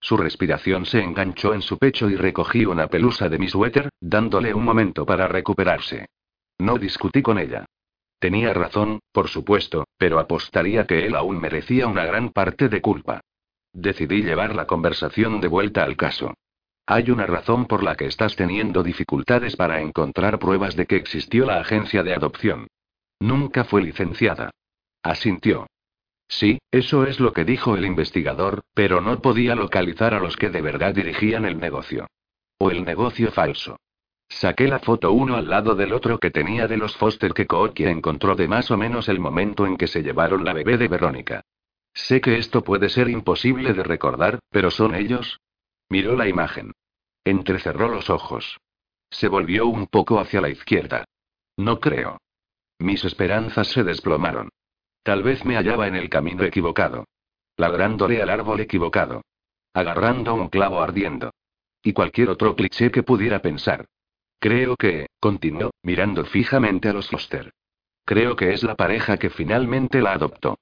Su respiración se enganchó en su pecho y recogí una pelusa de mi suéter, dándole un momento para recuperarse. No discutí con ella. Tenía razón, por supuesto, pero apostaría que él aún merecía una gran parte de culpa. Decidí llevar la conversación de vuelta al caso. Hay una razón por la que estás teniendo dificultades para encontrar pruebas de que existió la agencia de adopción. Nunca fue licenciada. Asintió. Sí, eso es lo que dijo el investigador, pero no podía localizar a los que de verdad dirigían el negocio. O el negocio falso. Saqué la foto uno al lado del otro que tenía de los Foster que Kookie encontró de más o menos el momento en que se llevaron la bebé de Verónica. Sé que esto puede ser imposible de recordar, pero ¿son ellos? Miró la imagen. Entrecerró los ojos. Se volvió un poco hacia la izquierda. No creo. Mis esperanzas se desplomaron. Tal vez me hallaba en el camino equivocado. Ladrándole al árbol equivocado. Agarrando un clavo ardiendo. Y cualquier otro cliché que pudiera pensar. Creo que, continuó, mirando fijamente a los Foster. Creo que es la pareja que finalmente la adoptó.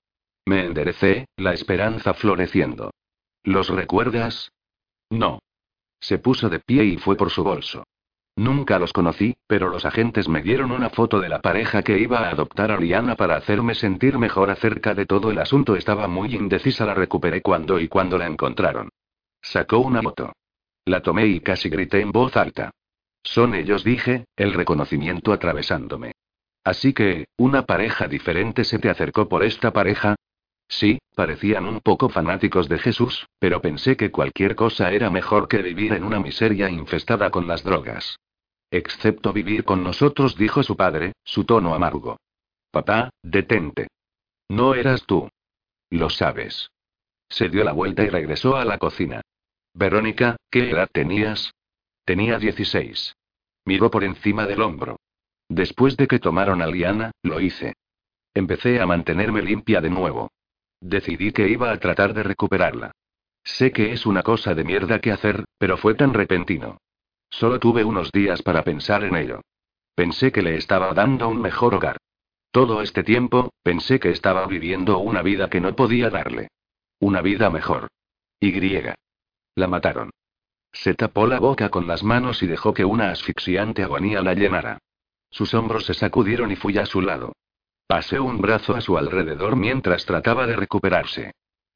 Me enderecé, la esperanza floreciendo. ¿Los recuerdas? No. Se puso de pie y fue por su bolso. Nunca los conocí, pero los agentes me dieron una foto de la pareja que iba a adoptar a Liana para hacerme sentir mejor acerca de todo el asunto. Estaba muy indecisa, la recuperé cuando y cuando la encontraron. Sacó una foto. La tomé y casi grité en voz alta. Son ellos, dije, el reconocimiento atravesándome. Así que, ¿una pareja diferente se te acercó por esta pareja? Sí, parecían un poco fanáticos de Jesús, pero pensé que cualquier cosa era mejor que vivir en una miseria infestada con las drogas. Excepto vivir con nosotros, dijo su padre, su tono amargo. Papá, detente. No eras tú. Lo sabes. Se dio la vuelta y regresó a la cocina. Verónica, ¿qué edad tenías? Tenía 16. Miró por encima del hombro. Después de que tomaron a Liana, lo hice. Empecé a mantenerme limpia de nuevo. Decidí que iba a tratar de recuperarla. Sé que es una cosa de mierda que hacer, pero fue tan repentino. Solo tuve unos días para pensar en ello. Pensé que le estaba dando un mejor hogar. Todo este tiempo, pensé que estaba viviendo una vida que no podía darle. Una vida mejor. Y. La mataron. Se tapó la boca con las manos y dejó que una asfixiante agonía la llenara. Sus hombros se sacudieron y fui a su lado. Pasé un brazo a su alrededor mientras trataba de recuperarse.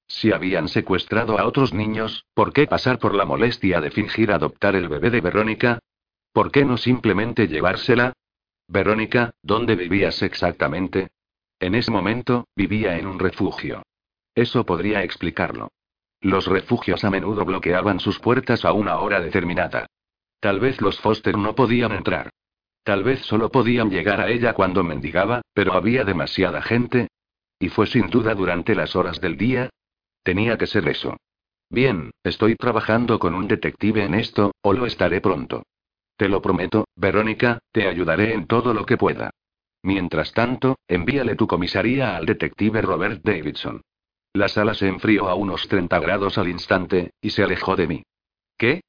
Si habían secuestrado a otros niños, ¿por qué pasar por la molestia de fingir adoptar el bebé de Verónica? ¿Por qué no simplemente llevársela? Verónica, ¿dónde vivías exactamente? En ese momento, vivía en un refugio. Eso podría explicarlo. Los refugios a menudo bloqueaban sus puertas a una hora determinada. Tal vez los Foster no podían entrar. Tal vez solo podían llegar a ella cuando mendigaba, pero había demasiada gente. Y fue sin duda durante las horas del día. Tenía que ser eso. Bien, estoy trabajando con un detective en esto, o lo estaré pronto. Te lo prometo, Verónica, te ayudaré en todo lo que pueda. Mientras tanto, envíale tu comisaría al detective Robert Davidson. La sala se enfrió a unos 30 grados al instante, y se alejó de mí. ¿Qué?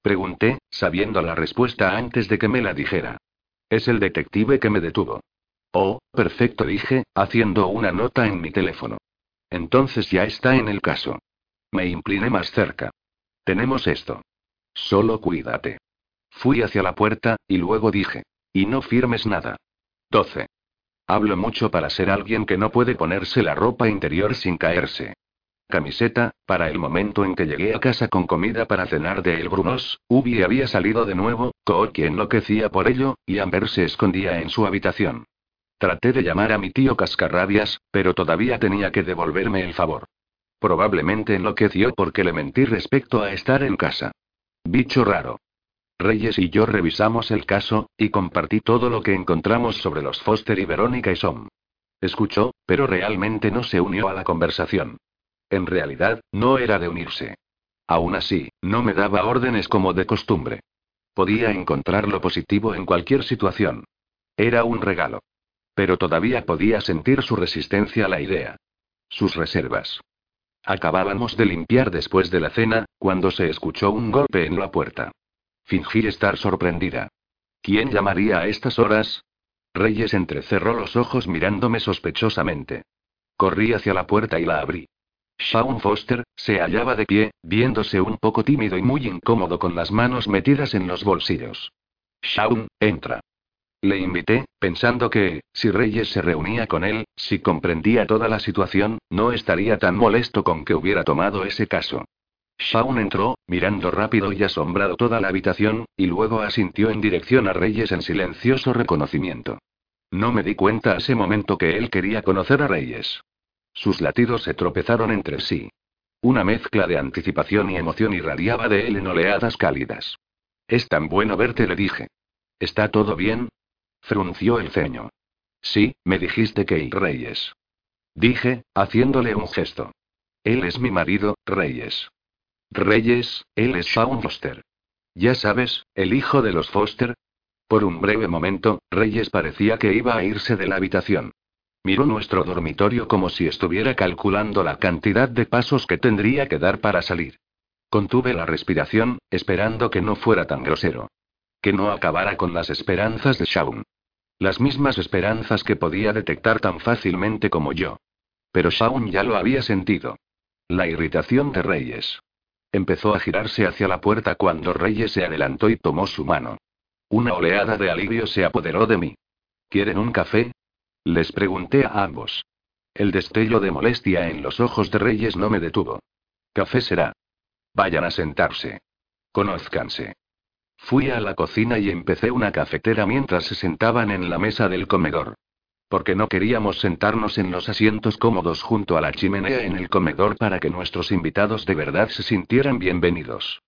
Pregunté, sabiendo la respuesta antes de que me la dijera. Es el detective que me detuvo. Oh, perfecto, dije, haciendo una nota en mi teléfono. Entonces ya está en el caso. Me incliné más cerca. Tenemos esto. Solo cuídate. Fui hacia la puerta, y luego dije. Y no firmes nada. 12. Hablo mucho para ser alguien que no puede ponerse la ropa interior sin caerse. Camiseta, para el momento en que llegué a casa con comida para cenar de El Brunos, Ubi había salido de nuevo, Kooki enloquecía por ello, y Amber se escondía en su habitación. Traté de llamar a mi tío Cascarrabias, pero todavía tenía que devolverme el favor. Probablemente enloqueció porque le mentí respecto a estar en casa. Bicho raro. Reyes y yo revisamos el caso, y compartí todo lo que encontramos sobre los Foster y Verónica y Som. Escuchó, pero realmente no se unió a la conversación. En realidad, no era de unirse. Aún así, no me daba órdenes como de costumbre. Podía encontrar lo positivo en cualquier situación. Era un regalo. Pero todavía podía sentir su resistencia a la idea. Sus reservas. Acabábamos de limpiar después de la cena, cuando se escuchó un golpe en la puerta. Fingí estar sorprendida. ¿Quién llamaría a estas horas? Reyes entrecerró los ojos mirándome sospechosamente. Corrí hacia la puerta y la abrí. Shaun Foster, se hallaba de pie, viéndose un poco tímido y muy incómodo con las manos metidas en los bolsillos. Shaun, entra. Le invité, pensando que, si Reyes se reunía con él, si comprendía toda la situación, no estaría tan molesto con que hubiera tomado ese caso. Shaun entró, mirando rápido y asombrado toda la habitación, y luego asintió en dirección a Reyes en silencioso reconocimiento. No me di cuenta a ese momento que él quería conocer a Reyes. Sus latidos se tropezaron entre sí. Una mezcla de anticipación y emoción irradiaba de él en oleadas cálidas. Es tan bueno verte, le dije. ¿Está todo bien? Frunció el ceño. Sí, me dijiste que el Reyes. Dije, haciéndole un gesto. Él es mi marido, Reyes. Reyes, él es Shaun Foster. Ya sabes, el hijo de los Foster. Por un breve momento, Reyes parecía que iba a irse de la habitación. Miró nuestro dormitorio como si estuviera calculando la cantidad de pasos que tendría que dar para salir. Contuve la respiración, esperando que no fuera tan grosero. Que no acabara con las esperanzas de Shaun. Las mismas esperanzas que podía detectar tan fácilmente como yo. Pero Shaun ya lo había sentido. La irritación de Reyes. Empezó a girarse hacia la puerta cuando Reyes se adelantó y tomó su mano. Una oleada de alivio se apoderó de mí. ¿Quieren un café? Les pregunté a ambos. El destello de molestia en los ojos de Reyes no me detuvo. Café será. Vayan a sentarse. Conózcanse. Fui a la cocina y empecé una cafetera mientras se sentaban en la mesa del comedor. Porque no queríamos sentarnos en los asientos cómodos junto a la chimenea en el comedor para que nuestros invitados de verdad se sintieran bienvenidos.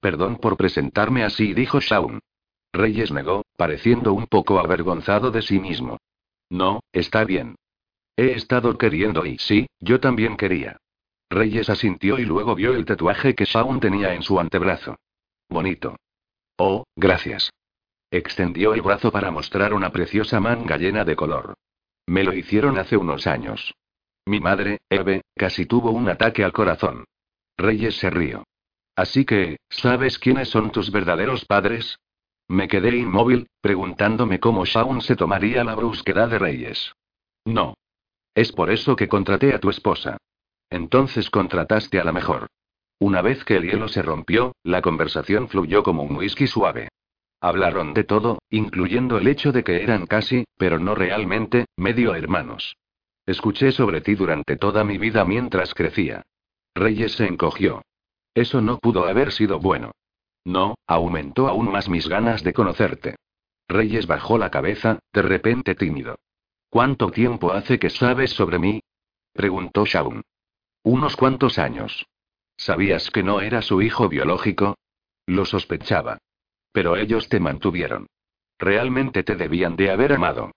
Perdón por presentarme así, dijo Shaun. Reyes negó, pareciendo un poco avergonzado de sí mismo. No, está bien. He estado queriendo y sí, yo también quería. Reyes asintió y luego vio el tatuaje que Shaun tenía en su antebrazo. Bonito. Oh, gracias. Extendió el brazo para mostrar una preciosa manga llena de color. Me lo hicieron hace unos años. Mi madre, Eve, casi tuvo un ataque al corazón. Reyes se rió. Así que, ¿sabes quiénes son tus verdaderos padres? Me quedé inmóvil, preguntándome cómo Shaun se tomaría la brusquedad de Reyes. No. Es por eso que contraté a tu esposa. Entonces contrataste a la mejor. Una vez que el hielo se rompió, la conversación fluyó como un whisky suave. Hablaron de todo, incluyendo el hecho de que eran casi, pero no realmente, medio hermanos. Escuché sobre ti durante toda mi vida mientras crecía. Reyes se encogió. Eso no pudo haber sido bueno. No, aumentó aún más mis ganas de conocerte. Reyes bajó la cabeza, de repente tímido. ¿Cuánto tiempo hace que sabes sobre mí? preguntó Shaun. Unos cuantos años. ¿Sabías que no era su hijo biológico? Lo sospechaba. Pero ellos te mantuvieron. Realmente te debían de haber amado.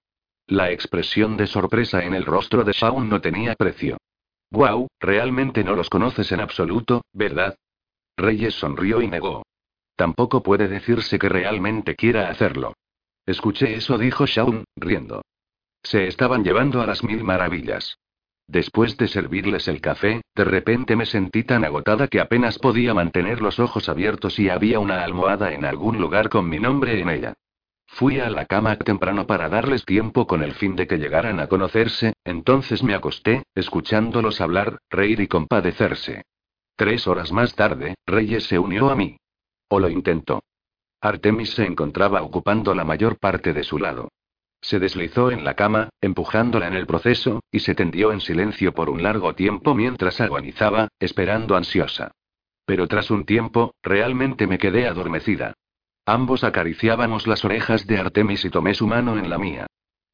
La expresión de sorpresa en el rostro de Shaun no tenía precio. Wow, realmente no los conoces en absoluto, ¿verdad? Reyes sonrió y negó. Tampoco puede decirse que realmente quiera hacerlo. Escuché eso, dijo Shaun, riendo. Se estaban llevando a las mil maravillas. Después de servirles el café, de repente me sentí tan agotada que apenas podía mantener los ojos abiertos y había una almohada en algún lugar con mi nombre en ella. Fui a la cama temprano para darles tiempo con el fin de que llegaran a conocerse, entonces me acosté, escuchándolos hablar, reír y compadecerse. Tres horas más tarde, Reyes se unió a mí. O lo intentó. Artemis se encontraba ocupando la mayor parte de su lado. Se deslizó en la cama, empujándola en el proceso, y se tendió en silencio por un largo tiempo mientras agonizaba, esperando ansiosa. Pero tras un tiempo, realmente me quedé adormecida. Ambos acariciábamos las orejas de Artemis y tomé su mano en la mía.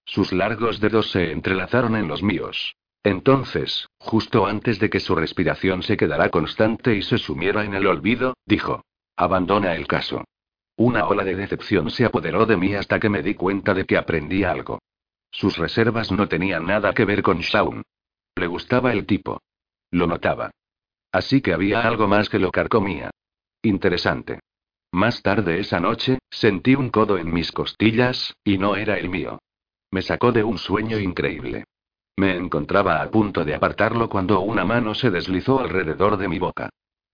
Sus largos dedos se entrelazaron en los míos. Entonces, justo antes de que su respiración se quedara constante y se sumiera en el olvido, dijo, Abandona el caso. Una ola de decepción se apoderó de mí hasta que me di cuenta de que aprendí algo. Sus reservas no tenían nada que ver con Shaun. Le gustaba el tipo. Lo notaba. Así que había algo más que lo carcomía. Interesante. Más tarde esa noche, sentí un codo en mis costillas, y no era el mío. Me sacó de un sueño increíble. Me encontraba a punto de apartarlo cuando una mano se deslizó alrededor de mi boca.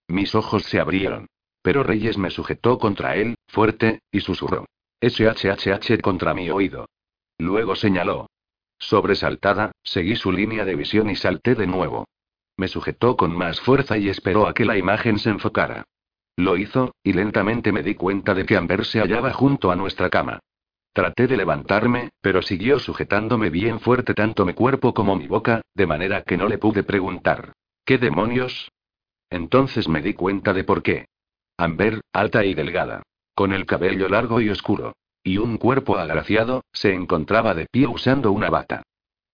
Mis ojos se abrieron. Pero Reyes me sujetó contra él, fuerte, y susurró. SHHH contra mi oído. Luego señaló. Sobresaltada, seguí su línea de visión y salté de nuevo. Me sujetó con más fuerza y esperó a que la imagen se enfocara. Lo hizo, y lentamente me di cuenta de que Amber se hallaba junto a nuestra cama. Traté de levantarme, pero siguió sujetándome bien fuerte tanto mi cuerpo como mi boca, de manera que no le pude preguntar. ¿Qué demonios? Entonces me di cuenta de por qué. Amber, alta y delgada. Con el cabello largo y oscuro. Y un cuerpo agraciado, se encontraba de pie usando una bata.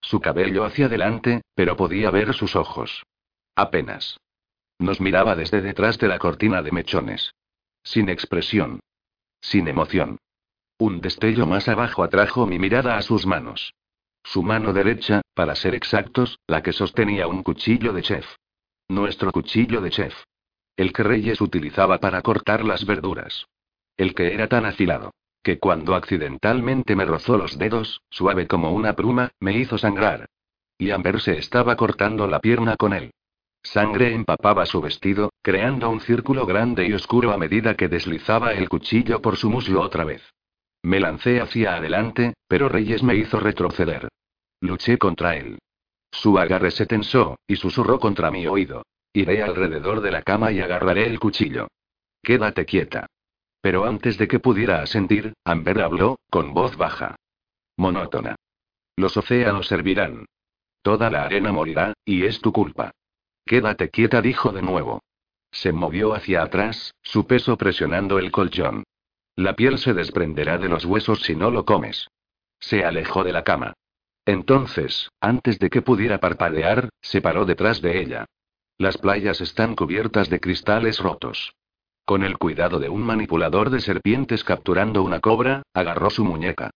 Su cabello hacia adelante, pero podía ver sus ojos. Apenas. Nos miraba desde detrás de la cortina de mechones. Sin expresión. Sin emoción. Un destello más abajo atrajo mi mirada a sus manos. Su mano derecha, para ser exactos, la que sostenía un cuchillo de chef. Nuestro cuchillo de chef. El que Reyes utilizaba para cortar las verduras. El que era tan afilado. Que cuando accidentalmente me rozó los dedos, suave como una pluma, me hizo sangrar. Y Amber se estaba cortando la pierna con él. Sangre empapaba su vestido, creando un círculo grande y oscuro a medida que deslizaba el cuchillo por su muslo otra vez. Me lancé hacia adelante, pero Reyes me hizo retroceder. Luché contra él. Su agarre se tensó, y susurró contra mi oído. Iré alrededor de la cama y agarraré el cuchillo. Quédate quieta. Pero antes de que pudiera asentir, Amber habló, con voz baja. Monótona. Los océanos servirán. Toda la arena morirá, y es tu culpa. Quédate quieta, dijo de nuevo. Se movió hacia atrás, su peso presionando el colchón. La piel se desprenderá de los huesos si no lo comes. Se alejó de la cama. Entonces, antes de que pudiera parpadear, se paró detrás de ella. Las playas están cubiertas de cristales rotos. Con el cuidado de un manipulador de serpientes capturando una cobra, agarró su muñeca.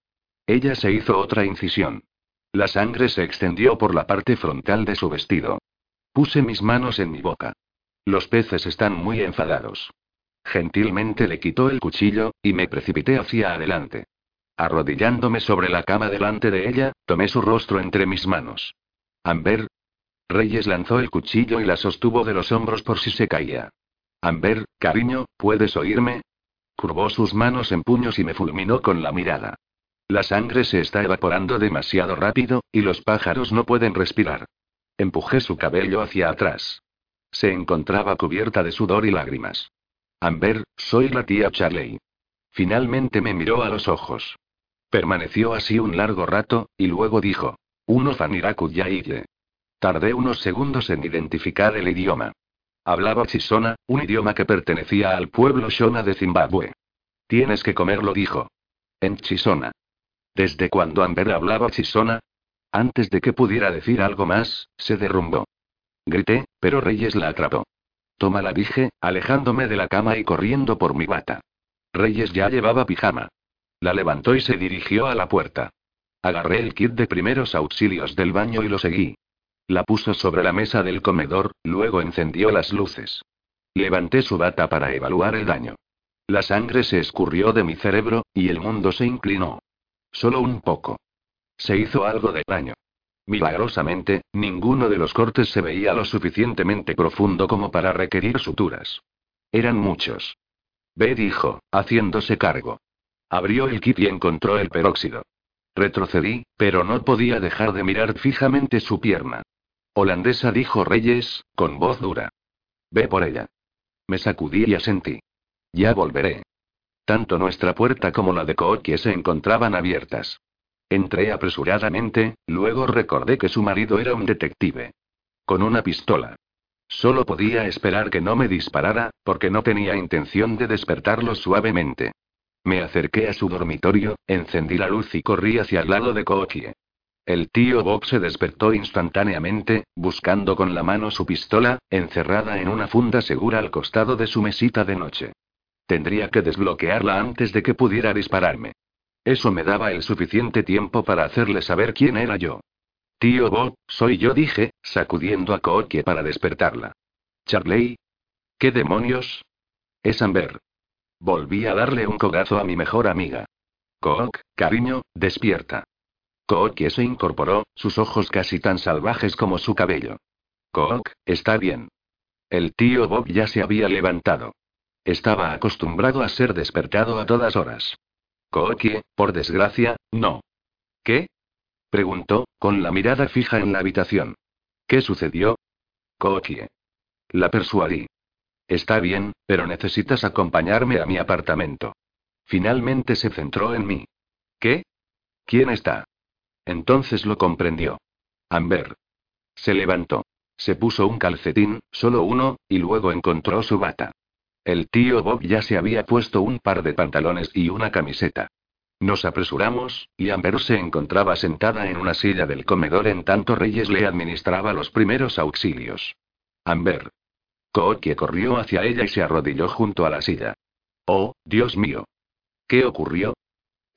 Ella se hizo otra incisión. La sangre se extendió por la parte frontal de su vestido. Puse mis manos en mi boca. Los peces están muy enfadados. Gentilmente le quitó el cuchillo, y me precipité hacia adelante. Arrodillándome sobre la cama delante de ella, tomé su rostro entre mis manos. Amber, Reyes lanzó el cuchillo y la sostuvo de los hombros por si se caía. Amber, cariño, ¿puedes oírme? Curvó sus manos en puños y me fulminó con la mirada. La sangre se está evaporando demasiado rápido, y los pájaros no pueden respirar. Empujé su cabello hacia atrás. Se encontraba cubierta de sudor y lágrimas. Amber, soy la tía Charley. Finalmente me miró a los ojos. Permaneció así un largo rato, y luego dijo: Uno Faniraku Yaille. Tardé unos segundos en identificar el idioma. Hablaba Chisona, un idioma que pertenecía al pueblo Shona de Zimbabue. Tienes que comerlo, dijo. En Chisona. ¿Desde cuando Amber hablaba Chisona? Antes de que pudiera decir algo más, se derrumbó. Grité, pero Reyes la atrapó. Toma la dije, alejándome de la cama y corriendo por mi bata. Reyes ya llevaba pijama. La levantó y se dirigió a la puerta. Agarré el kit de primeros auxilios del baño y lo seguí. La puso sobre la mesa del comedor, luego encendió las luces. Levanté su bata para evaluar el daño. La sangre se escurrió de mi cerebro, y el mundo se inclinó. Solo un poco. Se hizo algo de daño. Milagrosamente, ninguno de los cortes se veía lo suficientemente profundo como para requerir suturas. Eran muchos. Ve dijo, haciéndose cargo. Abrió el kit y encontró el peróxido. Retrocedí, pero no podía dejar de mirar fijamente su pierna. Holandesa dijo Reyes, con voz dura. Ve por ella. Me sacudí y asentí. Ya volveré. Tanto nuestra puerta como la de Kookie se encontraban abiertas. Entré apresuradamente, luego recordé que su marido era un detective. Con una pistola. Solo podía esperar que no me disparara, porque no tenía intención de despertarlo suavemente. Me acerqué a su dormitorio, encendí la luz y corrí hacia el lado de Kookie. El tío Bob se despertó instantáneamente, buscando con la mano su pistola, encerrada en una funda segura al costado de su mesita de noche. Tendría que desbloquearla antes de que pudiera dispararme. Eso me daba el suficiente tiempo para hacerle saber quién era yo. Tío Bob, soy yo, dije, sacudiendo a Kookie para despertarla. Charley. ¿Qué demonios? Es Amber. Volví a darle un cogazo a mi mejor amiga. Cook, cariño, despierta. Kookie se incorporó, sus ojos casi tan salvajes como su cabello. Kook, está bien. El tío Bob ya se había levantado. Estaba acostumbrado a ser despertado a todas horas. Kookie, por desgracia, no. ¿Qué? preguntó, con la mirada fija en la habitación. ¿Qué sucedió? Kookie. La persuadí. Está bien, pero necesitas acompañarme a mi apartamento. Finalmente se centró en mí. ¿Qué? ¿Quién está? Entonces lo comprendió. Amber. Se levantó. Se puso un calcetín, solo uno, y luego encontró su bata. El tío Bob ya se había puesto un par de pantalones y una camiseta. Nos apresuramos, y Amber se encontraba sentada en una silla del comedor en tanto Reyes le administraba los primeros auxilios. Amber. Kookie corrió hacia ella y se arrodilló junto a la silla. Oh, Dios mío. ¿Qué ocurrió?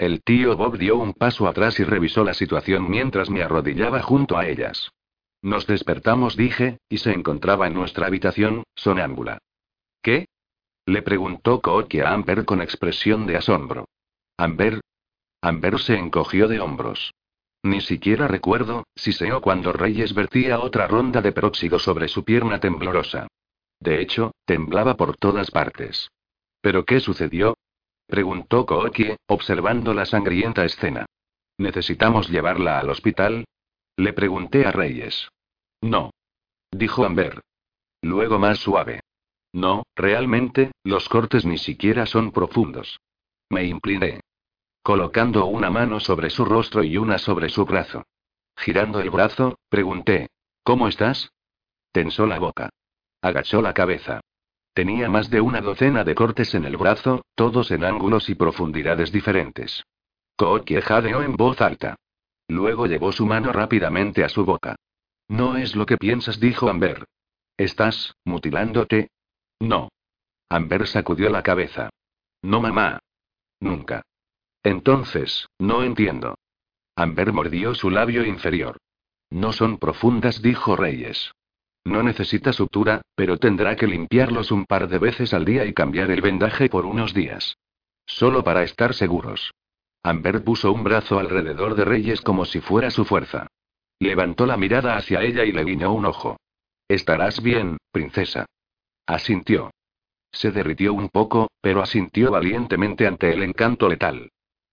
El tío Bob dio un paso atrás y revisó la situación mientras me arrodillaba junto a ellas. Nos despertamos, dije, y se encontraba en nuestra habitación, sonámbula. ¿Qué? Le preguntó Kookie a Amber con expresión de asombro. Amber. Amber se encogió de hombros. Ni siquiera recuerdo, si o cuando Reyes vertía otra ronda de peróxido sobre su pierna temblorosa. De hecho, temblaba por todas partes. ¿Pero qué sucedió? Preguntó Kookie, observando la sangrienta escena. ¿Necesitamos llevarla al hospital? Le pregunté a Reyes. No. Dijo Amber. Luego más suave. No, realmente, los cortes ni siquiera son profundos. Me incliné. Colocando una mano sobre su rostro y una sobre su brazo. Girando el brazo, pregunté. ¿Cómo estás? Tensó la boca. Agachó la cabeza. Tenía más de una docena de cortes en el brazo, todos en ángulos y profundidades diferentes. Kookie jadeó en voz alta. Luego llevó su mano rápidamente a su boca. No es lo que piensas, dijo Amber. ¿Estás mutilándote? No. Amber sacudió la cabeza. No, mamá. Nunca. Entonces, no entiendo. Amber mordió su labio inferior. No son profundas, dijo Reyes. No necesita sutura, pero tendrá que limpiarlos un par de veces al día y cambiar el vendaje por unos días. Solo para estar seguros. Amber puso un brazo alrededor de Reyes como si fuera su fuerza. Levantó la mirada hacia ella y le guiñó un ojo. Estarás bien, princesa. Asintió. Se derritió un poco, pero asintió valientemente ante el encanto letal.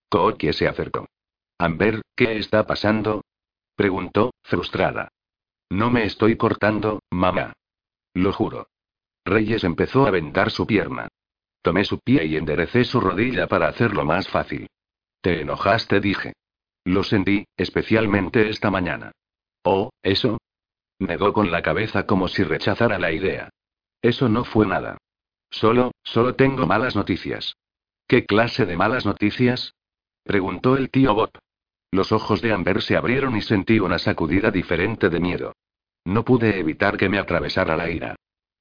Kookie se acercó. Amber, ¿qué está pasando? preguntó, frustrada. No me estoy cortando, mamá. Lo juro. Reyes empezó a vendar su pierna. Tomé su pie y enderecé su rodilla para hacerlo más fácil. Te enojaste, dije. Lo sentí, especialmente esta mañana. Oh, ¿eso? Negó con la cabeza como si rechazara la idea. Eso no fue nada. Solo, solo tengo malas noticias. ¿Qué clase de malas noticias? Preguntó el tío Bob. Los ojos de Amber se abrieron y sentí una sacudida diferente de miedo. No pude evitar que me atravesara la ira.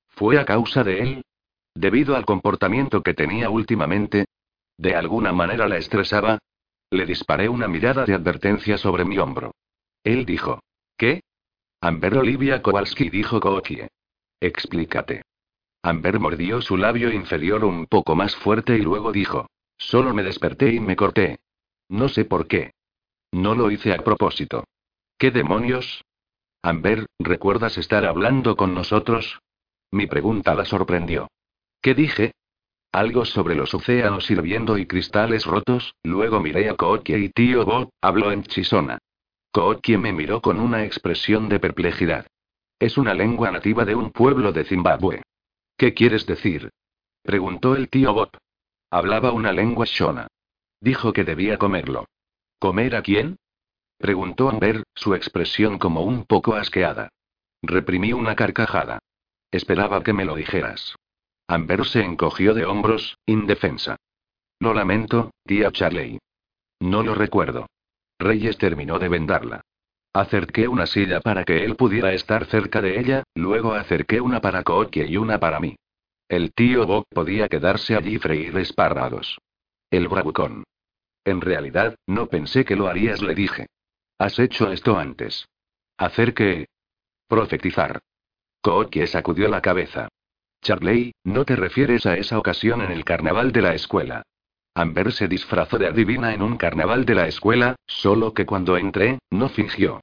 ¿Fue a causa de él? ¿Debido al comportamiento que tenía últimamente? ¿De alguna manera la estresaba? Le disparé una mirada de advertencia sobre mi hombro. Él dijo. ¿Qué? Amber Olivia Kowalski dijo Kookie. Explícate. Amber mordió su labio inferior un poco más fuerte y luego dijo. Solo me desperté y me corté. No sé por qué. No lo hice a propósito. ¿Qué demonios? Amber, ¿recuerdas estar hablando con nosotros? Mi pregunta la sorprendió. ¿Qué dije? Algo sobre los océanos hirviendo y cristales rotos, luego miré a Kookie y tío Bob, habló en chisona. Kookie me miró con una expresión de perplejidad. Es una lengua nativa de un pueblo de Zimbabue. ¿Qué quieres decir? preguntó el tío Bob. Hablaba una lengua shona. Dijo que debía comerlo. ¿Comer a quién? Preguntó Amber, su expresión como un poco asqueada. Reprimí una carcajada. Esperaba que me lo dijeras. Amber se encogió de hombros, indefensa. Lo lamento, tía Charley. No lo recuerdo. Reyes terminó de vendarla. Acerqué una silla para que él pudiera estar cerca de ella, luego acerqué una para Kookie y una para mí. El tío Bob podía quedarse allí freír espárragos. El bravucón. En realidad, no pensé que lo harías, le dije. Has hecho esto antes. ¿Hacer qué? Profetizar. Kookie sacudió la cabeza. Charley, no te refieres a esa ocasión en el carnaval de la escuela. Amber se disfrazó de adivina en un carnaval de la escuela, solo que cuando entré, no fingió.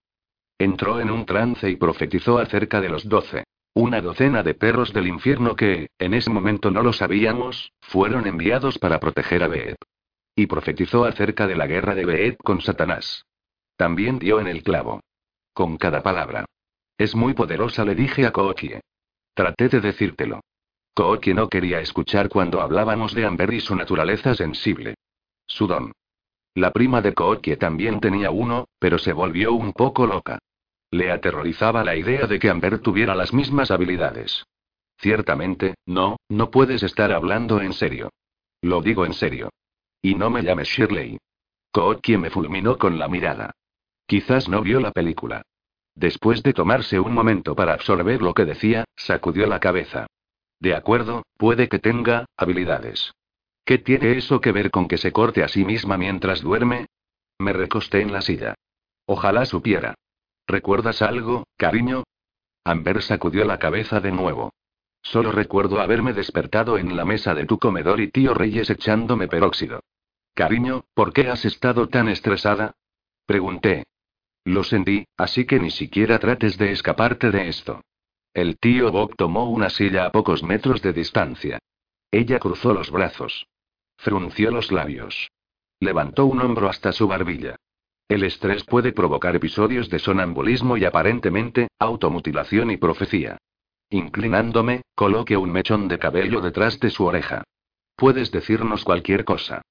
Entró en un trance y profetizó acerca de los doce. Una docena de perros del infierno que, en ese momento no lo sabíamos, fueron enviados para proteger a Beet. Y profetizó acerca de la guerra de Beet con Satanás. También dio en el clavo. Con cada palabra. Es muy poderosa, le dije a Kookie. Traté de decírtelo. Kookie no quería escuchar cuando hablábamos de Amber y su naturaleza sensible. Sudón. La prima de Kookie también tenía uno, pero se volvió un poco loca. Le aterrorizaba la idea de que Amber tuviera las mismas habilidades. Ciertamente, no, no puedes estar hablando en serio. Lo digo en serio. Y no me llames Shirley. Kookie me fulminó con la mirada. Quizás no vio la película. Después de tomarse un momento para absorber lo que decía, sacudió la cabeza. De acuerdo, puede que tenga habilidades. ¿Qué tiene eso que ver con que se corte a sí misma mientras duerme? Me recosté en la silla. Ojalá supiera. ¿Recuerdas algo, cariño? Amber sacudió la cabeza de nuevo. Solo recuerdo haberme despertado en la mesa de tu comedor y tío Reyes echándome peróxido. Cariño, ¿por qué has estado tan estresada? Pregunté. Lo sentí, así que ni siquiera trates de escaparte de esto. El tío Bob tomó una silla a pocos metros de distancia. Ella cruzó los brazos. Frunció los labios. Levantó un hombro hasta su barbilla. El estrés puede provocar episodios de sonambulismo y aparentemente, automutilación y profecía. Inclinándome, coloqué un mechón de cabello detrás de su oreja. Puedes decirnos cualquier cosa.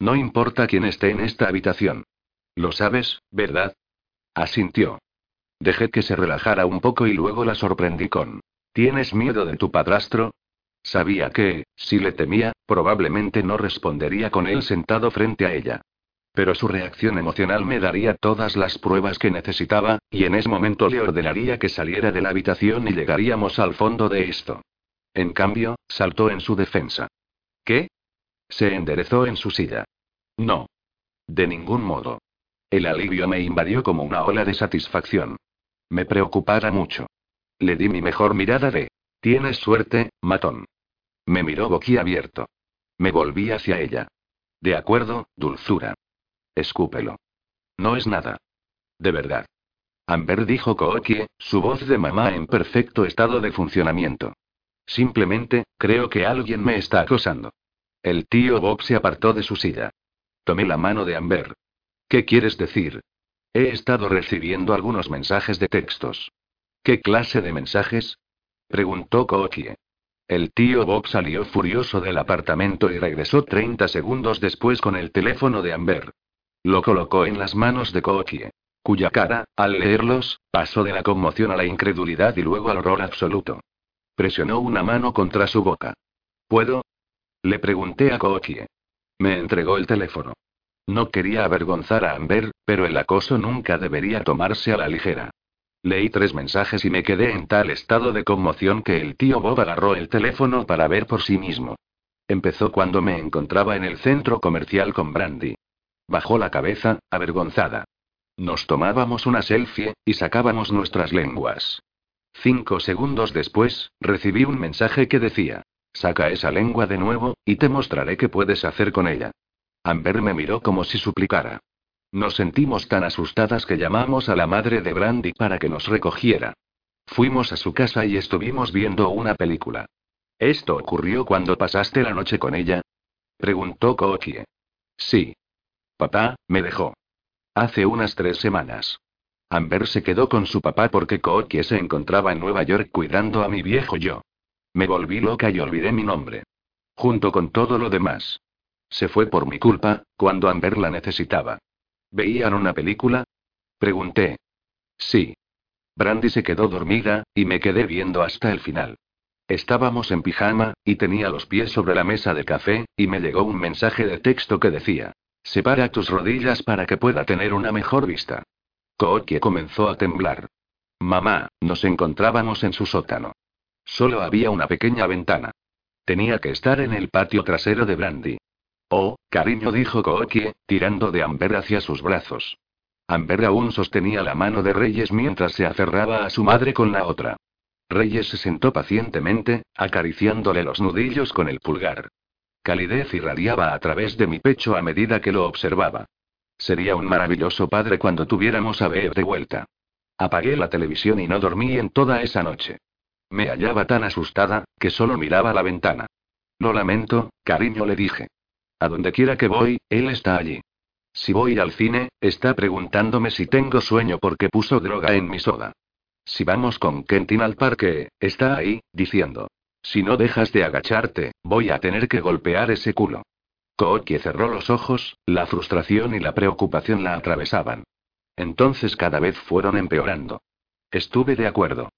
No importa quién esté en esta habitación. Lo sabes, ¿verdad? Asintió. Dejé que se relajara un poco y luego la sorprendí con. ¿Tienes miedo de tu padrastro? Sabía que, si le temía, probablemente no respondería con él sentado frente a ella. Pero su reacción emocional me daría todas las pruebas que necesitaba, y en ese momento le ordenaría que saliera de la habitación y llegaríamos al fondo de esto. En cambio, saltó en su defensa. ¿Qué? Se enderezó en su silla. No. De ningún modo. El alivio me invadió como una ola de satisfacción. Me preocupara mucho. Le di mi mejor mirada de. Tienes suerte, matón. Me miró boquiabierto. Me volví hacia ella. De acuerdo, dulzura. Escúpelo. No es nada. De verdad. Amber dijo Kookie, su voz de mamá en perfecto estado de funcionamiento. Simplemente, creo que alguien me está acosando. El tío Bob se apartó de su silla. Tomé la mano de Amber. ¿Qué quieres decir? He estado recibiendo algunos mensajes de textos. ¿Qué clase de mensajes? preguntó Kookie. El tío Bob salió furioso del apartamento y regresó 30 segundos después con el teléfono de Amber. Lo colocó en las manos de Kookie, cuya cara, al leerlos, pasó de la conmoción a la incredulidad y luego al horror absoluto. Presionó una mano contra su boca. ¿Puedo? Le pregunté a Kookie. Me entregó el teléfono. No quería avergonzar a Amber, pero el acoso nunca debería tomarse a la ligera. Leí tres mensajes y me quedé en tal estado de conmoción que el tío Bob agarró el teléfono para ver por sí mismo. Empezó cuando me encontraba en el centro comercial con Brandy. Bajó la cabeza, avergonzada. Nos tomábamos una selfie, y sacábamos nuestras lenguas. Cinco segundos después, recibí un mensaje que decía, saca esa lengua de nuevo, y te mostraré qué puedes hacer con ella. Amber me miró como si suplicara. Nos sentimos tan asustadas que llamamos a la madre de Brandy para que nos recogiera. Fuimos a su casa y estuvimos viendo una película. ¿Esto ocurrió cuando pasaste la noche con ella? Preguntó Kookie. Sí. Papá, me dejó. Hace unas tres semanas. Amber se quedó con su papá porque Kookie se encontraba en Nueva York cuidando a mi viejo yo. Me volví loca y olvidé mi nombre. Junto con todo lo demás. Se fue por mi culpa, cuando Amber la necesitaba. ¿Veían una película? Pregunté. Sí. Brandy se quedó dormida, y me quedé viendo hasta el final. Estábamos en pijama, y tenía los pies sobre la mesa de café, y me llegó un mensaje de texto que decía: Separa tus rodillas para que pueda tener una mejor vista. Kookie comenzó a temblar. Mamá, nos encontrábamos en su sótano. Solo había una pequeña ventana. Tenía que estar en el patio trasero de Brandy. Oh, cariño, dijo Kookie, tirando de Amber hacia sus brazos. Amber aún sostenía la mano de Reyes mientras se aferraba a su madre con la otra. Reyes se sentó pacientemente, acariciándole los nudillos con el pulgar. Calidez irradiaba a través de mi pecho a medida que lo observaba. Sería un maravilloso padre cuando tuviéramos a Bev de vuelta. Apagué la televisión y no dormí en toda esa noche. Me hallaba tan asustada, que solo miraba la ventana. Lo lamento, cariño, le dije. A donde quiera que voy, él está allí. Si voy al cine, está preguntándome si tengo sueño porque puso droga en mi soda. Si vamos con Kentin al parque, está ahí, diciendo. Si no dejas de agacharte, voy a tener que golpear ese culo. Kookie cerró los ojos, la frustración y la preocupación la atravesaban. Entonces cada vez fueron empeorando. Estuve de acuerdo.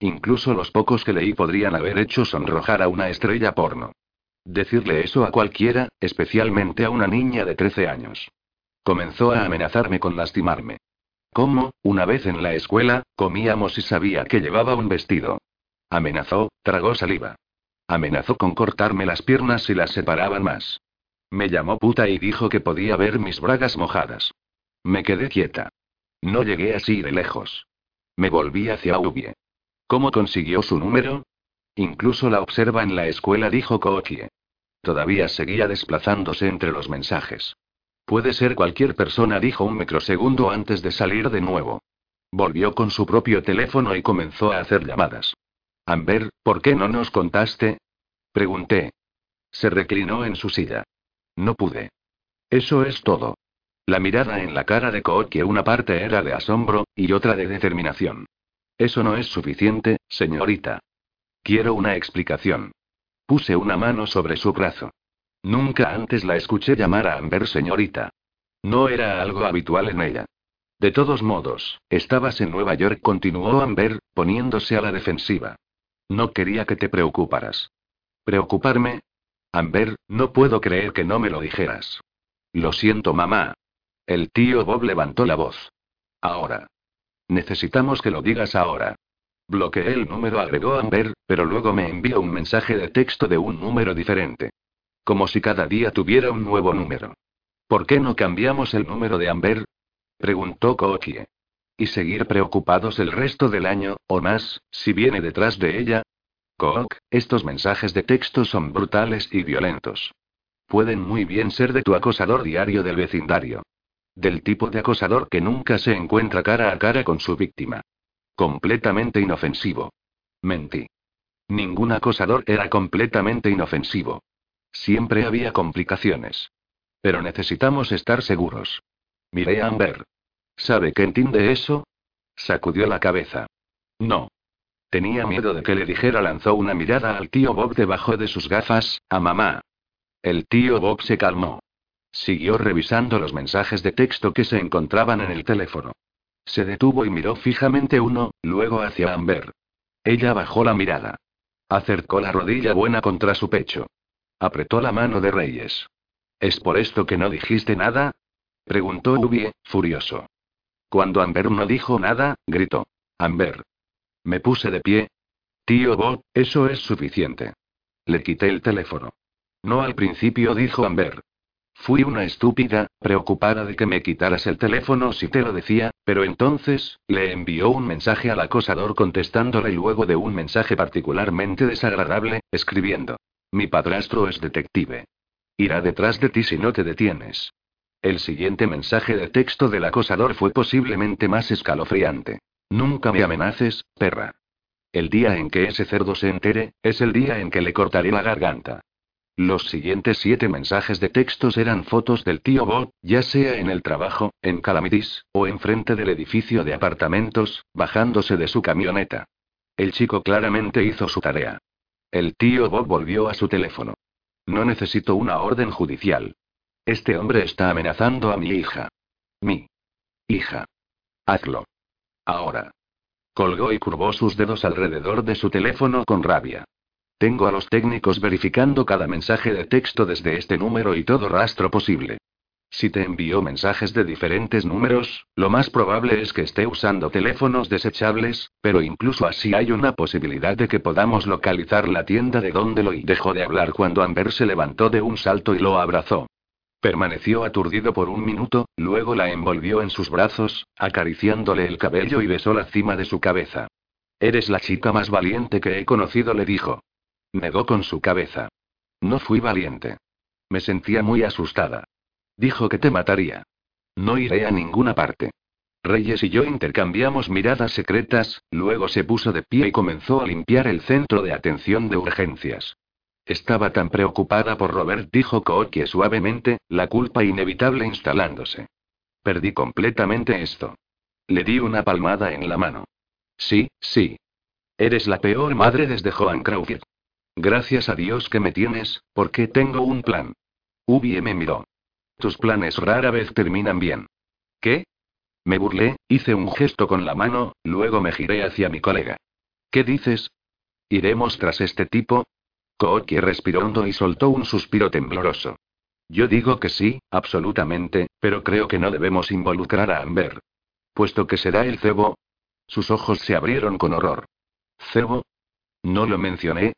Incluso los pocos que leí podrían haber hecho sonrojar a una estrella porno. Decirle eso a cualquiera, especialmente a una niña de 13 años. Comenzó a amenazarme con lastimarme. ¿Cómo, una vez en la escuela, comíamos y sabía que llevaba un vestido? Amenazó, tragó saliva. Amenazó con cortarme las piernas si las separaban más. Me llamó puta y dijo que podía ver mis bragas mojadas. Me quedé quieta. No llegué así de lejos. Me volví hacia Ubie. ¿Cómo consiguió su número? Incluso la observa en la escuela, dijo Kookie. Todavía seguía desplazándose entre los mensajes. Puede ser cualquier persona, dijo un microsegundo antes de salir de nuevo. Volvió con su propio teléfono y comenzó a hacer llamadas. Amber, ¿por qué no nos contaste? Pregunté. Se reclinó en su silla. No pude. Eso es todo. La mirada en la cara de que una parte era de asombro, y otra de determinación. Eso no es suficiente, señorita. Quiero una explicación. Puse una mano sobre su brazo. Nunca antes la escuché llamar a Amber señorita. No era algo habitual en ella. De todos modos, estabas en Nueva York, continuó Amber, poniéndose a la defensiva. No quería que te preocuparas. ¿Preocuparme? Amber, no puedo creer que no me lo dijeras. Lo siento, mamá. El tío Bob levantó la voz. Ahora. Necesitamos que lo digas ahora. Bloqueé el número, agregó Amber, pero luego me envió un mensaje de texto de un número diferente. Como si cada día tuviera un nuevo número. ¿Por qué no cambiamos el número de Amber? preguntó Kokie. ¿Y seguir preocupados el resto del año, o más, si viene detrás de ella? Kook, estos mensajes de texto son brutales y violentos. Pueden muy bien ser de tu acosador diario del vecindario. Del tipo de acosador que nunca se encuentra cara a cara con su víctima. Completamente inofensivo. Mentí. Ningún acosador era completamente inofensivo. Siempre había complicaciones. Pero necesitamos estar seguros. Miré a Amber. ¿Sabe qué entiende eso? Sacudió la cabeza. No. Tenía miedo de que le dijera, lanzó una mirada al tío Bob debajo de sus gafas, a mamá. El tío Bob se calmó. Siguió revisando los mensajes de texto que se encontraban en el teléfono. Se detuvo y miró fijamente uno, luego hacia Amber. Ella bajó la mirada. Acercó la rodilla buena contra su pecho. Apretó la mano de Reyes. ¿Es por esto que no dijiste nada? preguntó Ubie, furioso. Cuando Amber no dijo nada, gritó. Amber. Me puse de pie. Tío Bob, eso es suficiente. Le quité el teléfono. No al principio, dijo Amber. Fui una estúpida, preocupada de que me quitaras el teléfono si te lo decía, pero entonces, le envió un mensaje al acosador contestándole luego de un mensaje particularmente desagradable, escribiendo. Mi padrastro es detective. Irá detrás de ti si no te detienes. El siguiente mensaje de texto del acosador fue posiblemente más escalofriante. Nunca me amenaces, perra. El día en que ese cerdo se entere, es el día en que le cortaré la garganta. Los siguientes siete mensajes de textos eran fotos del tío Bob, ya sea en el trabajo, en Calamitis, o enfrente del edificio de apartamentos, bajándose de su camioneta. El chico claramente hizo su tarea. El tío Bob volvió a su teléfono. No necesito una orden judicial. Este hombre está amenazando a mi hija. Mi hija. Hazlo. Ahora. Colgó y curvó sus dedos alrededor de su teléfono con rabia. Tengo a los técnicos verificando cada mensaje de texto desde este número y todo rastro posible. Si te envío mensajes de diferentes números, lo más probable es que esté usando teléfonos desechables, pero incluso así hay una posibilidad de que podamos localizar la tienda de donde lo y dejó de hablar cuando Amber se levantó de un salto y lo abrazó. Permaneció aturdido por un minuto, luego la envolvió en sus brazos, acariciándole el cabello y besó la cima de su cabeza. Eres la chica más valiente que he conocido, le dijo. Negó con su cabeza. No fui valiente. Me sentía muy asustada. Dijo que te mataría. No iré a ninguna parte. Reyes y yo intercambiamos miradas secretas, luego se puso de pie y comenzó a limpiar el centro de atención de urgencias. Estaba tan preocupada por Robert, dijo Kookie suavemente, la culpa inevitable instalándose. Perdí completamente esto. Le di una palmada en la mano. Sí, sí. Eres la peor madre desde Joan Crawford. Gracias a Dios que me tienes, porque tengo un plan. Ubie me miró. Tus planes rara vez terminan bien. ¿Qué? Me burlé, hice un gesto con la mano, luego me giré hacia mi colega. ¿Qué dices? ¿Iremos tras este tipo? Kooki respiró hondo y soltó un suspiro tembloroso. Yo digo que sí, absolutamente, pero creo que no debemos involucrar a Amber. Puesto que será el cebo. Sus ojos se abrieron con horror. ¿Cebo? No lo mencioné,